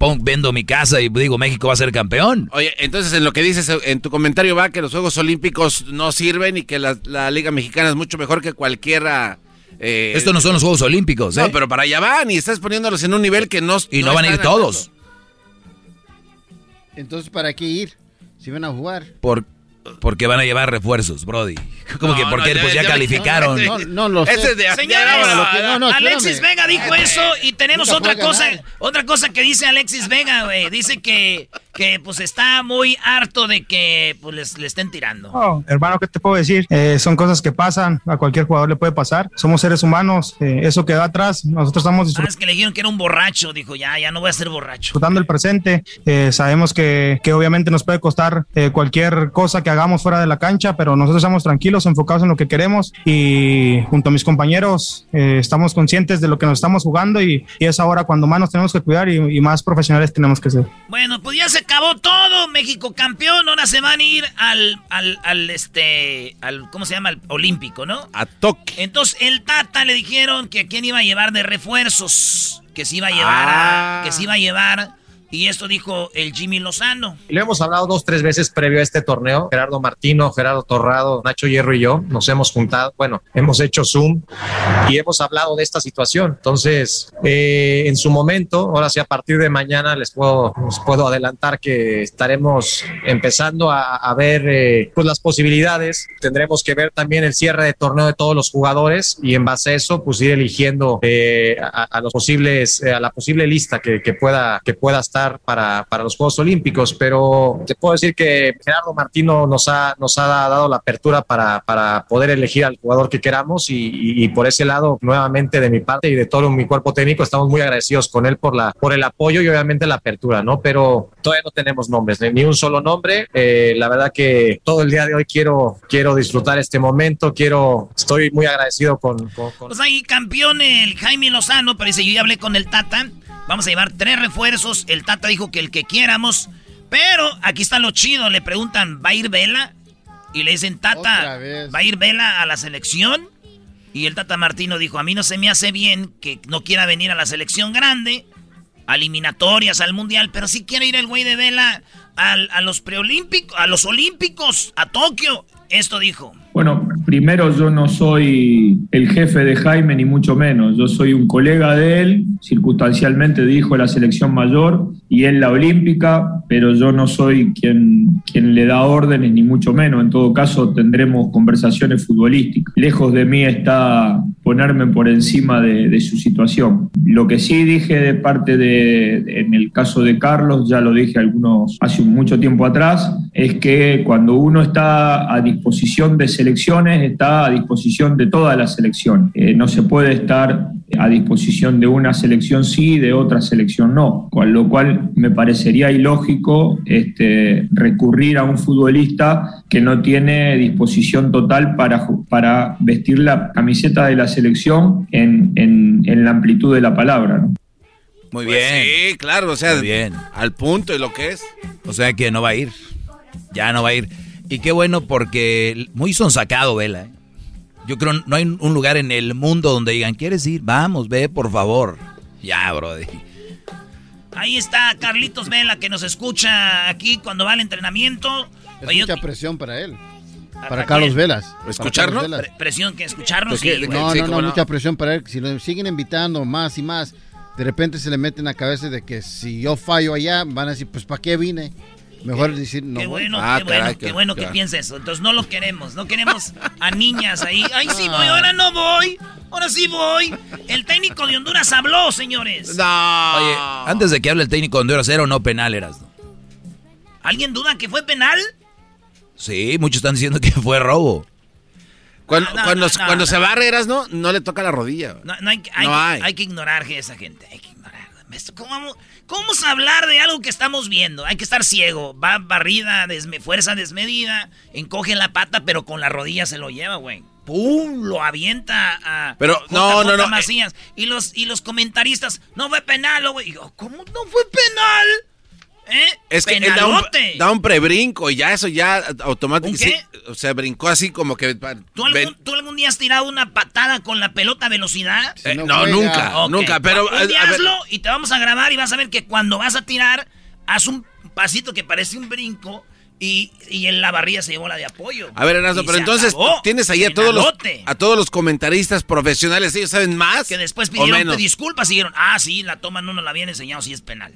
pon- vendo mi casa y digo México va a ser campeón. Oye, entonces en lo que dices, en tu comentario va que los Juegos Olímpicos no sirven y que la, la Liga Mexicana es mucho mejor que cualquiera... eh, Estos no son los Juegos Olímpicos, ¿eh? No, pero para allá van y estás poniéndolos en un nivel que no... y no, van a ir todos. Entonces, ¿para qué ir? Si van a jugar. Por, porque van a llevar refuerzos, Brody. Como No, que no, porque ya- pues ya, ya- calificaron. no, no lo sé. Ese es de- Señores, No, lo que- no, no, Alexis. Vega dijo eso y tenemos otra cosa, ganar. otra cosa que dice Alexis Vega, güey. Dice que, que pues está muy harto de que pues les, le estén tirando. Oh, hermano, ¿qué te puedo decir? Eh, son cosas que pasan, a cualquier jugador le puede pasar. Somos seres humanos, eh, eso queda atrás. Nosotros estamos Ah, disfrutando es que le dijeron que era un borracho, dijo, ya, ya no voy a ser borracho. disfrutando el presente. Eh, sabemos que, que obviamente nos puede costar eh, cualquier cosa que hagamos fuera de la cancha, pero nosotros estamos tranquilos, enfocados en lo que queremos y junto a mis compañeros estamos conscientes de lo que nos estamos jugando y, y es ahora cuando más nos tenemos que cuidar y, y más profesionales tenemos que ser. Bueno, pues ya se acabó todo, México campeón, ahora se van a ir al, al, al este, al, ¿cómo se llama? Al olímpico, ¿no? A toque. Entonces, el Tata le dijeron que quién iba a llevar de refuerzos, que se iba a llevar, Ah. a- que se iba a llevar, y esto dijo el Jimmy Lozano. Lo hemos hablado dos, tres veces previo a este torneo. Gerardo Martino, Gerardo Torrado, Nacho Hierro y yo nos hemos juntado, bueno, hemos hecho Zoom y hemos hablado de esta situación. Entonces, eh, en su momento, ahora sí, a partir de mañana les puedo, puedo adelantar que estaremos empezando a, ver eh, pues las posibilidades. Tendremos que ver también el cierre de torneo de todos los jugadores y en base a eso, pues ir eligiendo eh, a, los posibles, eh, a la posible lista que pueda, que pueda estar para, para los Juegos Olímpicos, pero te puedo decir que Gerardo Martino nos ha, nos ha dado la apertura para, para poder elegir al jugador que queramos y, y- y por ese lado, nuevamente de mi parte y de todo mi cuerpo técnico, estamos muy agradecidos con él por, la, por el apoyo y obviamente la apertura, ¿no? Pero todavía no tenemos nombres, ni un solo nombre. Eh, la verdad que todo el día de hoy quiero, quiero disfrutar este momento, quiero, estoy muy agradecido con, con- con Pues ahí campeón el Jaime Lozano, pero dice, yo ya hablé con el Tata, vamos a llevar tres refuerzos, el Tata dijo que el que quieramos, pero aquí está lo chido, le preguntan, ¿va a ir Vela? Y le dicen, Tata. ¿va a ir Vela a la selección? Y el Tata Martino dijo, a mí no se me hace bien que no quiera venir a la selección grande, a eliminatorias, al mundial, pero sí quiere ir el güey de Vela al- a los preolímpicos, a los olímpicos, a Tokio. Esto dijo. Bueno, primero yo no soy el jefe de Jaime ni mucho menos, yo soy un colega de él, circunstancialmente dirijo la selección mayor y él la olímpica, pero yo no soy quien, quien le da órdenes ni mucho menos, en todo caso tendremos conversaciones futbolísticas. Lejos de mí está ponerme por encima de, de su situación. Lo que sí dije de parte de, en el caso de Carlos, ya lo dije algunos hace mucho tiempo atrás, es que cuando uno está a disposición de selecciones, está a disposición de toda la selección. Eh, no se puede estar a disposición de una selección sí y de otra selección no, con lo cual me parecería ilógico este, recurrir a un futbolista que no tiene disposición total para, para vestir la camiseta de la selección en, en- en la amplitud de la palabra. ¿no? Muy Pues bien. sí, claro, o sea, bien. al punto y lo que es. O sea que no va a ir. Ya no va a ir. Y qué bueno porque muy sonsacado, Vela. ¿eh? Yo creo no hay un lugar en el mundo donde digan, ¿quieres ir? Vamos, ve, por favor. Ya, brody. Ahí está Carlitos Vela que nos escucha aquí cuando va al entrenamiento. Es Oye, mucha presión para él. ¿Para Carlos? Velas. ¿Escucharnos? Carlos Velas. presión que escucharnos. Sí, no, sí, no, cómo no, no. mucha presión para él. Si lo siguen invitando más y más, de repente se le mete en la cabeza de que si yo fallo allá, van a decir, pues ¿para qué vine? Mejor decir, no Qué bueno, Ah, qué bueno, caray, qué qué- bueno que piense eso. Entonces no lo queremos, no queremos <laughs> a niñas ahí. Ay, sí voy, ahora no voy, ahora sí voy. El técnico de Honduras habló, señores. No. Oye, antes de que hable el técnico de Honduras, ¿era o no penal eras? ¿Alguien duda que fue penal? Sí, muchos están diciendo que fue robo. Cuando, No, no, cuando, no, no, cuando no. se a Eras, ¿no? No le toca la rodilla. No, no hay, hay hay. hay que ignorar a esa gente, hay que ignorar. ¿Cómo vamos, cómo vamos a hablar de algo que estamos viendo? Hay que estar ciego. Va barrida, desme- fuerza desmedida, encoge la pata, pero con la rodilla se lo lleva, güey. ¡Pum! Lo avienta a Pero, no, no, no, Macías. Y los, y los comentaristas, no fue penal, güey. Y yo, ¿cómo no fue penal? ¿Eh? Es que él da un, da un prebrinco y ya eso ya automáticamente. Sí, o sea, brincó así como que. ¿Tú algún, tú algún día has tirado una patada con la pelota a velocidad? Eh, no, no, nunca, nunca. Pero. Un día a ver, hazlo y te vamos a grabar y vas a ver que cuando vas a tirar, haz un pasito que parece un brinco y, y en la barrilla se llevó la de apoyo. A ver, Erasmo, pero entonces acabó. tienes ahí a todos, los, a todos los comentaristas profesionales, ellos saben más. Que después pidieron disculpas y dijeron, ah, sí, la toma no nos la habían enseñado, sí es penal.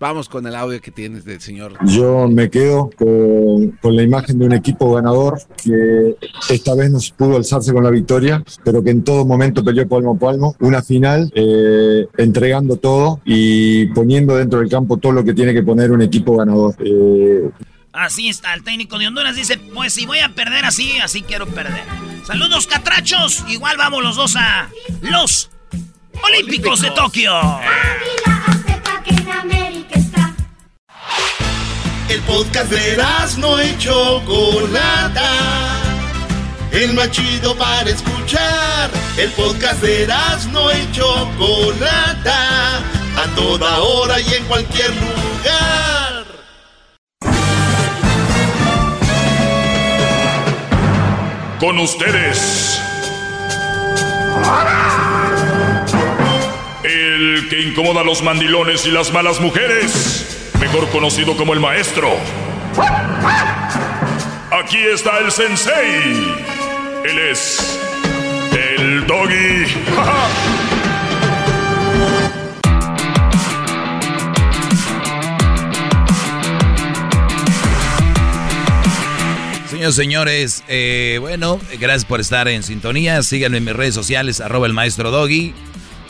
Vamos con el audio que tienes del señor. Yo me quedo con, con la imagen de un equipo ganador que esta vez no pudo alzarse con la victoria, pero que en todo momento peleó palmo a palmo. Una final eh, entregando todo y poniendo dentro del campo todo lo que tiene que poner un equipo ganador. Eh, Así está, el técnico de Honduras dice, pues si voy a perder así, así quiero perder. Saludos, catrachos. Igual vamos los dos a los Olímpicos, de Tokio. El podcast de no y Chocolata. El más chido para escuchar. El podcast de no y Chocolata. A toda hora y en cualquier lugar. Con ustedes. El que incomoda a los mandilones y las malas mujeres. Mejor conocido como el maestro. Aquí está el sensei. Él es. El doggy. <laughs> Señores, señores, eh, bueno, gracias por estar en sintonía. Síganme en mis redes sociales, arroba el maestro Doggy.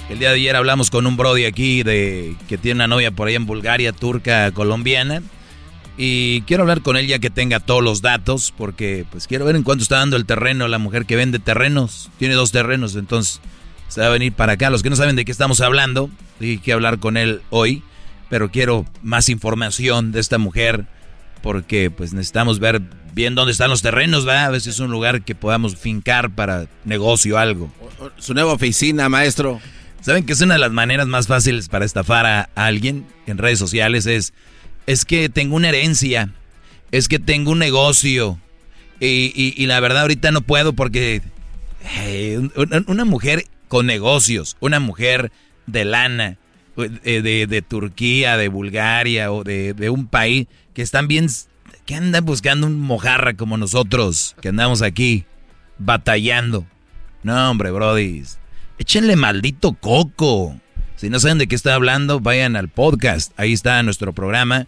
El día de ayer hablamos con un brody aquí de que tiene una novia por ahí en Bulgaria, turca, colombiana. Y quiero hablar con él ya que tenga todos los datos, porque pues quiero ver en cuánto está dando el terreno la mujer que vende terrenos. Tiene dos terrenos, entonces se va a venir para acá. Los que no saben de qué estamos hablando, hay que hablar con él hoy, pero quiero más información de esta mujer, porque pues necesitamos ver bien dónde están los terrenos, ¿verdad? A veces es un lugar que podamos fincar para negocio o algo. Su nueva oficina, maestro. ¿Saben que es una de las maneras más fáciles para estafar a alguien en redes sociales? Es, es que tengo una herencia, es que tengo un negocio y, y- la verdad ahorita no puedo porque eh, un- una mujer con negocios, una mujer de lana, eh, de, de Turquía, de Bulgaria o de, de un país que están bien, que andan buscando un mojarra como nosotros, que andamos aquí batallando. No, hombre, brodis. Échenle maldito coco. Si no saben de qué estoy hablando, vayan al podcast. Ahí está nuestro programa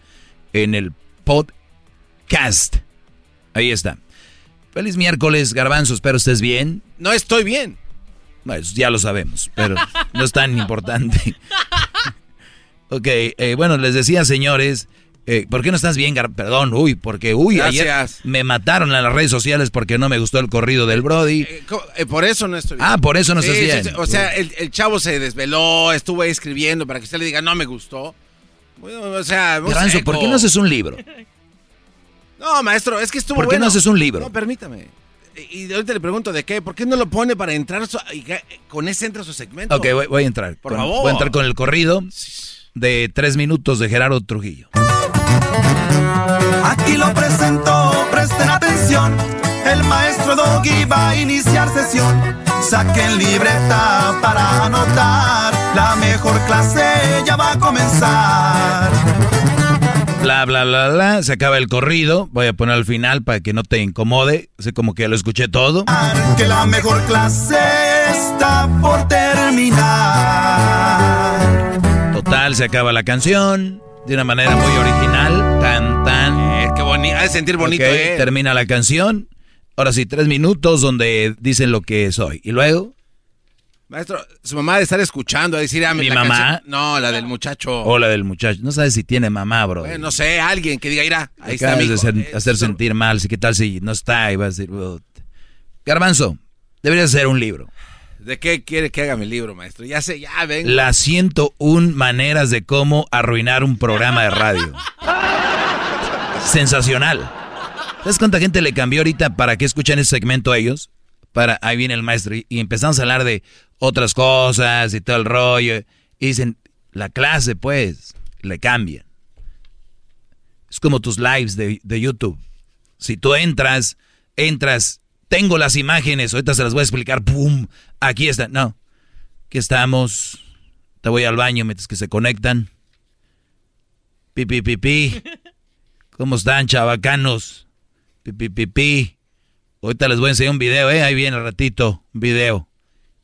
en el podcast. Ahí está. Feliz miércoles, Garbanzo. Espero estés bien. No estoy bien. No, eso ya lo sabemos, pero no es tan importante. <laughs> ok, eh, bueno, les decía, señores, eh, ¿por qué no estás bien, Gar Perdón, uy, porque, uy, ayer me mataron en las redes sociales porque no me gustó el corrido del Brody. Co- eh, por eso no estoy bien. Ah, por eso no estás sí, bien. sí. O sea, el, el chavo se desveló, estuvo ahí escribiendo para que usted le diga, no me gustó. Bueno, o sea, Garbanzo, ¿por qué no haces un libro? No, maestro, es que estuvo ¿Por qué bueno. no haces un libro? No, permítame. Y ahorita le pregunto de qué. ¿Por qué no lo pone para entrar su- y con ese entra su segmento? Ok, voy, voy a entrar. Por Con- favor. Voy a entrar con el corrido de tres minutos de Gerardo Trujillo. Aquí lo presento, presten atención. el maestro Doggy va a iniciar sesión. Saquen libreta para anotar, la mejor clase ya va a comenzar. Bla, bla, bla, bla. Se acaba el corrido. Voy a poner al final para que no te incomode. Sé como que ya lo escuché todo. Que la mejor clase está por terminar. Total, se acaba la canción. De una manera muy original. Tan, tan. Eh, qué bonito. Ha de sentir bonito, eh. Termina la canción. Ahora sí, tres minutos donde dicen lo que soy. Y luego, Maestro, su mamá de estar escuchando, a decir, ah, ¿Mi la mamá? canción- No, la del muchacho. hola del muchacho. No sabes si tiene mamá, bro. No sé, alguien que diga, irá, ahí está de hacer, sentir mal. ¿Qué tal si no está? Y vas a decir, "Well, Garbanzo, deberías hacer un libro. ¿De qué quiere que haga mi libro, maestro? Ya sé, ya ven. Las 101 maneras de cómo arruinar un programa de radio. Sensacional. ¿Sabes cuánta gente le cambió ahorita para que escuchan ese segmento a ellos? Para, ahí viene el maestro y, y empezamos a hablar de otras cosas y todo el rollo. Y dicen, la clase pues, le cambian. Es como tus lives de, de YouTube. Si tú entras, entras, tengo las imágenes, ahorita se las voy a explicar, ¡pum! Aquí están. No, aquí estamos. Te voy al baño mientras que se conectan. Pi, pi, pi, pi. ¿Cómo están, chavacanos? Pi, pi, pi, pi. Ahorita les voy a enseñar un video, ¿eh? Ahí viene ratito, un video.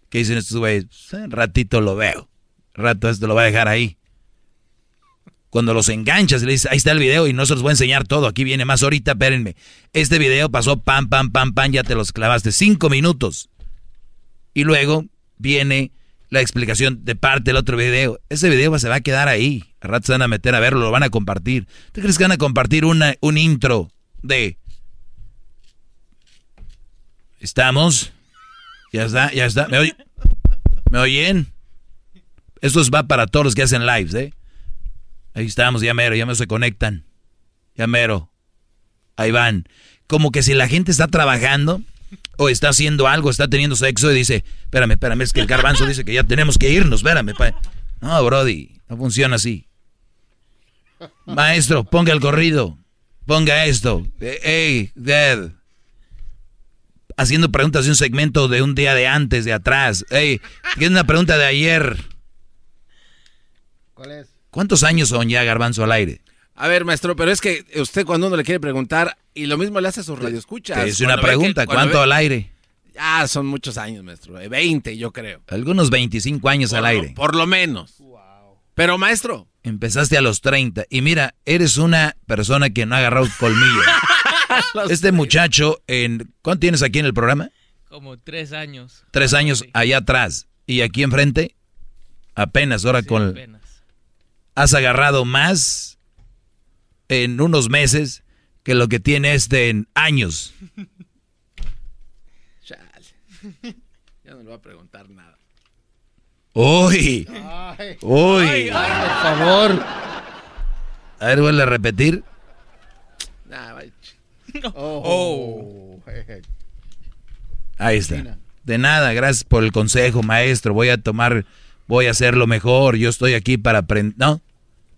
¿Qué dicen estos güeyes? Pues, eh, ratito lo veo. Rato esto lo va a dejar ahí. Cuando los enganchas, le dices, ahí está el video y no se los voy a enseñar todo. Aquí viene más ahorita, espérenme. Este video pasó pam, pam, pam, pam, ya te los clavaste. Cinco minutos. Y luego viene la explicación de parte del otro video. Ese video se va a quedar ahí. A rato se van a meter a verlo, lo van a compartir. ¿Tú crees que van a compartir una, un intro de... ¿Estamos? Ya está, ya está. ¿Me, oy- ¿Me oyen? Esto es- va para todos los que hacen lives, ¿eh? Ahí estamos, ya mero, ya me se conectan. Ya mero. Ahí van. Como que si la gente está trabajando o está haciendo algo, está teniendo sexo y dice, espérame, espérame, es que el garbanzo dice que ya tenemos que irnos, espérame. pa-". No, Brody, no funciona así. Maestro, ponga el corrido. Ponga esto. Hey, Dad. Haciendo preguntas de un segmento de un día de antes, de atrás. Hey, tiene una pregunta de ayer. ¿Cuál es? ¿Cuántos años son ya Garbanzo al aire? A ver, maestro, pero es que usted cuando uno le quiere preguntar, y lo mismo le hace a sus radioescuchas. Hice una que- pregunta, ¿cuánto ve- al aire? Ah, son muchos años, maestro. eh, 20, yo creo. Algunos 25 años al Por aire. Por lo menos. Pero, maestro. Empezaste a los 30 y mira, eres una persona que no ha agarrado colmillo. <laughs> este muchacho, en ¿cuánto tienes aquí en el programa? Como tres años. Tres años allá atrás y aquí enfrente, apenas ahora con... apenas. Has agarrado más en unos meses que lo que tiene este en años. <laughs> <laughs> Ya no le voy a preguntar nada. ¡Uy! ¡Uy! Ay, ay, por favor. A ver, vuelve a repetir. Nah, vaya. <laughs> Oh. Ahí está. De nada, gracias por el consejo, maestro. Voy a tomar, voy a hacerlo mejor. Yo estoy aquí para aprender. ¿No?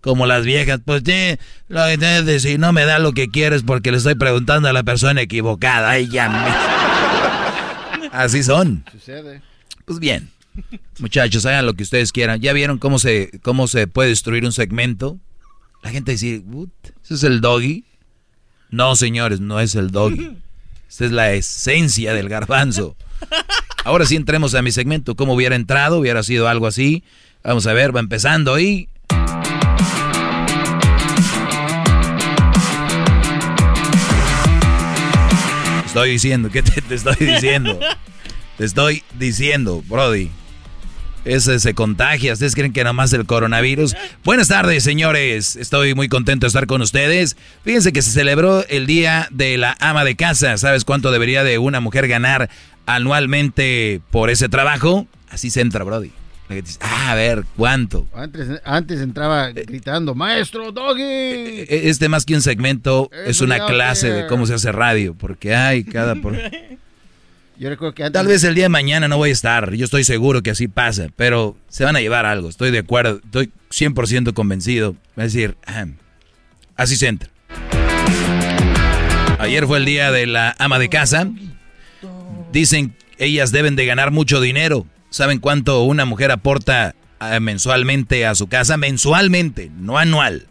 Como las viejas, pues sí, lo que tienes que decir, no me da lo que quieres porque le estoy preguntando a la persona equivocada. Ay, ya me- <laughs> Así son. Sucede. Pues bien. Muchachos, hagan lo que ustedes quieran. ¿Ya vieron cómo se, cómo se puede destruir un segmento? La gente dice, "What? ¿ese es el doggy? No, señores, no es el doggy. Esta es la esencia del garbanzo. Ahora sí entremos a mi segmento. ¿Cómo hubiera entrado? Hubiera sido algo así. Vamos a ver, va empezando y... Estoy diciendo, ¿qué te, estoy diciendo? Te estoy diciendo, Brody. Ese se contagia. ¿Ustedes creen que nada más el coronavirus? Buenas tardes, señores. Estoy muy contento de estar con ustedes. Fíjense que se celebró el Día de la Ama de Casa. ¿Sabes cuánto debería de una mujer ganar anualmente por ese trabajo? Así se entra, Brody. Ah, a ver, ¿cuánto? Antes, antes entraba gritando, maestro Doggy. Este más que un segmento es una clase de cómo se hace radio, porque hay cada... Por... Yo recuerdo que antes... Tal vez el día de mañana no voy a estar, yo estoy seguro que así pasa, pero se van a llevar algo, estoy de acuerdo, estoy 100% convencido. Es decir, ah, así se entra. Ayer fue el día de la ama de casa. Dicen ellas deben de ganar mucho dinero. ¿Saben cuánto una mujer aporta eh, mensualmente a su casa? Mensualmente, no anual.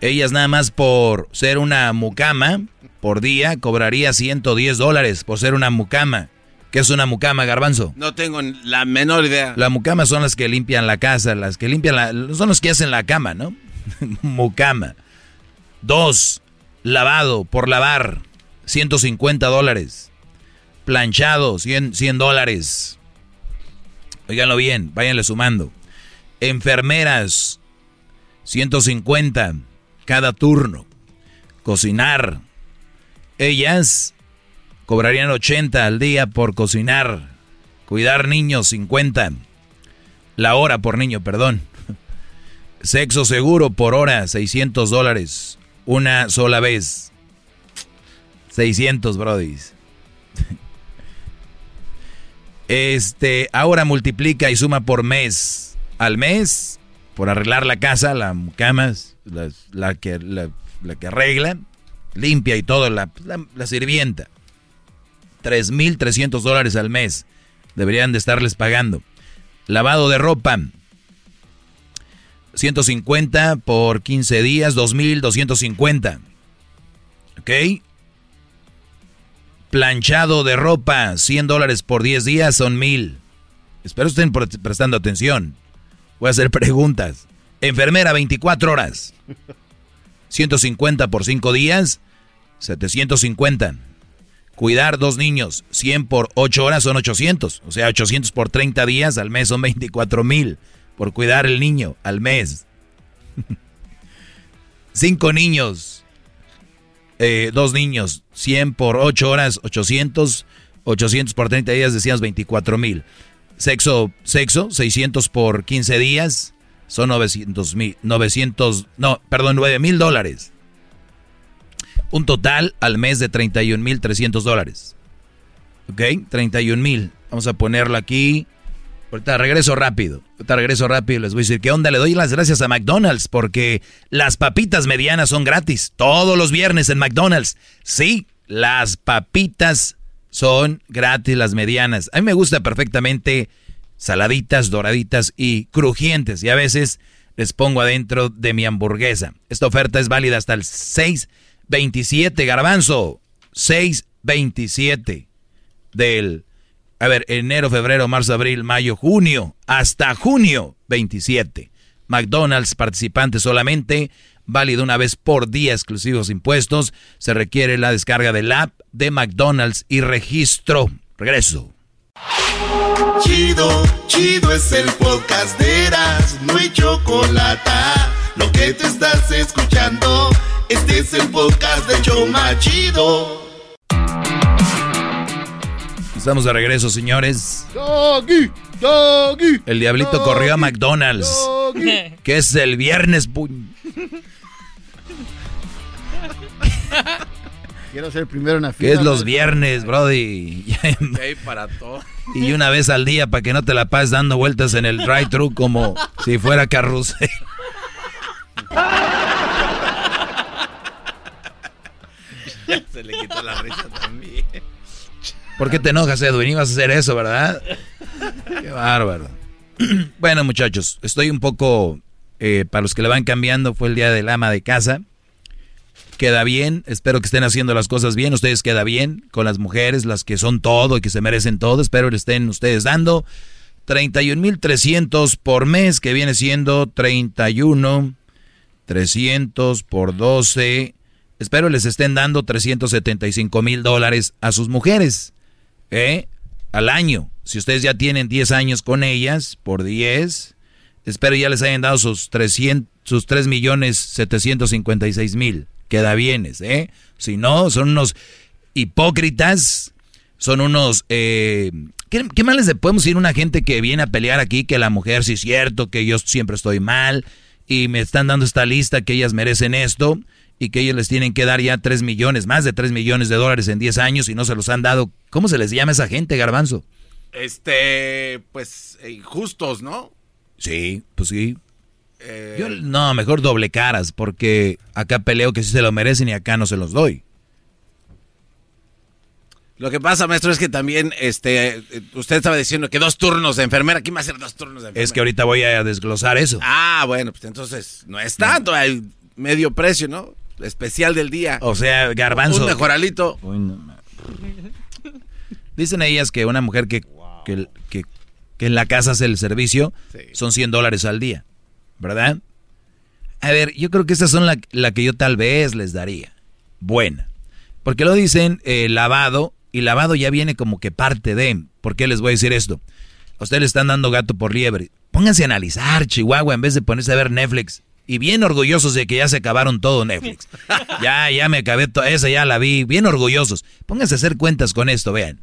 Ellas nada más por ser una mucama por día cobraría 110 dólares por ser una mucama. ¿Qué es una mucama, garbanzo? No tengo la menor idea. Las mucamas son las que limpian la casa, las que limpian la... Son los que hacen la cama, ¿no? <laughs> mucama. Dos, lavado por lavar, 150 dólares. Planchado, 100, 100 dólares. Óiganlo bien, váyanle sumando. Enfermeras, 150 cada turno. Cocinar. Ellas Cobrarían 80 al día por cocinar. Cuidar niños 50. La hora por niño, perdón. <laughs> Sexo seguro por hora 600 dólares. Una sola vez. 600, brodis. <laughs> Este, ahora multiplica y suma por mes. Al mes, por arreglar la casa, la camas, la, que, la, que arregla, limpia y todo, la, la sirvienta. 3.300 dólares al mes. Deberían de estarles pagando. Lavado de ropa. 150 por 15 días, 2.250. ¿Ok? Planchado de ropa, 100 dólares por 10 días son 1.000. Espero estén prestando atención. Voy a hacer preguntas. Enfermera, 24 horas. 150 por 5 días, 750. Cuidar dos niños, 100 por 8 horas son 800. O sea, 800 por 30 días al mes son 24 mil por cuidar el niño al mes. <laughs> Cinco niños, eh, dos niños, 100 por 8 horas, 800. 800 por 30 días decíamos 24 mil. Sexo, sexo, 600 por 15 días son 900 mil, 900, no, perdón, 9 mil dólares. Un total al mes de 31.300 dólares. ¿Ok? 31.000. Vamos a ponerlo aquí. Ahorita regreso rápido. Ahorita regreso rápido. Les voy a decir qué onda. Le doy las gracias a McDonald's porque las papitas medianas son gratis. Todos los viernes en McDonald's. Sí, las papitas son gratis, las medianas. A mí me gusta perfectamente saladitas, doraditas y crujientes. Y a veces les pongo adentro de mi hamburguesa. Esta oferta es válida hasta el 6 27, garbanzo. 627 del, a ver, enero, febrero, marzo, abril, mayo, junio, hasta junio 27. McDonald's participante solamente, válido una vez por día, exclusivos impuestos. Se requiere la descarga del app de McDonald's y registro. Regreso. Chido, chido es el podcast de Eras, no hay chocolate. Lo que te estás escuchando. Este es el podcast de Choma Chido. Estamos de regreso, señores. Doggy, doggy, el diablito corrió a McDonald's. Que es el viernes. Quiero ser primero en la fila. Que es los viernes, Brody. para todo. Y una vez al día para que no te la pases dando vueltas en el drive-thru como si fuera carrusel. <laughs> Se le quitó la risa también. ¿Por qué te enojas, Edwin? Ibas a hacer eso, ¿verdad? Qué bárbaro. <clears throat> Bueno, muchachos, estoy un poco. Eh, para los que le van cambiando, fue el día del ama de casa. Queda bien, espero que estén haciendo las cosas bien. Ustedes queda bien con las mujeres, las que son todo y que se merecen todo. Espero que estén ustedes dando 31.300 por mes, que viene siendo 31 300 por 12. Espero les estén dando 375 mil dólares a sus mujeres. ¿Eh? Al año. Si ustedes ya tienen 10 años con ellas, por 10, espero ya les hayan dado sus, 300, sus 3 millones 756 mil. Queda bienes, ¿eh? Si no, son unos hipócritas, son unos... Eh, ¿qué, ¿Qué mal les podemos decir a una gente que viene a pelear aquí que la mujer sí es cierto, que yo siempre estoy mal? y me están dando esta lista que ellas merecen esto y que ellos les tienen que dar ya 3 millones, más de 3 millones de dólares en 10 años y no se los han dado. ¿Cómo se les llama a esa gente, garbanzo? Este, pues, injustos, ¿no? Sí, pues sí. Eh, Yo, no, mejor doble caras, porque acá peleo que sí se lo merecen y acá no se los doy. Lo que pasa, maestro, es que también este, eh, usted estaba diciendo que dos turnos de enfermera. ¿Quién va a hacer dos turnos de enfermera? Es que ahorita voy a desglosar eso. Ah, bueno, pues entonces no es tanto. Hay medio precio, ¿no? Especial del día. O sea, garbanzo. Un mejoralito. Dicen ellas que una mujer que, que, que- que en la casa hace el servicio son 100 dólares al día, ¿verdad? A ver, yo creo que esas son la, la que yo tal vez les daría. Buena. Porque lo dicen eh, lavado y lavado ya viene como que parte de... ¿Por qué les voy a decir esto? A ustedes le están dando gato por liebre. Pónganse a analizar, Chihuahua, en vez de ponerse a ver Netflix. Y bien orgullosos de que ya se acabaron todo Netflix. Ya, ya me acabé, to- esa ya la vi. Bien orgullosos. Pónganse a hacer cuentas con esto, vean.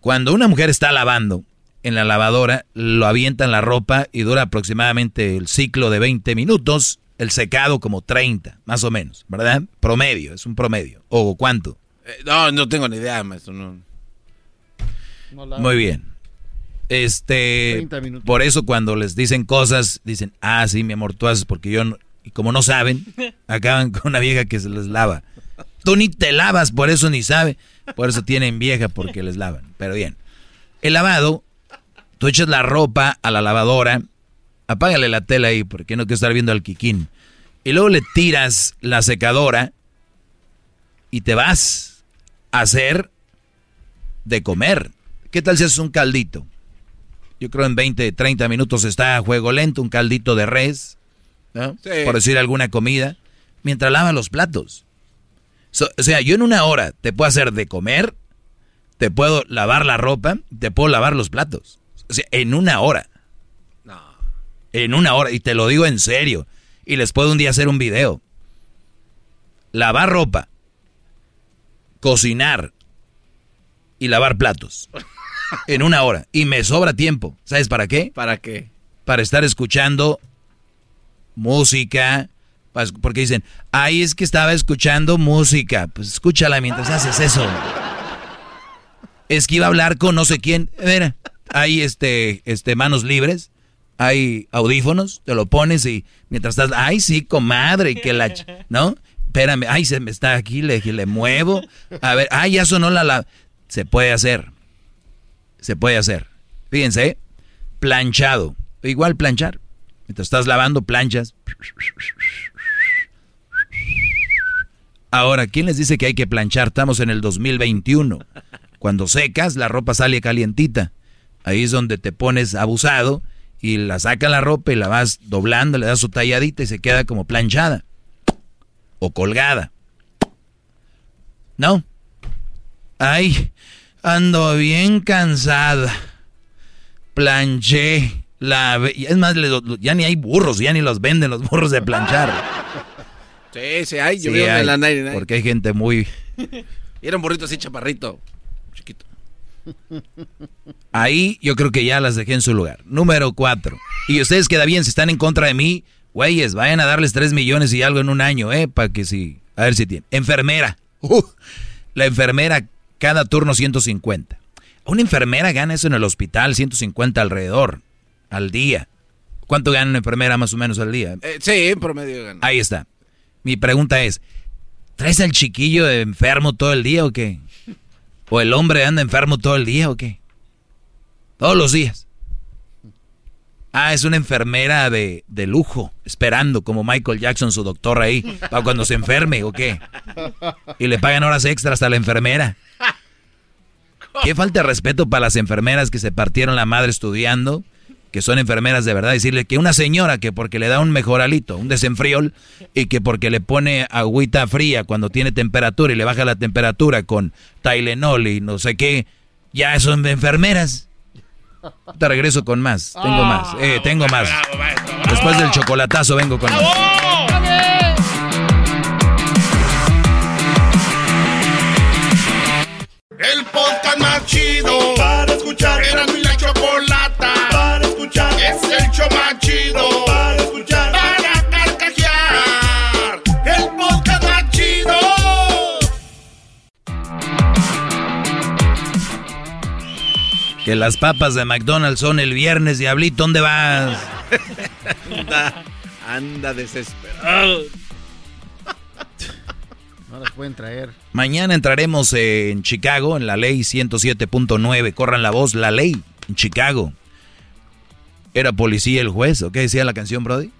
Cuando una mujer está lavando en la lavadora, lo avientan la ropa y dura aproximadamente el ciclo de 20 minutos, el secado como 30, más o menos, ¿verdad? Promedio, es un promedio. ¿O cuánto? Eh, no, no tengo ni idea, maestro. No. Muy bien. Este, 30 minutos. por eso cuando les dicen cosas, dicen, ah, sí, mi amor, tú haces porque yo, no-". y como no saben, <laughs> acaban con una vieja que se les lava. Tú ni te lavas, por eso ni sabe, por eso tienen vieja porque les lavan. Pero bien, el lavado, tú echas la ropa a la lavadora, apágale la tela ahí porque no quiero estar viendo al Kikín. Y luego le tiras la secadora y te vas a hacer de comer. ¿Qué tal si haces un caldito? Yo creo en 20, 30 minutos está a juego lento, un caldito de res, ¿no? Sí. por decir alguna comida, mientras lava los platos. So- o sea, yo en una hora te puedo hacer de comer, te puedo lavar la ropa, te puedo lavar los platos. O sea, en una hora. En una hora, y te lo digo en serio. Y les puedo un día hacer un video. Lavar ropa, cocinar y lavar platos. <laughs> En una hora. Y me sobra tiempo. ¿Sabes para qué? ¿Para qué? Para estar escuchando música. Porque dicen, ay, es que estaba escuchando música. Pues escúchala mientras haces eso. Es que iba a hablar con no sé quién. Mira, hay este, este, manos libres. Hay audífonos, te lo pones y mientras estás, ay, sí, comadre, que la, ¿no? Espérame, ay, se me está aquí, le, le muevo. A ver, ay, ya sonó la, la. Se puede hacer. Se puede hacer. Fíjense, planchado. Igual planchar. Mientras estás lavando, planchas. Ahora, ¿quién les dice que hay que planchar? Estamos en el 2021. Cuando secas, la ropa sale calientita. Ahí es donde te pones abusado y la sacas la ropa y la vas doblando, le das su talladita y se queda como planchada. O colgada. ¿No? Ay, ando bien cansada. Planché. La, es más, ya ni hay burros, ya ni los venden los burros de planchar. Sí, sí, hay. Yo Sí hay, en la 99. porque hay gente muy... Era un burrito así chaparrito. Chiquito. Ahí yo creo que ya las dejé en su lugar. Número cuatro. Y ustedes queda bien, si están en contra de mí, güeyes, vayan a darles tres millones y algo en un año, ¿eh? Para que sí. A ver si tienen. Enfermera. Uh, la enfermera, cada turno 150. Una enfermera gana eso en el hospital, 150 alrededor, al día. ¿Cuánto gana una enfermera más o menos al día? Eh, sí, en promedio gana. Ahí está. Mi pregunta es, ¿traes al chiquillo de enfermo todo el día o qué? ¿O el hombre anda enfermo todo el día o qué? Todos los días. Ah, es una enfermera de, de lujo, esperando como Michael Jackson, su doctor ahí, para cuando se enferme o qué. Y le pagan horas extras a la enfermera. Qué falta de respeto para las enfermeras que se partieron la madre estudiando, que son enfermeras de verdad. Decirle que una señora que porque le da un mejoralito, un desenfriol, y que porque le pone agüita fría cuando tiene temperatura y le baja la temperatura con Tylenol y no sé qué, ya son enfermeras. Te regreso con más. Tengo más. Eh, tengo más. Después del chocolatazo vengo con más. Chido para escuchar. Era mi la chocolata para escuchar. Es el show más chido para escuchar. Para carcajear. El podcast más chido. Que las papas de McDonald's son el viernes, diablito. ¿Dónde vas? <laughs> anda, anda desesperado. No las pueden traer. Mañana entraremos en Chicago, en la ley 107.9. Corran la voz, la ley en Chicago. ¿Era policía el juez? ¿O qué decía la canción, Brody?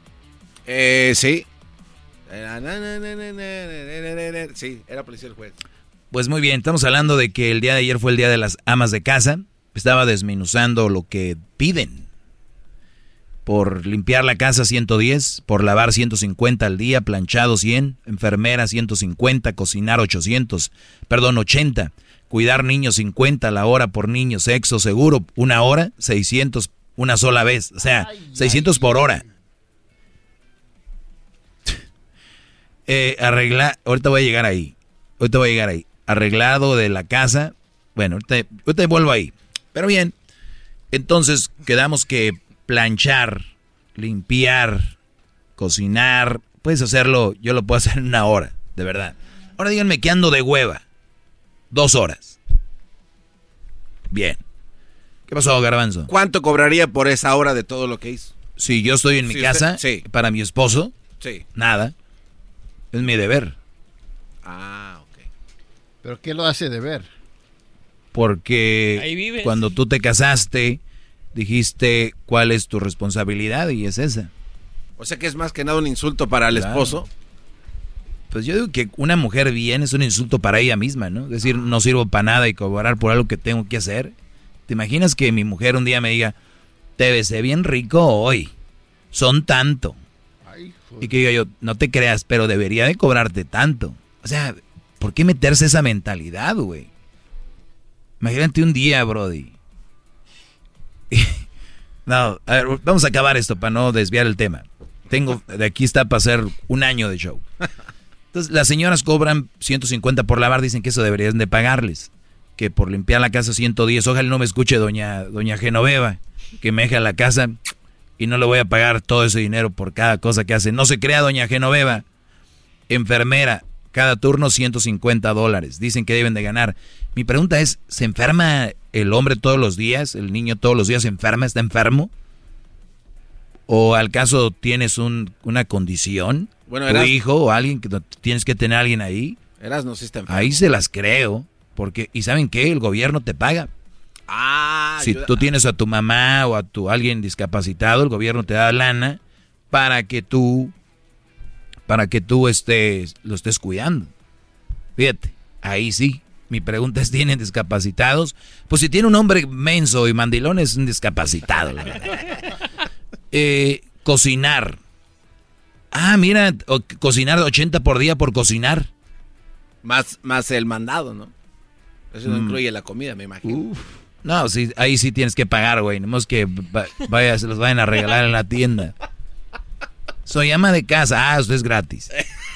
Eh, sí. Sí, era policía el juez. Pues muy bien, estamos hablando de que el día de ayer fue el día de las amas de casa. Estaba desminuzando lo que piden. Por limpiar la casa 110, por lavar 150 al día, planchado 100, enfermera 150, cocinar 800, perdón, 80, cuidar niños 50 la hora por niño, sexo seguro, una hora, 600 una sola vez, o sea, 600 por hora. Eh, arregla, ahorita voy a llegar ahí, ahorita voy a llegar ahí. Arreglado de la casa, bueno, ahorita, ahorita vuelvo ahí. Pero bien, entonces quedamos que planchar, limpiar, cocinar, puedes hacerlo, yo lo puedo hacer en una hora, de verdad. Ahora díganme que ando de hueva. Dos horas. Bien. ¿Qué pasó, Garbanzo? ¿Cuánto cobraría por esa hora de todo lo que hizo? Si yo estoy en mi Sí, casa, usted- sí. para mi esposo, Sí. nada. Es mi deber. Ah, ok. ¿Pero qué lo hace de ver? Porque Ahí vives. cuando tú te casaste, dijiste cuál es tu responsabilidad y es esa. O sea que es más que nada un insulto para el Claro. esposo. Pues yo digo que una mujer bien es un insulto para ella misma, ¿no? Es decir, no sirvo para nada y cobrar por algo que tengo que hacer. ¿Te imaginas que mi mujer un día me diga, te besé bien rico hoy, son tanto? Y que diga yo, no te creas, pero debería de cobrarte tanto. O sea, ¿por qué meterse esa mentalidad, güey? Imagínate un día, Brody. <laughs> no, a ver, vamos a acabar esto para no desviar el tema. Tengo, de aquí está para hacer un año de show. Entonces, las señoras cobran 150 por lavar, dicen que eso deberían de pagarles. Que por limpiar la casa 110, ojalá no me escuche doña, doña Genoveva, que me deja la casa y no le voy a pagar todo ese dinero por cada cosa que hace. No se crea doña Genoveva. Enfermera, cada turno 150 dólares. Dicen que deben de ganar. Mi pregunta es, ¿se enferma el hombre todos los días? ¿El niño todos los días se enferma? ¿Está enfermo? ¿O al caso tienes un- una condición? Bueno, tu Eras- hijo o alguien que tienes que tener a alguien ahí. Eras no sí está enfermo. Ahí se las creo. Porque, ¿y saben qué? El gobierno te paga. Ah, si tú tienes a tu mamá o a tu alguien discapacitado, el gobierno te da lana para que tú, para que tú estés, lo estés cuidando. Fíjate, ahí sí. Mi pregunta es, ¿tienen discapacitados? Pues si tiene un hombre menso y mandilón es un discapacitado. la verdad. <laughs> Eh, cocinar. Ah, mira, o- cocinar 80 por día por cocinar. Más, más el mandado, ¿no? Eso no Mm. incluye la comida, me imagino. No, sí, ahí sí tienes que pagar, güey. No es que va- vaya, se los vayan a regalar en la tienda. Soy ama de casa. Ah, esto es gratis.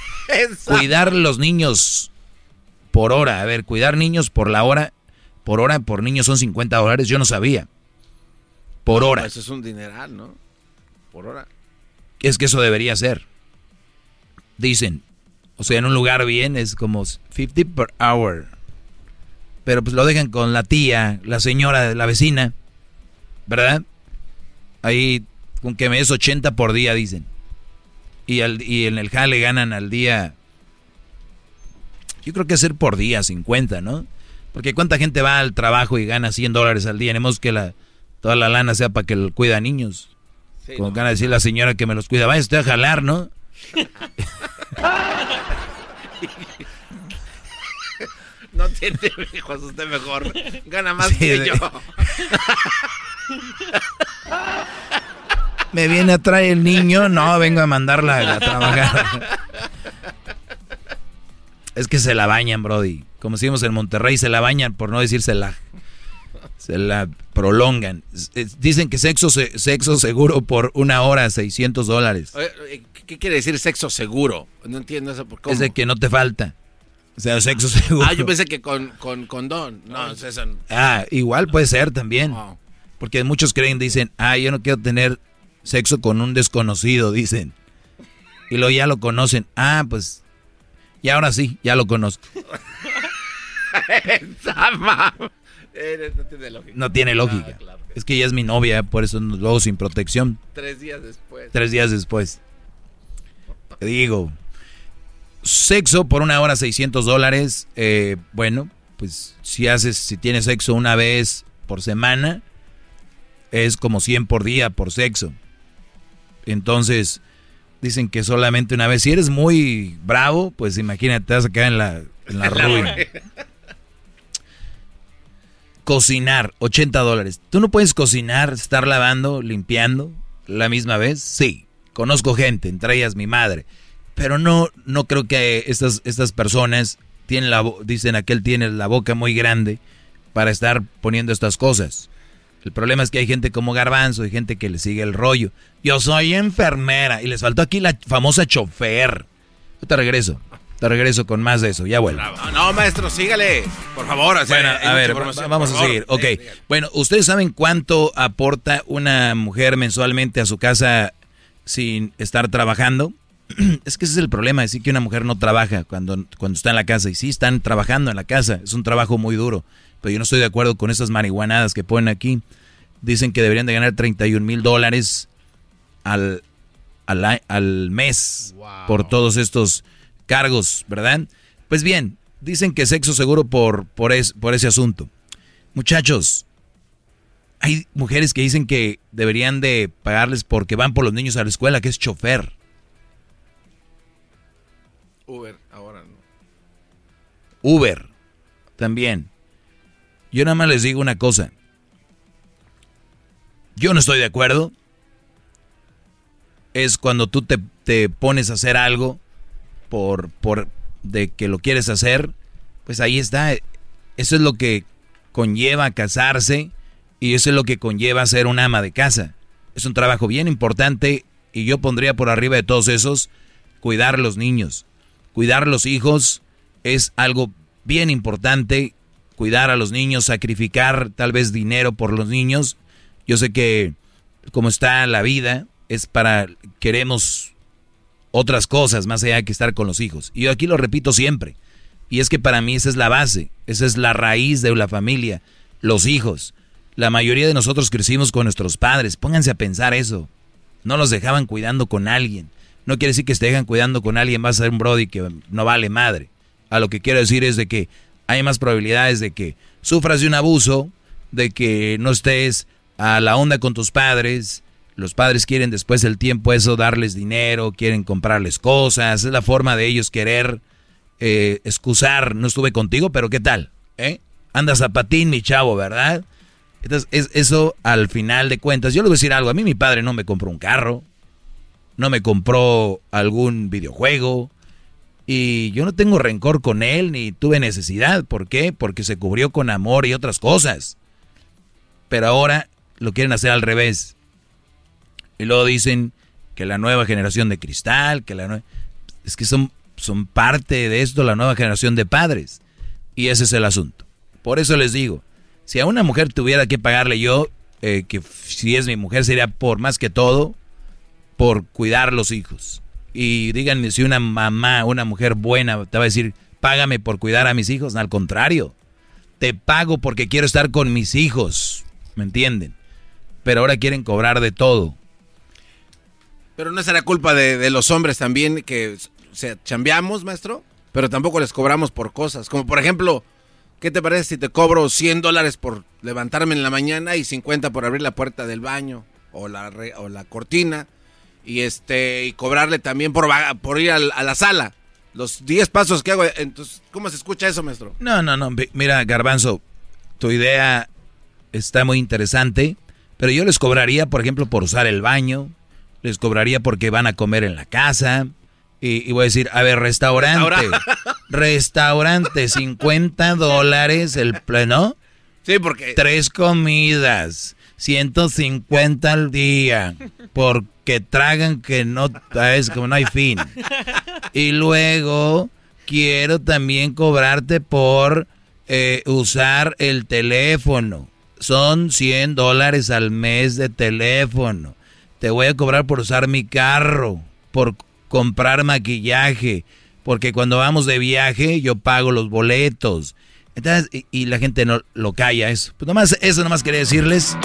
<laughs> Cuidar los niños por hora. A ver, cuidar niños por la hora. Por hora, por niño son 50 dólares. Yo no sabía. Por hora. Eso es un dineral, ¿no? Por hora. Es que eso debería ser. Dicen. O sea, en un lugar bien es como 50 per hour. Pero pues lo dejan con la tía, la señora, la vecina. ¿Verdad? Ahí con que me des 80 por día, dicen. Y, al, y en el jale ganan al día. Yo creo que hacer por día 50, ¿no? Porque cuánta gente va al trabajo y gana 100 dólares al día. Tenemos que la, toda la lana sea para que cuida a niños. Como gana decir la señora que me los cuida. Vaya usted a jalar, ¿no? <laughs> No tiene hijos, usted mejor. Gana más Sí, que de- yo. <laughs> Me viene a traer el niño, no, vengo a mandarla a trabajar. Es que se la bañan, Brody. Como decimos en Monterrey, se la bañan, por no decir se la, se la prolongan. Dicen que sexo, se- sexo seguro por una hora, 600 dólares. ¿Qué quiere decir sexo seguro? No entiendo eso. ¿por cómo? Es de que no te falta. O sea, sexo seguro. Ah, yo pensé que con, con condón. No, es eso. Ah, igual puede ser también. Porque muchos creen, dicen, ah, yo no quiero tener sexo con un desconocido, dicen. Y luego ya lo conocen. Ah, pues, y ahora sí, ya lo conozco. <laughs> No tiene lógica. No tiene lógica. Es que ella es mi novia, por eso luego sin protección. Tres días después. Tres días después. Te digo. Sexo por una hora 600 dólares. Eh, bueno, pues si haces, si tienes sexo una vez por semana, es como 100 por día por sexo. Entonces, dicen que solamente una vez. Si eres muy bravo, pues imagínate, te vas a quedar en la, en la <laughs> ruina. Cocinar, 80 dólares. ¿Tú no puedes cocinar, estar lavando, limpiando la misma vez? Sí, conozco gente, entre ellas mi madre. Pero no, no creo que estas, estas personas tienen la, dicen aquel tiene la boca muy grande para estar poniendo estas cosas. El problema es que hay gente como Garbanzo y gente que le sigue el rollo. Yo soy enfermera y les faltó aquí la famosa chofer. Yo te regreso. Te regreso con más de eso, ya vuelvo. No, no, maestro, sígale, por favor. o sea, Bueno, hay a ver, vamos a favor. seguir. Ok. Eh, diga. Bueno, ¿ustedes saben cuánto aporta una mujer mensualmente a su casa sin estar trabajando? <clears throat> Es que ese es el problema, decir que una mujer no trabaja cuando, cuando está en la casa. Y sí están trabajando en la casa, es un trabajo muy duro. Pero yo no estoy de acuerdo con esas marihuanadas que ponen aquí. Dicen que deberían de ganar 31 mil dólares al, al, al mes por todos estos cargos, ¿verdad? Pues bien, dicen que sexo seguro por, por, es- por ese asunto. Muchachos, hay mujeres que dicen que deberían de pagarles porque van por los niños a la escuela, que es chofer. Uber, ahora no. Uber, también. Yo nada más les digo una cosa. Yo no estoy de acuerdo. Es cuando tú te, te pones a hacer algo por, por de que lo quieres hacer, pues ahí está. Eso es lo que conlleva casarse y eso es lo que conlleva ser un ama de casa. Es un trabajo bien importante y yo pondría por arriba de todos esos cuidar a los niños. Cuidar a los hijos es algo bien importante. Cuidar a los niños, sacrificar tal vez dinero por los niños. Yo sé que como está la vida, es para, queremos otras cosas más allá que estar con los hijos. Y yo aquí lo repito siempre. Y es que para mí esa es la base, esa es la raíz de la familia, los hijos. La mayoría de nosotros crecimos con nuestros padres, pónganse a pensar eso. No los dejaban cuidando con alguien. No quiere decir que se dejan cuidando con alguien, va a ser un brody que no vale madre. A lo que quiero decir es de que hay más probabilidades de que sufras de un abuso, de que no estés a la onda con tus padres. Los padres quieren después del tiempo eso darles dinero, quieren comprarles cosas. Es la forma de ellos querer eh, excusar, no estuve contigo, pero ¿qué tal? ¿Eh? Andas a patín, mi chavo, ¿verdad? Entonces, es, eso al final de cuentas, yo le voy a decir algo, a mí mi padre no me compró un carro, no me compró algún videojuego, y yo no tengo rencor con él, ni tuve necesidad. ¿Por qué? Porque se cubrió con amor y otras cosas. Pero ahora lo quieren hacer al revés. Y luego dicen que la nueva generación de cristal, que la nueva... Es que son, son parte de esto la nueva generación de padres. Y ese es el asunto. Por eso les digo, si a una mujer tuviera que pagarle yo, eh, que si es mi mujer sería por más que todo, por cuidar los hijos. Y díganme si una mamá, una mujer buena te va a decir, págame por cuidar a mis hijos. Al contrario, te pago porque quiero estar con mis hijos. ¿Me entienden? Pero ahora quieren cobrar de todo. Pero no será culpa de, los hombres también que o sea, chambeamos, maestro, pero tampoco les cobramos por cosas. Como por ejemplo, ¿qué te parece si te cobro 100 dólares por levantarme en la mañana y 50 por abrir la puerta del baño o la, o la cortina? Y este y cobrarle también por, por ir al- a la sala. Los 10 pasos que hago. Entonces, ¿cómo se escucha eso, maestro? No, no, no. Mira, Garbanzo, tu idea está muy interesante, pero yo les cobraría, por ejemplo, por usar el baño, les cobraría porque van a comer en la casa, y, y voy a decir, a ver, restaurante, <laughs> restaurante, 50 dólares el pleno. Sí, porque... Tres comidas, 150 al día, porque tragan que no, es como no hay fin. Y luego quiero también cobrarte por eh, usar el teléfono. Son 100 dólares al mes de teléfono. Te voy a cobrar por usar mi carro, por comprar maquillaje, porque cuando vamos de viaje yo pago los boletos. Entonces, y, y la gente no lo calla eso. Pues nomás, eso nomás quería decirles.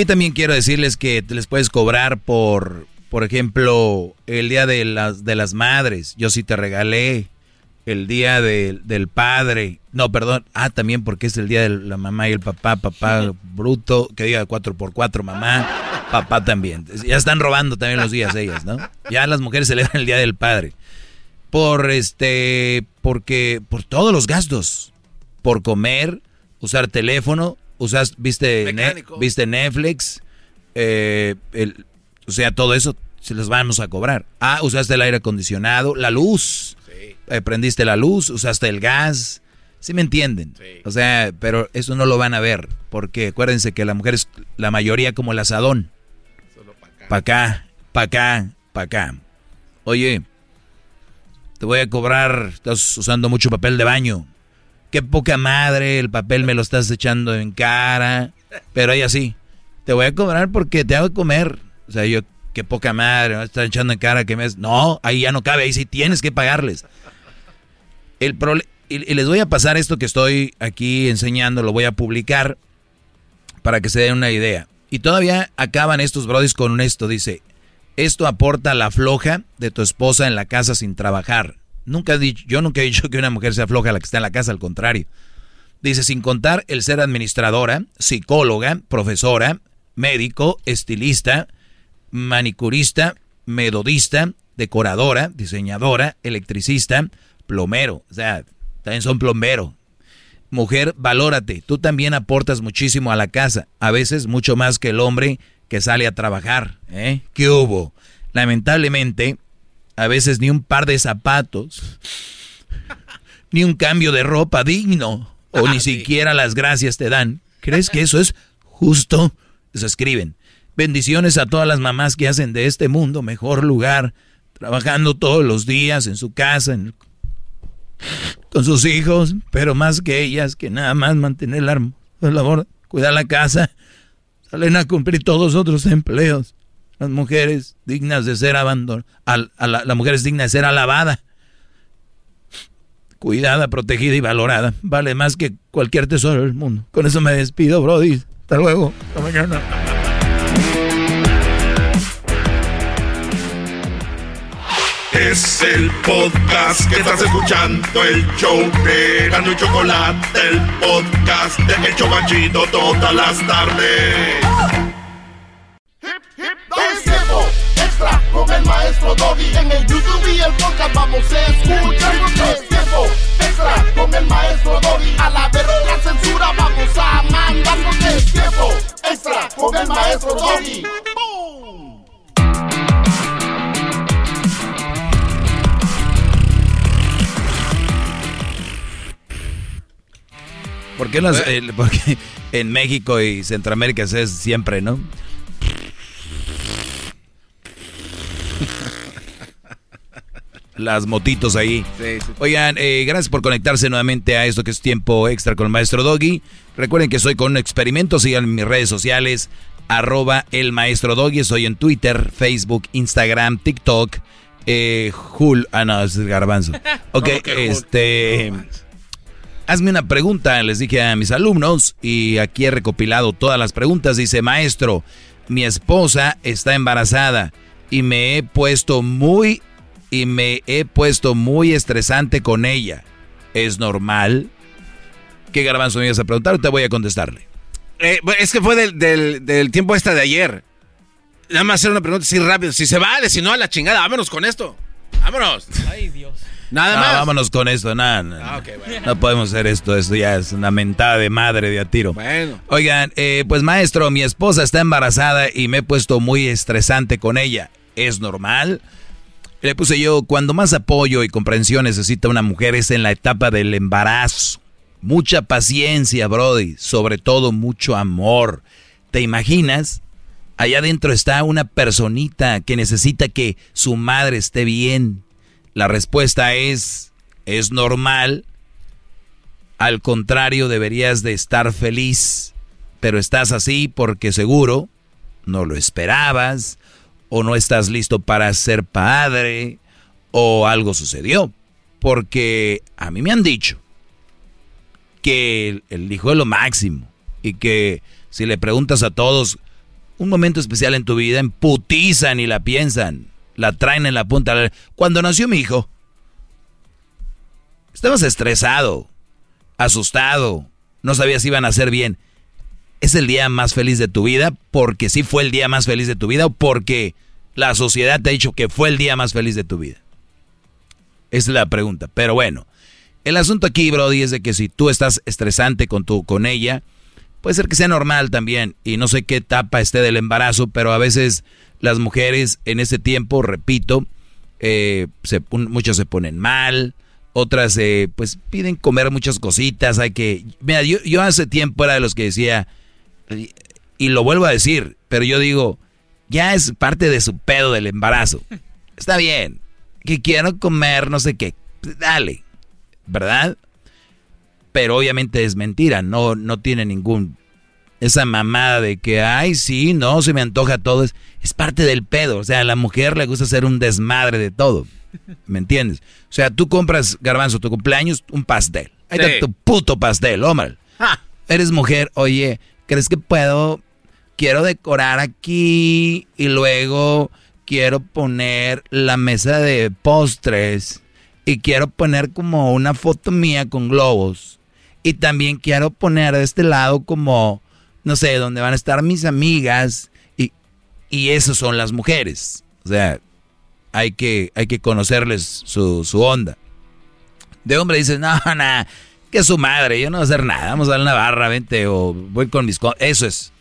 Y también quiero decirles que les puedes cobrar por por ejemplo, el día de las, de las madres, yo sí te regalé. El día del padre, no, perdón, ah, también porque es el día de la mamá y el papá, papá <laughs> bruto, que diga 4 por 4 mamá, papá también. Ya están robando también los días ellas, ¿no? Ya las mujeres celebran el día del padre. Por este, porque, por todos los gastos, por comer, usar teléfono, usas, viste, viste Netflix, eh, el, o sea, todo eso se los vamos a cobrar. Ah, usaste el aire acondicionado, la luz. Eh, prendiste la luz, usaste el gas. ¿Sí me entienden? O sea, pero eso no lo van a ver. Porque acuérdense que la mujer es la mayoría como el asadón. para acá, para acá, para acá. Oye, te voy a cobrar, estás usando mucho papel de baño. Qué poca madre, el papel me lo estás echando en cara. Pero ahí así, te voy a cobrar porque te hago comer. O sea, yo, qué poca madre, me están echando en cara que me... No, ahí ya no cabe, ahí sí tienes que pagarles. El y, les voy a pasar esto que estoy aquí enseñando, lo voy a publicar para que se den una idea. Y todavía acaban estos brodis con esto, dice, esto aporta la floja de tu esposa en la casa sin trabajar. Nunca he dicho, yo nunca he dicho que una mujer sea floja la que está en la casa, al contrario. Dice, sin contar el ser administradora, psicóloga, profesora, médico, estilista, manicurista, medodista, decoradora, diseñadora, electricista, plomero. O sea, también son plomero. Mujer, valórate. Tú también aportas muchísimo a la casa. A veces mucho más que el hombre que sale a trabajar. ¿eh? ¿Qué hubo? Lamentablemente, a veces ni un par de zapatos, <laughs> ni un cambio de ropa digno, o ni siquiera las gracias te dan. ¿Crees que eso es justo? Se escriben. Bendiciones a todas las mamás que hacen de este mundo mejor lugar, trabajando todos los días en su casa, con sus hijos, pero más que ellas, que nada más mantener la, labor, cuidar la casa, salen a cumplir todos otros empleos. Las mujeres dignas de ser abandonadas, la, la mujer es digna de ser alabada, cuidada, protegida y valorada. Vale más que cualquier tesoro del mundo. Con eso me despido, Brody. Hasta luego. Hasta mañana. Es el podcast que estás escuchando, el show de Gano y Chocolate, el podcast de El Chocachito todas las tardes. Es tiempo extra con el maestro Doggy. En el YouTube y el podcast vamos a escuchar. Es tiempo extra con el maestro Doggy. A la verga censura vamos a mandarnos. Es tiempo extra con el maestro Doggy. ¿Por qué, las, eh, porque en México y Centroamérica es siempre, no? Las motitos ahí. Oigan, eh, gracias por conectarse nuevamente a esto que es tiempo extra con el maestro Doggy. Recuerden que soy con un experimento, sigan mis redes sociales, arroba el maestro Doggy. Soy en Twitter, Facebook, Instagram, TikTok, eh, Hul. Ah, no, es garbanzo. <laughs> Ok, este... Hazme una pregunta, les dije a mis alumnos y aquí he recopilado todas las preguntas. Dice, maestro, mi esposa está embarazada y me he puesto muy y me he puesto muy estresante con ella. ¿Es normal? ¿Qué garbanzo me ibas a preguntar? Te voy a contestarle. Eh, es que fue del, del, tiempo esta de ayer. Nada más hacer una pregunta así rápido. Si se vale, si no, a la chingada. Vámonos con esto. Vámonos. Ay, Dios. Nada más. Vámonos con esto, nada. Ah, no podemos hacer esto, esto ya es una mentada de madre de a tiro. Bueno. Oigan, eh, pues maestro, mi esposa está embarazada y me he puesto muy estresante con ella. ¿Es normal? Le puse yo, cuando más apoyo y comprensión necesita una mujer es en la etapa del embarazo. Mucha paciencia, Brody, sobre todo mucho amor. ¿Te imaginas? Allá adentro está una personita que necesita que su madre esté bien, la respuesta es, es normal. Al contrario, deberías de estar feliz, pero estás así porque seguro no lo esperabas, o no estás listo para ser padre, o algo sucedió. Porque a mí me han dicho que el, hijo es lo máximo, y que si le preguntas a todos un momento especial en tu vida, emputizan y la piensan, la traen en la punta. Cuando nació mi hijo, estabas estresado, asustado, no sabías si iban a hacer bien. ¿Es el día más feliz de tu vida porque sí fue el día más feliz de tu vida o porque la sociedad te ha dicho que fue el día más feliz de tu vida? Es la pregunta. Pero bueno, el asunto aquí, Brody, es de que si tú estás estresante con, tu, con ella, puede ser que sea normal también. Y no sé qué etapa esté del embarazo, pero a veces las mujeres en ese tiempo, repito, eh, muchas se ponen mal, otras eh, pues piden comer muchas cositas, hay que... Mira, yo, yo hace tiempo era de los que decía, y lo vuelvo a decir, pero yo digo, ya es parte de su pedo del embarazo. <laughs> Está bien, que quiero comer no sé qué, dale, ¿verdad? Pero obviamente es mentira, no, no tiene ningún... Esa mamada de que, ay, sí, no, se me antoja todo, es, es parte del pedo. O sea, a la mujer le gusta hacer un desmadre de todo. ¿Me entiendes? O sea, tú compras, garbanzo, tu cumpleaños, un pastel. Ahí está tu puto pastel, hombre. Eres mujer, oye, ¿crees que puedo? Quiero decorar aquí y luego quiero poner la mesa de postres y quiero poner como una foto mía con globos. Y también quiero poner de este lado como no sé, donde van a estar mis amigas y, y esas son las mujeres. O sea, hay que, hay que conocerles su, su onda. De hombre dices, no, <laughs> nada, que su madre, yo no voy a hacer nada, vamos a dar una barra, vente, o voy con mis... Eso es.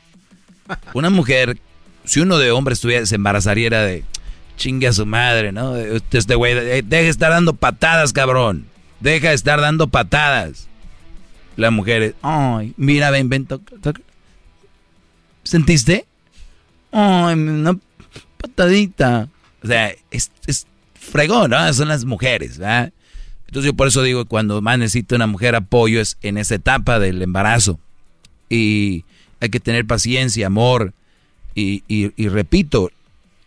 <laughs> Una mujer, si uno de hombre estuviera, se embarazaría de chingue a su madre, ¿no? Este güey, deja de estar dando patadas, cabrón. Deja de estar dando patadas. La mujer, ay, mira, ven, ven, toca, toca. ¿Sentiste? Ay, una patadita. O sea, es, es fregón, ¿no? Son las mujeres, ¿verdad? Entonces yo por eso digo, cuando más necesito una mujer apoyo es en esa etapa del embarazo. Y hay que tener paciencia, amor. Y, y, repito,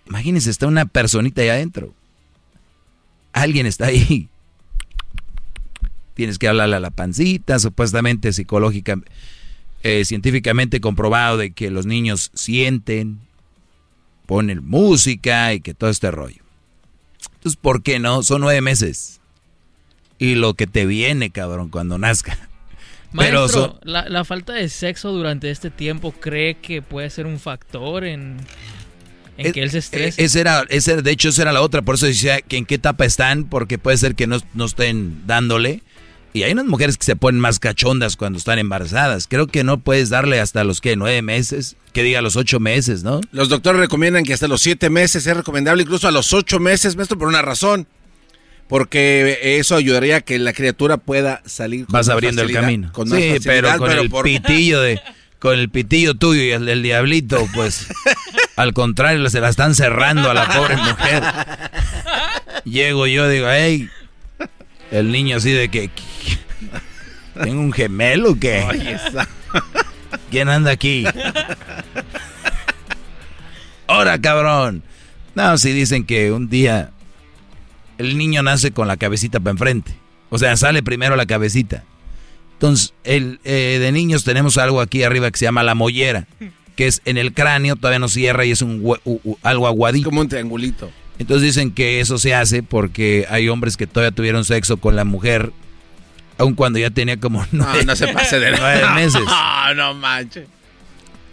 imagínense, está una personita ahí adentro. Alguien está ahí. Tienes que hablarle a la pancita, supuestamente psicológicamente eh, científicamente comprobado de que los niños sienten, ponen música y que todo este rollo. Entonces, ¿por qué no? Son nueve meses. Y lo que te viene, cabrón, cuando nazca. Maestro, la, falta de sexo durante este tiempo cree que puede ser un factor en, en que él se estrese. Ese era, ese, de hecho, esa era la otra. Por eso decía que en qué etapa están, porque puede ser que no, no estén dándole. Y hay unas mujeres que se ponen más cachondas cuando están embarazadas. Creo que no puedes darle hasta los que nueve meses, que diga los ocho meses, ¿no? Los doctores recomiendan que hasta los siete meses es recomendable, incluso a los ocho meses, maestro, por una razón. Porque eso ayudaría a que la criatura pueda salir. Vas abriendo el camino. sí, pero con el pitillo de, <laughs> con el pitillo tuyo y el del diablito, pues, al contrario, se la están cerrando a la pobre mujer. Llego yo, digo, hey, el niño así de que... ¿Tengo un gemelo o qué? ¿Quién anda aquí? ¡Hora, cabrón! No, si dicen que un día el niño nace con la cabecita para enfrente. O sea, sale primero la cabecita. Entonces, el, eh, de niños tenemos algo aquí arriba que se llama la mollera, que es en el cráneo, todavía no cierra y es un algo aguadito. Como un triangulito. Entonces dicen que eso se hace porque hay hombres que todavía tuvieron sexo con la mujer, aun cuando ya tenía como nueve, no, se pase de <laughs> nueve meses. No, <laughs> no manches.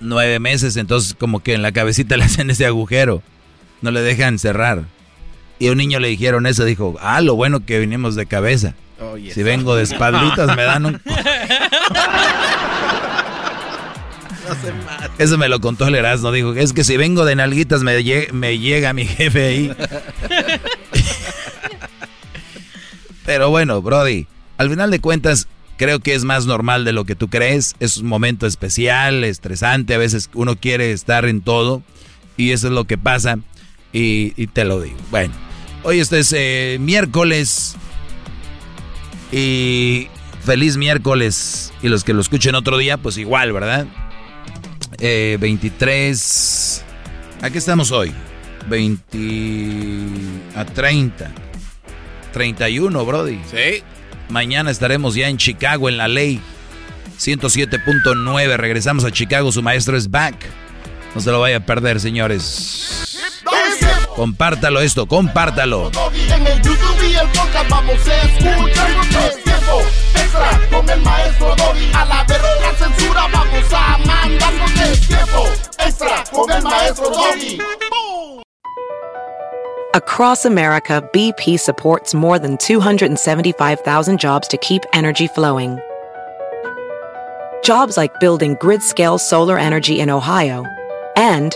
Nueve meses, entonces como que en la cabecita le hacen ese agujero, no le dejan cerrar. Y a un niño le dijeron eso, dijo, ah, lo bueno que vinimos de cabeza. si vengo de espalditas me dan un... <laughs> Eso me lo contó el Erasmo. Dijo, es que si vengo de nalguitas me, me llega mi jefe ahí. <laughs> Pero bueno, Brody, al final de cuentas, creo que es más normal de lo que tú crees. Es un momento especial, estresante. A veces uno quiere estar en todo. Y eso es lo que pasa. Y, te lo digo. Bueno, hoy este es eh, miércoles. Y feliz miércoles. Y los que lo escuchen otro día, pues igual, ¿verdad? 23. Eh, ¿A qué estamos hoy? 20 a 30. 31, Brody. Sí. Mañana estaremos ya en Chicago en la ley 107.9. Regresamos a Chicago, su maestro es back. No se lo vaya a perder, señores. Compártalo esto, compártalo. En el YouTube y el podcast vamos a escuchar es tiempo extra con el maestro Doggy. A la verga la censura vamos a mandarnos es tiempo extra con el maestro Doggy. Across America, BP supports more than 275,000 jobs to keep energy flowing. Jobs like building grid scale solar energy in Ohio and